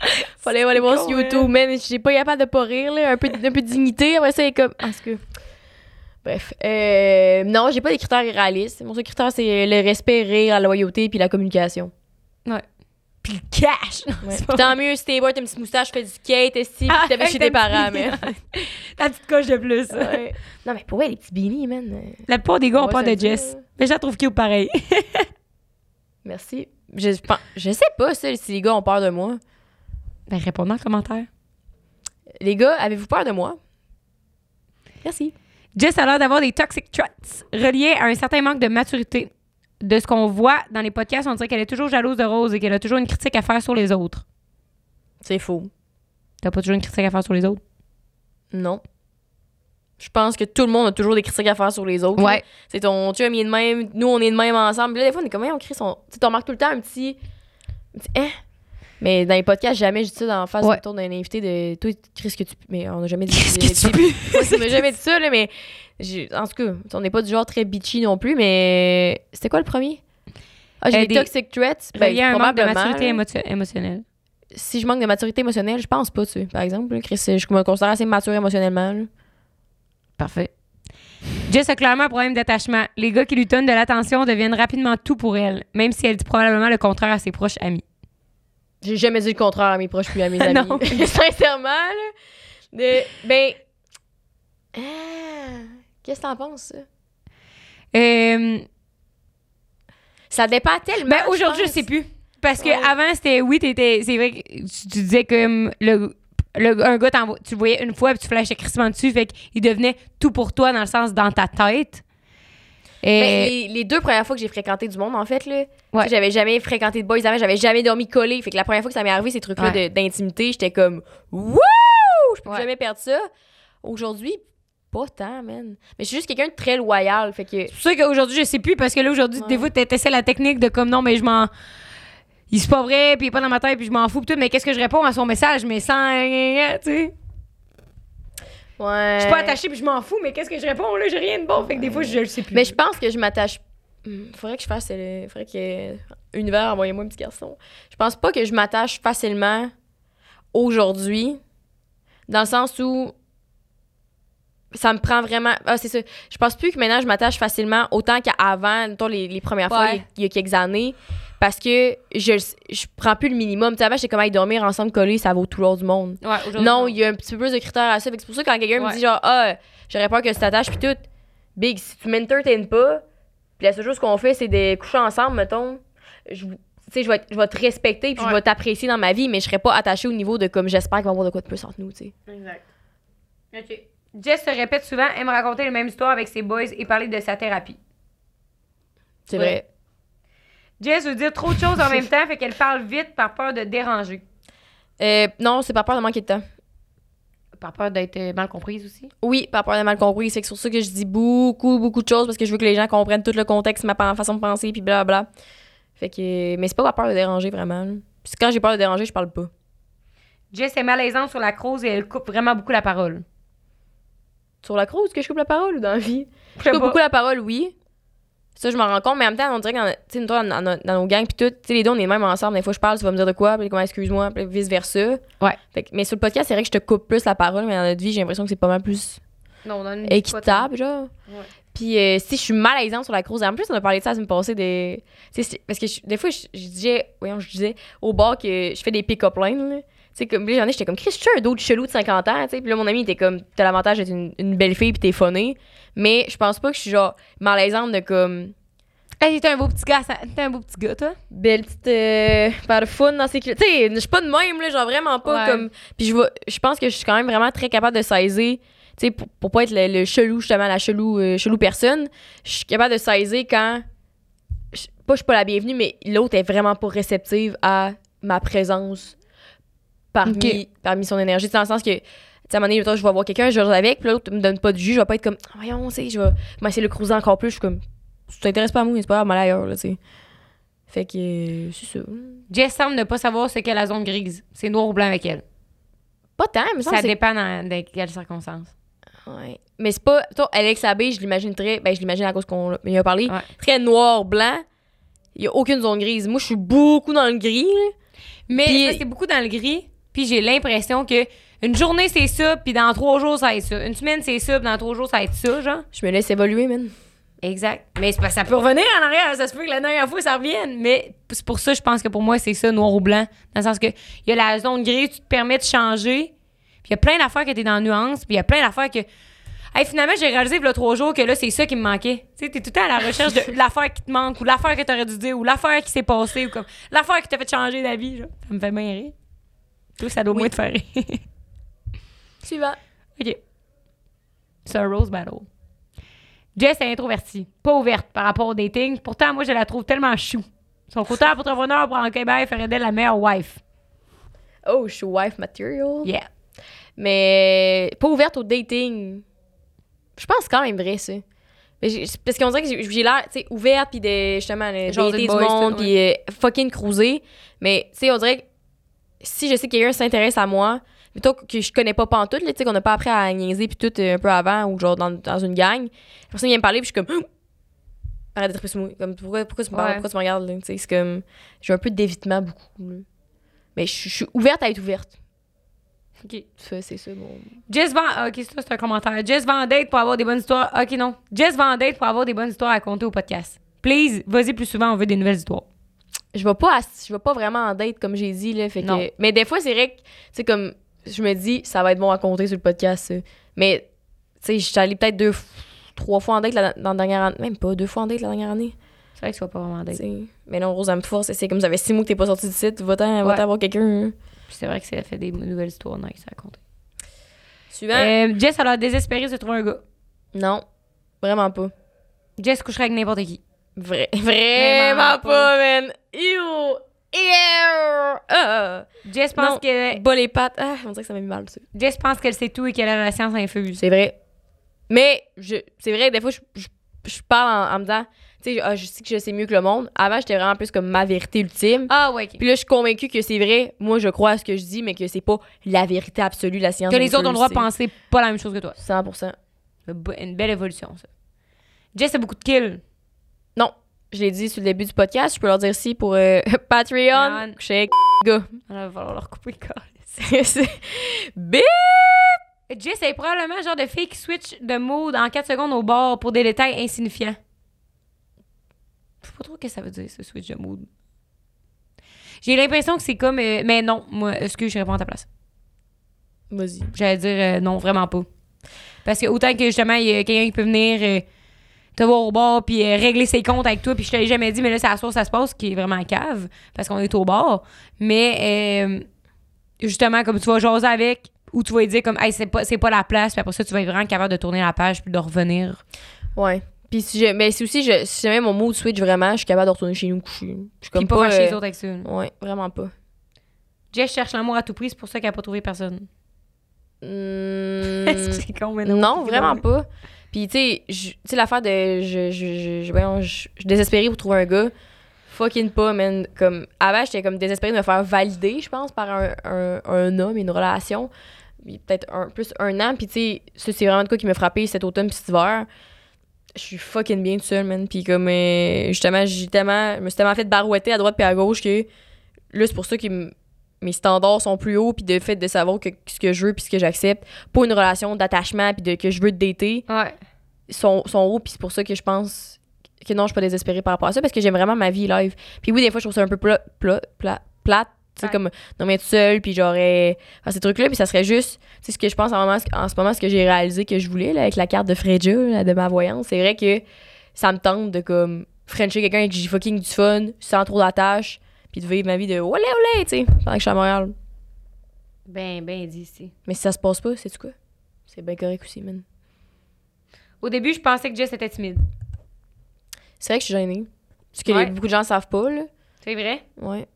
Fallait aller voir sur con, YouTube, mais j'ai pas capable de pas rire, là. Un peu, un peu de dignité. Après ça, est comme. En cas. Bref. Euh, non, j'ai pas des critères irréalistes. Mon seul critère, c'est le respect, rire, la loyauté puis la communication. Puis le cash! Ouais. Tant mieux, si t'es boy, t'as une petite moustache, fais du skate, esti, puis t'avais chez tes parents, mais. La petite coche de plus. Ouais. Non, mais pour vrai, les petits beanies, man. euh, La plupart des gars peur c'est de. Jess. Mais je la trouve cute pareil. Merci. Je, je pense- je sais pas, ça, si les gars ont peur de moi. Ben, réponds dans le commentaire. Les gars, avez-vous peur de moi? Merci. Jess a l'air d'avoir des toxic traits reliés à un certain manque de maturité. De ce qu'on voit dans les podcasts, on dirait qu'elle est toujours jalouse de Rose et qu'elle a toujours une critique à faire sur les autres. C'est faux. T'as pas toujours une critique à faire sur les autres? Non. Je pense que tout le monde a toujours des critiques à faire sur les autres. Ouais. C'est ton chum, il est de même, nous, on est de même ensemble. Là, des fois, on est comme, on crie son. Tu remarques tout le temps un petit. Un petit hein? Mais dans les podcasts, jamais je dis ça dans la face Ouais. autour d'un invité de. Toi, Chris, que tu. Mais on a jamais dit Ouais, on n'a jamais dit ça, là, mais. En tout cas, on n'est pas du genre très bitchy non plus, mais. C'était quoi le premier? Ah, j'ai Euh, des, toxic threats. Ben, Reliés à un manque de maturité émotionnelle. Si je manque de maturité émotionnelle, je pense pas, tu sais, par exemple. Chris, je me considère assez mature émotionnellement. là. Parfait. Jess a clairement un problème d'attachement. Les gars qui lui donnent de l'attention deviennent rapidement tout pour elle, même si elle dit probablement le contraire à ses proches amis. J'ai jamais dit le contraire à mes proches puis à mes amis. Non. Sincèrement, là. De, ben. ah, Qu'est-ce que t'en penses, ça? Euh, Ça dépend tellement. Ben aujourd'hui, je pense. sais plus. Parce que Ouais. avant, c'était oui, t'étais. C'est vrai que tu, tu disais que le, le- un gars, tu le voyais une fois puis tu flashais crissement dessus, fait qu'il devenait tout pour toi dans le sens dans ta tête. Et Ben, les, les deux premières fois que j'ai fréquenté du monde, en fait, là, Ouais. j'avais jamais fréquenté de boys avant, j'avais jamais dormi collé. Fait que la première fois que ça m'est arrivé, ces trucs-là Ouais. d'intimité, j'étais comme, wouh! Je peux Ouais. jamais perdre ça. Aujourd'hui, pas tant, man. Mais je suis juste quelqu'un de très loyal. Fait que. c'est pour ça qu'aujourd'hui, je sais plus parce que là, aujourd'hui, Ouais. des fois, t'essaies la technique de comme non, mais je m'en. Il c'est pas vrai, puis il est pas dans ma tête, puis je m'en fous, pis tout, mais qu'est-ce que je réponds à son message, mais sans. Tu sais. Ouais. Je suis pas attachée, puis je m'en fous, mais qu'est-ce que je réponds, là, j'ai rien de bon, fait que des fois, je, je le sais plus. Mais je pense que je m'attache Hmm, Faudrait que je fasse. euh, faudrait que. Univers, envoyez-moi un petit garçon. Je pense pas que je m'attache facilement aujourd'hui. Dans le sens où. Ça me prend vraiment. Ah, c'est ça. Je pense plus que maintenant je m'attache facilement autant qu'avant, les, les premières fois, Ouais. il y a- il y, a quelques années. Parce que je, je prends plus le minimum. Tu sais, avant, j'étais comme, hey, dormir ensemble collés, ça vaut tout l'or du monde. Ouais, Non, il y a un petit peu plus de critères à ça. C'est pour ça que quand quelqu'un Ouais. me dit genre ah j'aurais peur que tu t'attaches puis tout. Big, si tu m'entertaines pas, puis la seule chose qu'on fait c'est de coucher ensemble, mettons, je tu sais, je vais, je vais te respecter puis je vais t'apprécier dans ma vie, mais je serais pas attachée au niveau de comme j'espère qu'il va y avoir de quoi de plus entre nous, tu sais. Exact. OK. Jess se répète souvent, aime raconter les mêmes histoires avec ses boys et parler de sa thérapie. C'est Ouais. vrai. Jess veut dire trop de choses en même temps, fait qu'elle parle vite par peur de déranger. Euh, non, c'est par peur de manquer de temps. Par peur d'être euh, mal comprise aussi? Oui, par peur de mal compris. C'est pour ça que je dis beaucoup, beaucoup de choses parce que je veux que les gens comprennent tout le contexte, ma façon de penser, puis blablabla. Fait que. Mais c'est pas par peur de déranger vraiment. Puis quand j'ai peur de déranger, je parle pas. Jess est malaisante sur la crouse et elle coupe vraiment beaucoup la parole. Sur la croix, est-ce que je coupe la parole ou dans la vie? Je coupe pas. beaucoup la parole, oui. Ça, je m'en rends compte, mais en même temps, on dirait que dans, dans, dans- dans nos gangs, puis tout, tu sais, les deux, on est même ensemble. Des fois, je parle, tu vas me dire de quoi, puis comme, excuse-moi, puis vice-versa. Ouais. Fait mais sur le podcast, c'est vrai que je te coupe plus la parole, mais dans notre vie, j'ai l'impression que c'est pas mal plus Non, on donne équitable, genre. Ouais. Puis euh, si je suis malaisante sur la croix, en plus, on a parlé de ça la semaine passée, des... tu sais, c'est- parce que je- des fois, je, je disais, voyons, je disais au bar que je fais des pick-up lines, sais, comme, puis j'en ai, j'étais comme, Chris, je suis un d'autre chelou de 50 ans, tu sais. Puis là, mon ami était comme, t'as l'avantage d'être une, une belle fille, puis t'es funny. Mais je pense pas que je suis genre malaisante de comme, Hey, t'es un beau petit gars, ça- t'es un beau petit gars, toi. belle petite euh, dans ses. Tu sais, je suis pas de même, là, genre vraiment pas Ouais. comme. Puis je je pense que je suis quand même vraiment très capable de saisir, tu sais, pour, pour pas être le, le chelou, justement, la chelou, euh, chelou personne. Je suis capable de saisir quand. pas je suis pas la bienvenue, mais l'autre est vraiment pas réceptive à ma présence parmi, parmi son énergie. Sais, Dans le sens que. tu sais, à un moment donné, je vais voir quelqu'un, je vais avec, puis l'autre me donne pas de jus, je vais pas être comme, Ah, voyons, tu sais, je vais m'essayer de le cruiser encore plus. Je suis comme, tu t'intéresses pas à moi, c'est pas grave, mal ailleurs, là, tu sais. Fait que, euh, c'est ça. Jess semble ne pas savoir ce qu'est la zone grise. C'est noir ou blanc avec elle. Pas tant, mais ça, Ça c'est. dépend dans, dans quelles circonstances. Ouais. Mais c'est pas. Toi, Alex Abbé, je l'imagine très. Ben, je l'imagine à cause qu'on y a parlé. Ouais. Très noir, blanc. Il y a aucune zone grise. Moi, je suis beaucoup dans le gris, là. Mais ça, c'est beaucoup dans le gris. Puis j'ai l'impression que une journée, c'est ça, puis dans trois jours, ça va être ça. Une semaine, c'est ça, puis dans trois jours, ça va être ça, genre. Je me laisse évoluer, man. Exact. Mais que ça peut revenir en arrière. Ça se peut que la dernière fois, ça revienne. Mais c'est pour ça, je pense que pour moi, c'est ça, noir ou blanc. Dans le sens que il y a la zone grise, tu te permets de changer. Puis il y a plein d'affaires que t'es dans la nuance. Puis il y a plein d'affaires que. Hey, finalement, j'ai réalisé il y a trois jours que là, c'est ça qui me manquait. Tu sais, t'es tout le temps à la recherche de l'affaire qui te manque, ou l'affaire que t'aurais dû dire, ou l'affaire qui s'est passée, ou comme l'affaire qui t'a fait changer d'avis. Ça me fait bien rire. Toi, ça doit Oui. moins te faire rire. Suivant. OK. C'est un rose battle. Jess est introvertie, pas ouverte par rapport au dating. Pourtant, moi, je la trouve tellement chou. Son côté entrepreneur pour en Québec ferait d'elle la meilleure wife. Oh, je suis wife material. Yeah. Mais pas ouverte au dating. Je pense quand même vrai, ça. Mais Parce qu'on dirait que j'ai- l'air, tu sais, ouverte, puis de, justement, de dater du monde, puis euh, fucking cruiser. Mais, tu sais, on dirait que si je sais que quelqu'un s'intéresse à moi, plutôt que je connais pas pantoute, là, tu sais, qu'on n'a pas appris à niaiser, puis tout euh, un peu avant, ou genre dans, dans une gang, la personne vient me parler, puis je suis comme, arrête d'être. Comme, pourquoi, pourquoi, tu me parles, Ouais. pourquoi tu me regardes, là? Tu sais, c'est comme, j'ai un peu d'évitement beaucoup, là. Mais je suis- je suis ouverte à être ouverte. OK. Ça, C'est ça, mon. Jess vend... ah, OK, ça, c'est un commentaire. Jess vend en date pour avoir des bonnes histoires. OK, non. Jess pour avoir des bonnes histoires à compter au podcast. Please, vas-y plus souvent, on veut des nouvelles histoires. Je vais pas je vais pas vraiment en date comme j'ai dit là fait que Non. mais des fois c'est vrai que tu sais comme je me dis ça va être bon à compter sur le podcast ça. mais tu sais je suis allée peut-être deux trois fois en date la, dans la dernière année même pas deux fois en date la dernière année C'est vrai que tu vas pas vraiment en date. mais non Rose elle me force c'est comme ça fait six mois que t'es pas sorti du site va-t'en Ouais. avoir quelqu'un hein. C'est vrai que ça fait des nouvelles histoires nice à compter. suivant Euh, Jess, elle a désespéré de trouver un gars. non vraiment pas Jess coucherait avec n'importe qui. Vrai- Vraiment pas. man Ew Ew ah. Jess pense que bas les pattes ah on dirait que ça m'a mis mal dessus Jess pense qu'elle sait tout et qu'elle a la science infuse. C'est vrai. Mais je, c'est vrai, des fois, je, je, je parle en, en me disant, tu sais, ah, je sais que je sais mieux que le monde. Avant, j'étais vraiment plus comme ma vérité ultime. Ah ouais. ok. Puis là, je suis convaincue que c'est vrai. Moi, je crois à ce que je dis, mais que c'est pas la vérité absolue, la science. Que les autres ont le droit de penser pas la même chose que toi. c'est 100%. Une be- Une belle évolution, ça. Jess a beaucoup de kills. Non. je l'ai dit sur le début du podcast, je peux leur dire si pour euh, Patreon, avec gars. Il va falloir leur couper le corps. C'est- Bip! Jess est probablement le genre de fille qui switch de mood en 4 secondes au bord pour des détails insignifiants. Je sais pas trop ce que ça veut dire, ce switch de mood. J'ai l'impression que c'est comme. euh, mais non, moi, excuse, je réponds à ta place. Vas-y. J'allais dire euh, non, vraiment pas. Parce que autant que justement, il y a quelqu'un qui peut venir euh, te voir au bar puis euh, régler ses comptes avec toi, puis je te l'ai jamais dit, mais là, c'est à source, ça se passe, qui est vraiment cave, parce qu'on est au bar. Mais euh, justement, comme tu vas jaser avec, ou tu vas lui dire comme, hey, c'est pas, c'est pas la place, puis après ça, tu vas être vraiment capable de tourner la page puis de revenir. Ouais. Puis si je, mais c'est aussi, je, si jamais mon mood switch vraiment, je suis capable de retourner chez nous coucher. Je suis Puis comme pas, fâcher les euh, autres avec ça. Ouais, vraiment pas. Jess cherche l'amour à tout prix, c'est pour ça qu'elle a pas trouvé personne. Est-ce que c'est con, mais non, vraiment pas. Puis tu sais, l'affaire de je je je voyons, je, je pour trouver un gars. Fucking pas, man. Comme avant, j'étais comme désespérée de me faire valider, je pense, par un, un, un homme, une relation. Peut-être un, plus un an. Puis tu sais, c'est vraiment de quoi qui m'a frappé cet automne puis cet hiver. Je suis fucking bien toute seule, man. Puis comme, euh, justement, j'ai tellement, je me suis tellement fait barouetter à droite puis à gauche que là, c'est pour ça que m- mes standards sont plus hauts puis de fait de savoir que ce que je veux puis ce que j'accepte pour une relation d'attachement puis de que je veux te dater Ouais. sont, sont hauts puis c'est pour ça que je pense que non je suis pas désespérée par rapport à ça parce que j'aime vraiment ma vie live puis oui des fois je trouve ça un peu plat, plat, plat- plate tu sais Ouais. comme non mais être seule puis j'aurais faire ces trucs là puis ça serait juste tu sais ce que je pense en, moment, en ce moment ce que j'ai réalisé que je voulais là, avec la carte de Fredja là, de ma voyance c'est vrai que ça me tente de comme frencher quelqu'un avec qui j'ai fucking du fun sans trop d'attache puis de vivre ma vie de olé olé tu sais pendant que je suis à Montréal Ben, ben dit ici. mais si ça se passe pas c'est quoi? C'est bien correct aussi man Au début, je pensais que Jess était timide. c'est vrai que je suis gênée ce que Ouais. les- beaucoup de gens savent pas là C'est vrai? Ouais.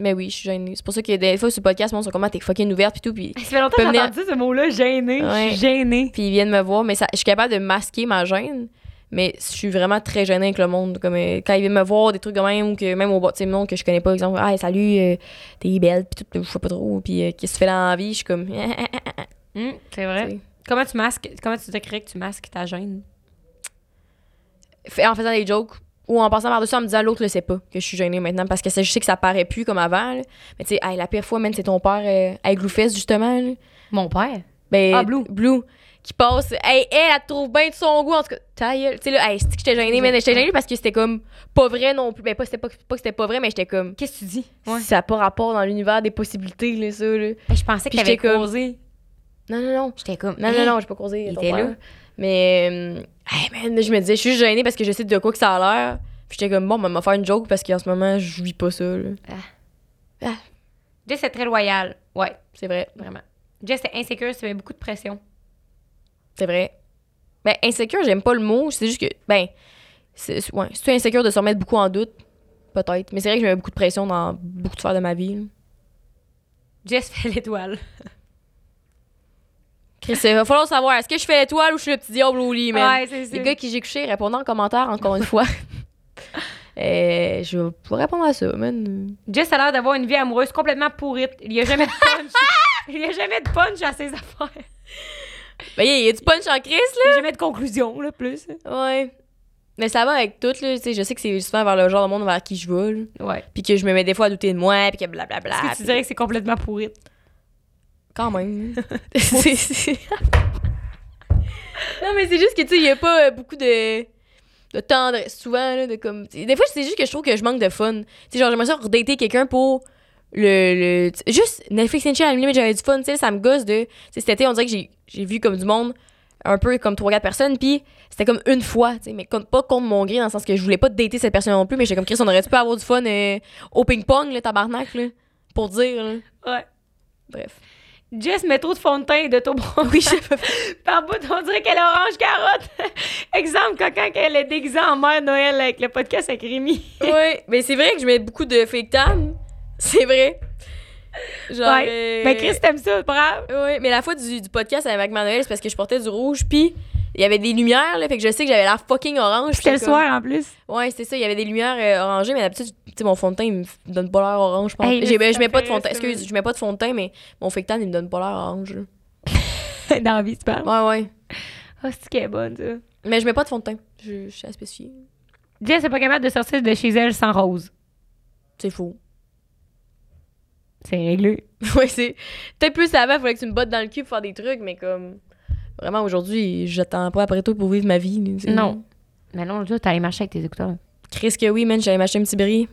Mais oui, je suis gênée. C'est pour ça que des fois sur le podcast, mon sont comment t'es fucking ouverte pis tout, puis Ça fait longtemps que j'ai venir- entendu ce mot-là, gêné. Je suis gênée. puis ils viennent me voir, mais ça, je suis capable de masquer ma gêne. Mais je suis vraiment très gênée avec le monde. Comme euh, quand ils viennent me voir, des trucs de même, ou que même au bas, sais, non, que je connais pas, exemple, ah, salut, euh, t'es belle, pis tout, je sais pas trop, puis euh, qu'est-ce que tu fais dans la vie, je suis comme, Hum, c'est vrai. Comment tu masques, comment tu décris que tu masques ta gêne? En faisant des jokes, ou en passant par-dessus en me disant l'autre le sait pas que je suis gênée maintenant, parce que je sais que ça paraît plus comme avant, là. Mais tu sais, hey, la pire fois, man, c'est ton père euh, avec Gloufest, justement, là. Mon père? Ben, Ah, Blue. Blue. Qui passe. Hey, elle, elle te trouve bien de son goût, en tout cas. Ta gueule. Tu sais, là, hey, c'est que j'étais gênée, mais j'étais gênée parce que c'était comme pas vrai non plus. Ben, pas, c'était pas, pas que c'était pas vrai, mais j'étais comme. Qu'est-ce que tu dis? Ouais. Ça n'a pas rapport dans l'univers des possibilités, là, ça, là. Je pensais que t'avais j'étais comme- causé. Non, non, non. J'étais comme. Non, hein? non, non, j'ai pas causé. Il ton était père. là. Mais, euh, hey, man, je me disais, je suis gênée parce que je sais de quoi que ça a l'air. Puis j'étais comme, bon, on va faire une joke parce qu'en ce moment, je vis pas ça, là. Jess est très loyale. Ouais, C'est vrai. vraiment. Jess est insécure, ça met beaucoup de pression. C'est vrai. Ben, insécure, j'aime pas le mot. C'est juste que, ben, c'est, ouais, insécure de se remettre beaucoup en doute. Peut-être. Mais c'est vrai que je mets beaucoup de pression dans beaucoup de sphères de ma vie. là. Jess fait l'étoile. Chris, il va falloir savoir, est-ce que je fais l'étoile ou je suis le petit diable au lit, man? Ouais, c'est ça. Les gars qui j'ai couché, répondant en commentaire, encore une fois. Euh, je vais pas répondre à ça, man. Jess a l'air d'avoir une vie amoureuse complètement pourrite. Il y a jamais de punch. Il y a jamais de punch à ses affaires. Ben, il y a du punch en y a jamais de conclusion, là, plus. là. Ouais. Mais ça va avec tout, là. Tu sais, je sais que c'est souvent vers le genre de monde vers qui je vais, là. Ouais. Puis que je me mets des fois à douter de moi, puis que blablabla. Est-ce que tu puis- dirais que c'est complètement pourrite? Quand même. C'est- c'est- non, mais c'est juste que, tu sais, il y a pas euh, beaucoup de, de tendresse, souvent, là, de comme... t'sais, Des fois, c'est juste que je trouve que je manque de fun. Tu sais, genre, j'aimerais ça redater quelqu'un pour le... le juste Netflix and chill, à la limite, j'avais du fun, tu sais, ça me gosse de... Cet été, on dirait que j'ai- j'ai vu comme du monde, un peu comme 3-4 personnes, puis c'était comme une fois, tu sais, mais comme, pas contre mon gré, dans le sens que je voulais pas dater cette personne non plus, mais j'étais comme, Chris, on aurait-tu pu avoir du fun euh, au ping-pong, le tabarnak, là, pour dire, là. Ouais. Bref. Jess met trop de fond de teint et de taux Oui, je Par bout, on dirait qu'elle est orange carotte. Exemple, quand, quand elle est déguisée en mère Noël avec le podcast avec Rémi. Ouais, mais c'est vrai que je mets beaucoup de fake tan. C'est vrai. Genre. Ouais. euh, Ben, Chris, t'aimes ça, brave. Ouais, mais la fois du, du podcast avec Manuel, c'est parce que je portais du rouge, puis il y avait des lumières, là, fait que je sais que j'avais l'air fucking orange. C'était le comme- soir en plus. Ouais, c'était ça, il y avait des lumières euh, orangées, mais d'habitude, tu sais, mon fond de teint, il me donne pas l'air orange, je pense. Hey, ben, je mets pas de fond de teint, excuse, je mets pas de fond de teint, mais mon fake tan, il me donne pas l'air orange. Dans la vie, tu parles? Ouais, ouais. Oh, c'est qu'elle est bonne, ça. Mais je mets pas de fond de teint, je, je suis à spécifier. Jess n'est pas capable de sortir de chez elle sans Rose. C'est faux. C'est réglé. ouais, c'est. Peut-être plus avant, il fallait que tu me bottes dans le cul pour faire des trucs, mais comme. Vraiment, aujourd'hui, j'attends pas après toi pour vivre ma vie. Non. Mais non, tu allé marcher avec tes écouteurs. Chris, que oui, man, j'allais m'acheter un petit bris.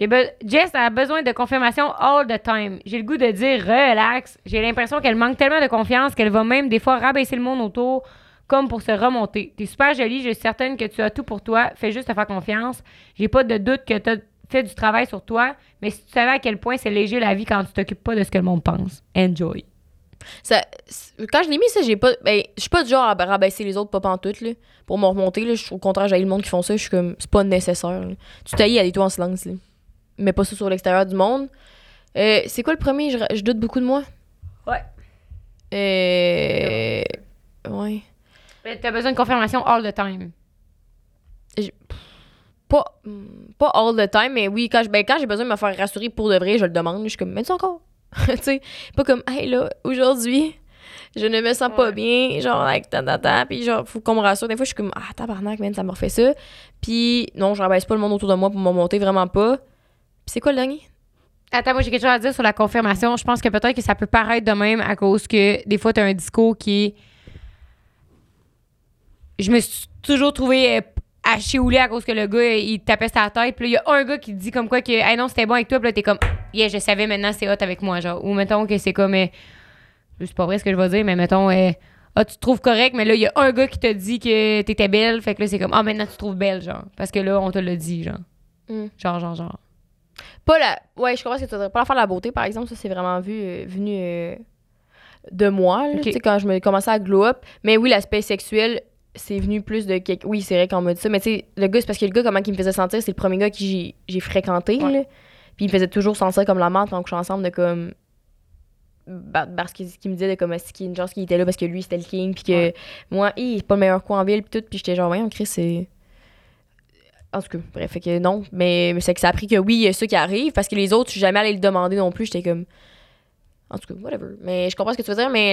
Be- Jess a besoin de confirmation all the time. J'ai le goût de dire relax. J'ai l'impression qu'elle manque tellement de confiance qu'elle va même des fois rabaisser le monde autour comme pour se remonter. T'es super jolie, je suis certaine que tu as tout pour toi. Fais juste te faire confiance. J'ai pas de doute que t'as fait du travail sur toi, mais si tu savais à quel point c'est léger la vie quand tu t'occupes pas de ce que le monde pense. Enjoy. Ça, quand je l'ai mis, ça, j'ai pas. Ben, je suis pas du genre à rabaisser les autres, pas pantoute, là. Pour me remonter, là. Au contraire, j'ai le monde qui font ça. Je suis comme. C'est pas nécessaire, là. Tu taillis à des toits en silence, là. Mais pas ça sur l'extérieur du monde. Euh, c'est quoi le premier? Je, je doute beaucoup de moi. Ouais. Euh. Ouais. T'as besoin de confirmation all the time. Pas, pas all the time, mais oui, quand, je- ben, quand j'ai besoin de me faire rassurer pour de vrai, je le demande. Je suis comme, mais tu encore? tu sais, pas comme, hey là, aujourd'hui, je ne me sens pas Ouais. bien, genre, avec ta ta ta, puis genre, faut qu'on me rassure. Des fois, je suis comme, ah, tabarnak, man, ça me refait ça. Puis, non, je rabaisse pas le monde autour de moi pour me monter, vraiment pas. Puis, c'est quoi le dernier? Attends, moi j'ai quelque chose à dire sur la confirmation. Je pense que peut-être que ça peut paraître de même à cause que des fois tu as un discours qui est. Je me suis toujours trouvé à chiouler à cause que le gars il tapait sa tête. Puis là, il y a un gars qui dit comme quoi que hey non, c'était bon avec toi. Puis là, t'es comme yeah, je savais maintenant c'est hot avec moi. genre Ou mettons que c'est comme. euh, c'est pas vrai ce que je vais dire, mais mettons. euh, ah, tu te trouves correct, mais là, il y a un gars qui t'a dit que t'étais belle. Fait que là, c'est comme, ah, maintenant tu te trouves belle, genre. Parce que là, on te l'a dit, genre. Hmm. Genre, genre, genre. Pas la. Ouais, je comprends ce que tu. Pas la faire de la beauté, par exemple, ça, c'est vraiment vu, euh, venu euh, de moi, là, Ok. tu sais, quand je me commençais à glow up. Mais oui, l'aspect sexuel, c'est venu plus de. quelque- Oui, c'est vrai qu'on m'a dit ça, mais tu sais, le gars, c'est parce que le gars, comment il me faisait sentir, c'est le premier gars qui j'ai- j'ai fréquenté, Ouais. là. Puis il me faisait toujours sentir comme la menthe quand on couchait ensemble, de comme. bah, Parce qu'il me disait de comme est-ce qu'il genre qu'il était là parce que lui c'était le king puis que Ouais. moi il pas le meilleur coup en ville puis tout puis j'étais genre voyons Chris c'est en tout cas, bref, fait que non. Mais, mais c'est que ça a pris que oui, il y a ça qui arrive, parce que les autres, je suis jamais allée le demander non plus. J'étais comme. En tout cas, whatever. Mais je comprends ce que tu veux dire, mais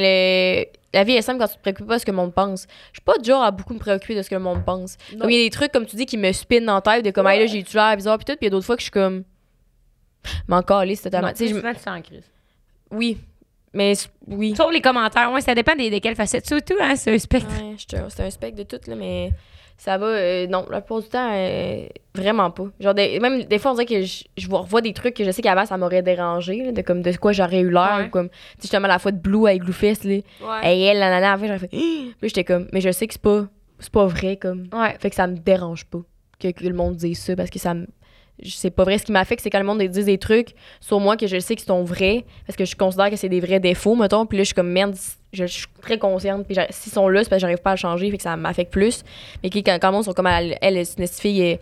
le- la vie est simple quand tu te préoccupes pas de ce que le monde pense. Je suis pas du genre à beaucoup me préoccuper de ce que le monde pense. Comme il y a des trucs, comme tu dis, qui me spinent dans la tête, de comme, hey, là, j'ai-tu l'air bizarre, pis tout, puis il y a d'autres fois que je suis comme. M'en calisse totalement. Non, Tu sais, t'en crises. Oui. Mais oui. Sauf les commentaires. Ouais, ça dépend des, desquelles facettes. Surtout, hein, c'est un spectre. Ouais, c'est un spec de tout, là, mais ça va. euh, non, la plupart du temps, euh, vraiment pas. Genre, des- même des fois, on dirait que je, je vois- revois des trucs que je sais qu'avant, ça m'aurait dérangé, là, de, comme, de quoi j'aurais eu l'air, Ouais. ou comme, tu sais, justement, la fois de Blue avec Bluefest, là. Ouais. Et elle, la nana, fait, j'aurais fait. Puis j'étais comme, mais je sais que c'est pas, c'est pas vrai, comme. Ouais. Fait que ça me dérange pas que, que le monde dise ça, parce que ça me. C'est pas vrai. Ce qui m'affecte, c'est quand le monde dise des trucs sur moi que je sais qu'ils sont vrais, parce que je considère que c'est des vrais défauts, mettons. Puis là, je suis comme merde, je, je suis très consciente. Puis s'ils sont là, c'est parce que j'arrive pas à le changer, fait que ça m'affecte plus. Mais qui- quand, quand le monde sont comme elle, elle c'est une fille,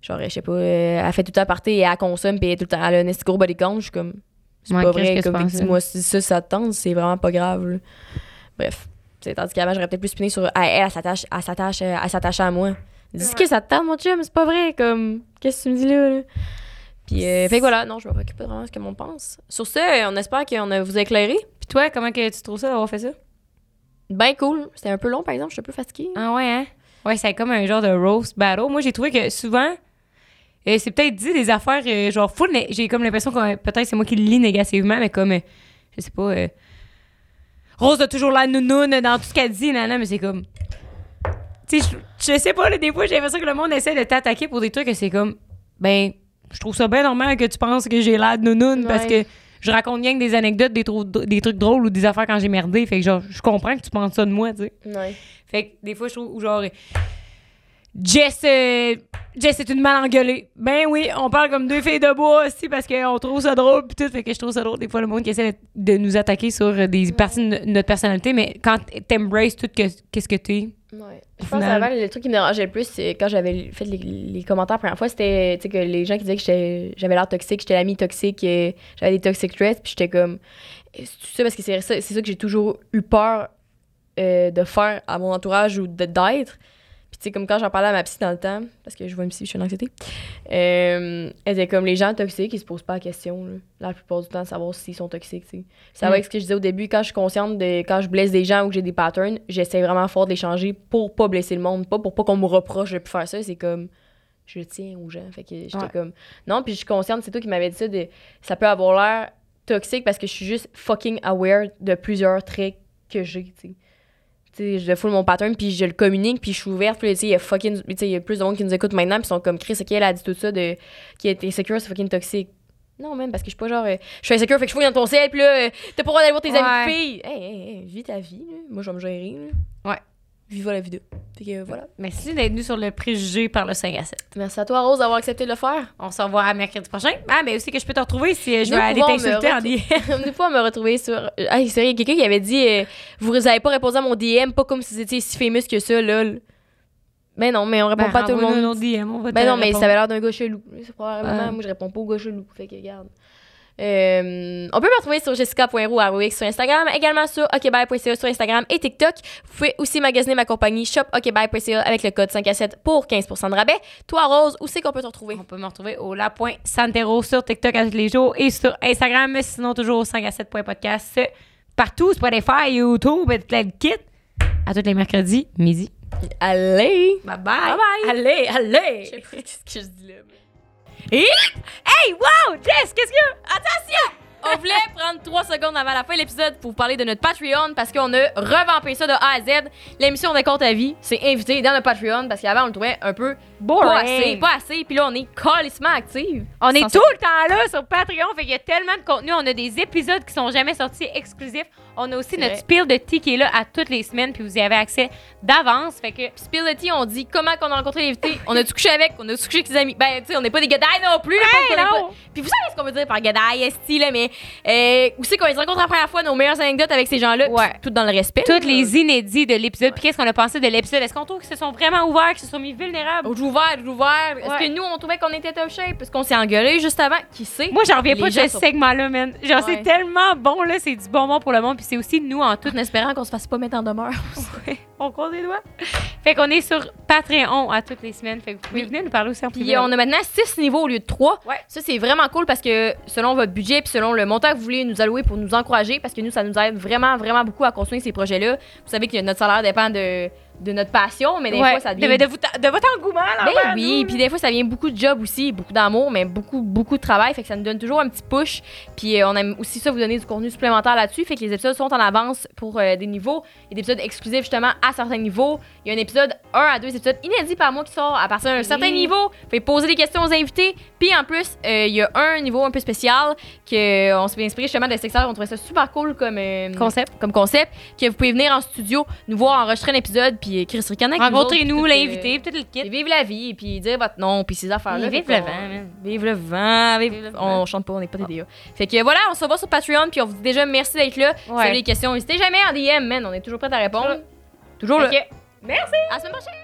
genre, je sais pas, euh, elle fait tout le temps partir et elle consomme, puis elle, tout le temps, elle a un gros body count. Je suis comme, c'est Ouais, pas vrai. Comme, dis-moi, si ça, ça te tente, c'est vraiment pas grave. là. Bref. Tandis qu'avant, j'aurais peut-être plus spiné sur. Elle, elle, elle s'attache à moi. Dis que ça te tente, mon chum, c'est pas vrai. Comme, qu'est-ce que tu me dis là? là? Puis, euh, fait que voilà, non, je me préoccupe pas vraiment de ce que monde pense. Sur ce, on espère qu'on a vous éclairé. Puis toi, comment que tu trouves ça d'avoir fait ça? Ben cool. C'était un peu long, par exemple, je suis un peu fatiguée. Ah ouais, hein? Ouais, c'est comme un genre de roast battle. Moi, j'ai trouvé que souvent, euh, c'est peut-être dit des affaires euh, genre full. né- J'ai comme l'impression que euh, peut-être c'est moi qui le lis négativement, mais comme, euh, je sais pas, euh, Rose a toujours la nounoune dans tout ce qu'elle dit, nana, mais c'est comme. Tu sais, je, je sais pas, là, des fois, j'ai l'impression que le monde essaie de t'attaquer pour des trucs que c'est comme. Ben, je trouve ça bien normal que tu penses que j'ai l'air de nounoune parce que je raconte rien que des anecdotes, des, des trucs drôles ou des affaires quand j'ai merdé. Fait que genre, je comprends que tu penses ça de moi, tu sais. Ouais. Fait que des fois, je trouve, ou genre, Jess, euh, Jess est une mal engueulée. Ben oui, on parle comme deux filles de bois aussi parce qu'on trouve ça drôle pis tout. Fait que je trouve ça drôle des fois le monde qui essaie de nous attaquer sur euh, des parties de notre personnalité, mais quand t'embraces tout que- qu'est-ce que t'es. Ouais. Je pense final- qu'avant, le truc qui me dérangeait le plus, c'est quand j'avais fait les, les commentaires la première fois, c'était que les gens qui disaient que j'avais l'air toxique, j'étais l'ami toxique, j'avais des toxic traits, puis j'étais comme. C'est ça? Parce que c'est ça, ça que j'ai toujours eu peur euh, de faire à mon entourage ou d'être. Tu sais, comme quand j'en parlais à ma psy dans le temps, parce que je vois une psy, je suis en anxiété, euh, elle disait comme les gens toxiques, ils se posent pas la question, là, la plupart du temps, de savoir s'ils sont toxiques, tu sais. Ça va Mm. avec ce que je disais au début, quand je suis consciente de quand je blesse des gens ou que j'ai des patterns, j'essaie vraiment fort de les changer pour pas blesser le monde, pas pour pas qu'on me reproche de plus faire ça, c'est comme je tiens aux gens. Fait que j'étais Ouais. comme, non, puis je suis consciente, c'est toi qui m'avais dit ça, de, ça peut avoir l'air toxique parce que je suis juste fucking aware de plusieurs traits que j'ai, tu sais. Je full mon pattern, puis je le communique, puis je suis ouverte. Puis, tu sais, il y a fucking. Tu sais, il y a plus de monde qui nous écoute maintenant, puis ils sont comme Chris, ok, elle a dit tout ça, de, qui est insécure, c'est fucking toxique. Non, même, parce que je suis pas genre. euh, je suis insécure, fait que je fouille dans ton ciel, puis là, euh, t'as pas le droit d'aller voir tes Ouais. amis de filles. Hey, hey, hey, vis ta vie, là. Moi, je vais me gérer, là. Ouais. Viva la vidéo. Fait que euh, voilà. Merci d'être venu sur le préjugé par le 5 à 7. Merci à toi, Rose, d'avoir accepté de le faire. On se revoit à mercredi prochain. Ah, mais aussi que je peux te retrouver si euh, je Nous vais aller pouvons t'insulter en DM. Fois, on me retrouver sur. Ah, y a quelqu'un qui avait dit euh, Vous avez pas répondu à mon DM, pas comme si vous étiez si famous que ça, lol. Mais non, mais on répond pas à tout le monde. DM, on va Ben non, mais ça avait l'air d'un gars chelou. C'est probablement, moi, je réponds pas aux gars chelous. Fait que, regarde. Euh, on peut me retrouver sur jessica.roux sur Instagram, également sur okbye.ca sur Instagram et TikTok. Vous pouvez aussi magasiner ma compagnie shop avec le code 5 à 7 pour 15% de rabais. Toi, Rose, où c'est qu'on peut te retrouver? On peut me retrouver au la.santero sur TikTok à tous les jours et sur Instagram, mais sinon toujours au 5 à 7.podcast partout, Spotify, YouTube, et tout le kit. À tous les mercredis, midi. Allez! Bye bye. Bye bye! Allez, allez. Je sais pas ce que je dis là. Et... Hey, wow, Jess, qu'est-ce qu'il y a? Attention! On voulait prendre trois secondes avant la fin de l'épisode pour vous parler de notre Patreon parce qu'on a revampé ça de A à Z. L'émission de compte à vie, c'est invité dans notre Patreon parce qu'avant on le trouvait un peu pas assez, pas assez. Puis là on est calissement active. On est tout le temps là sur Patreon, fait qu'il y a tellement de contenu. On a des épisodes qui sont jamais sortis exclusifs. On a aussi notre vrai. spill de tea qui est là à toutes les semaines, puis vous y avez accès d'avance. Fait que Spill the tea, on dit comment qu'on a rencontré l'invité. On a-tu couché avec, on a couché avec ses amis. Ben, tu sais, on n'est pas des gadailles non plus. Hey, non! pas- Puis vous savez ce qu'on veut dire par gadaille, esti, là, mais euh, c'est qu'on les rencontre la première fois, nos meilleures anecdotes avec ces gens-là? Ouais. Tout dans le respect. toutes là. les inédits de l'épisode. Puis qu'est-ce qu'on a pensé de l'épisode? Est-ce qu'on trouve qu'ils se sont vraiment ouverts, qu'ils se sont mis vulnérables? Ouvert, ouvert. Est-ce que nous, on trouvait qu'on était top shape? Est-ce qu'on s'est engueulé juste avant? Qui sait? Moi, j'en reviens pas de ce sont- segment-là, man. Genre, Ouais. c'est tellement bon, là. C'est du bonbon pour le monde. Puis c'est aussi nous en tout. En espérant qu'on se fasse pas mettre en demeure. On compte les doigts. Fait qu'on est sur Patreon à toutes les semaines. Fait que vous pouvez Oui. venir nous parler aussi en Puis on a maintenant 6 niveaux au lieu de 3. Ouais. Ça, c'est vraiment cool parce que selon votre budget puis selon le montant que vous voulez nous allouer pour nous encourager, parce que nous, ça nous aide vraiment, vraiment beaucoup à construire ces projets-là. Vous savez que notre salaire dépend de, de notre passion, mais des Ouais. fois, ça devient. de, de, vous- de votre engouement, là. Ben oui, puis des fois ça vient beaucoup de job aussi, beaucoup d'amour, mais beaucoup beaucoup de travail, fait que ça nous donne toujours un petit push. Puis euh, on aime aussi ça vous donner du contenu supplémentaire là-dessus, fait que les épisodes sont en avance pour euh, des niveaux, il y a des épisodes exclusifs justement à certains niveaux. Il y a un épisode 1 à 2 épisodes inédits par mois qui sort à partir d'un certain niveau. Fait poser des questions aux invités, puis en plus euh, il y a un niveau un peu spécial que euh, on s'est inspiré justement de Sexteur, on trouvait ça super cool comme Concept. comme concept que vous pouvez venir en studio nous voir enregistrer un épisode puis euh, Chris autres, Rencontrez-nous, puis tout, euh, l'invité, puis tout le kit. vivre la vie, et puis dire votre nom, puis ces affaires-là. Vive vent, man. Vive le vent. vive- Vive le On vent. chante pas, on n'est pas des DA. Fait que voilà, on se revoit sur Patreon, puis on vous dit déjà merci d'être là. Si vous avez des questions, n'hésitez jamais en DM, man. On est toujours prêts à répondre. Toujours là. Merci! À la semaine prochaine!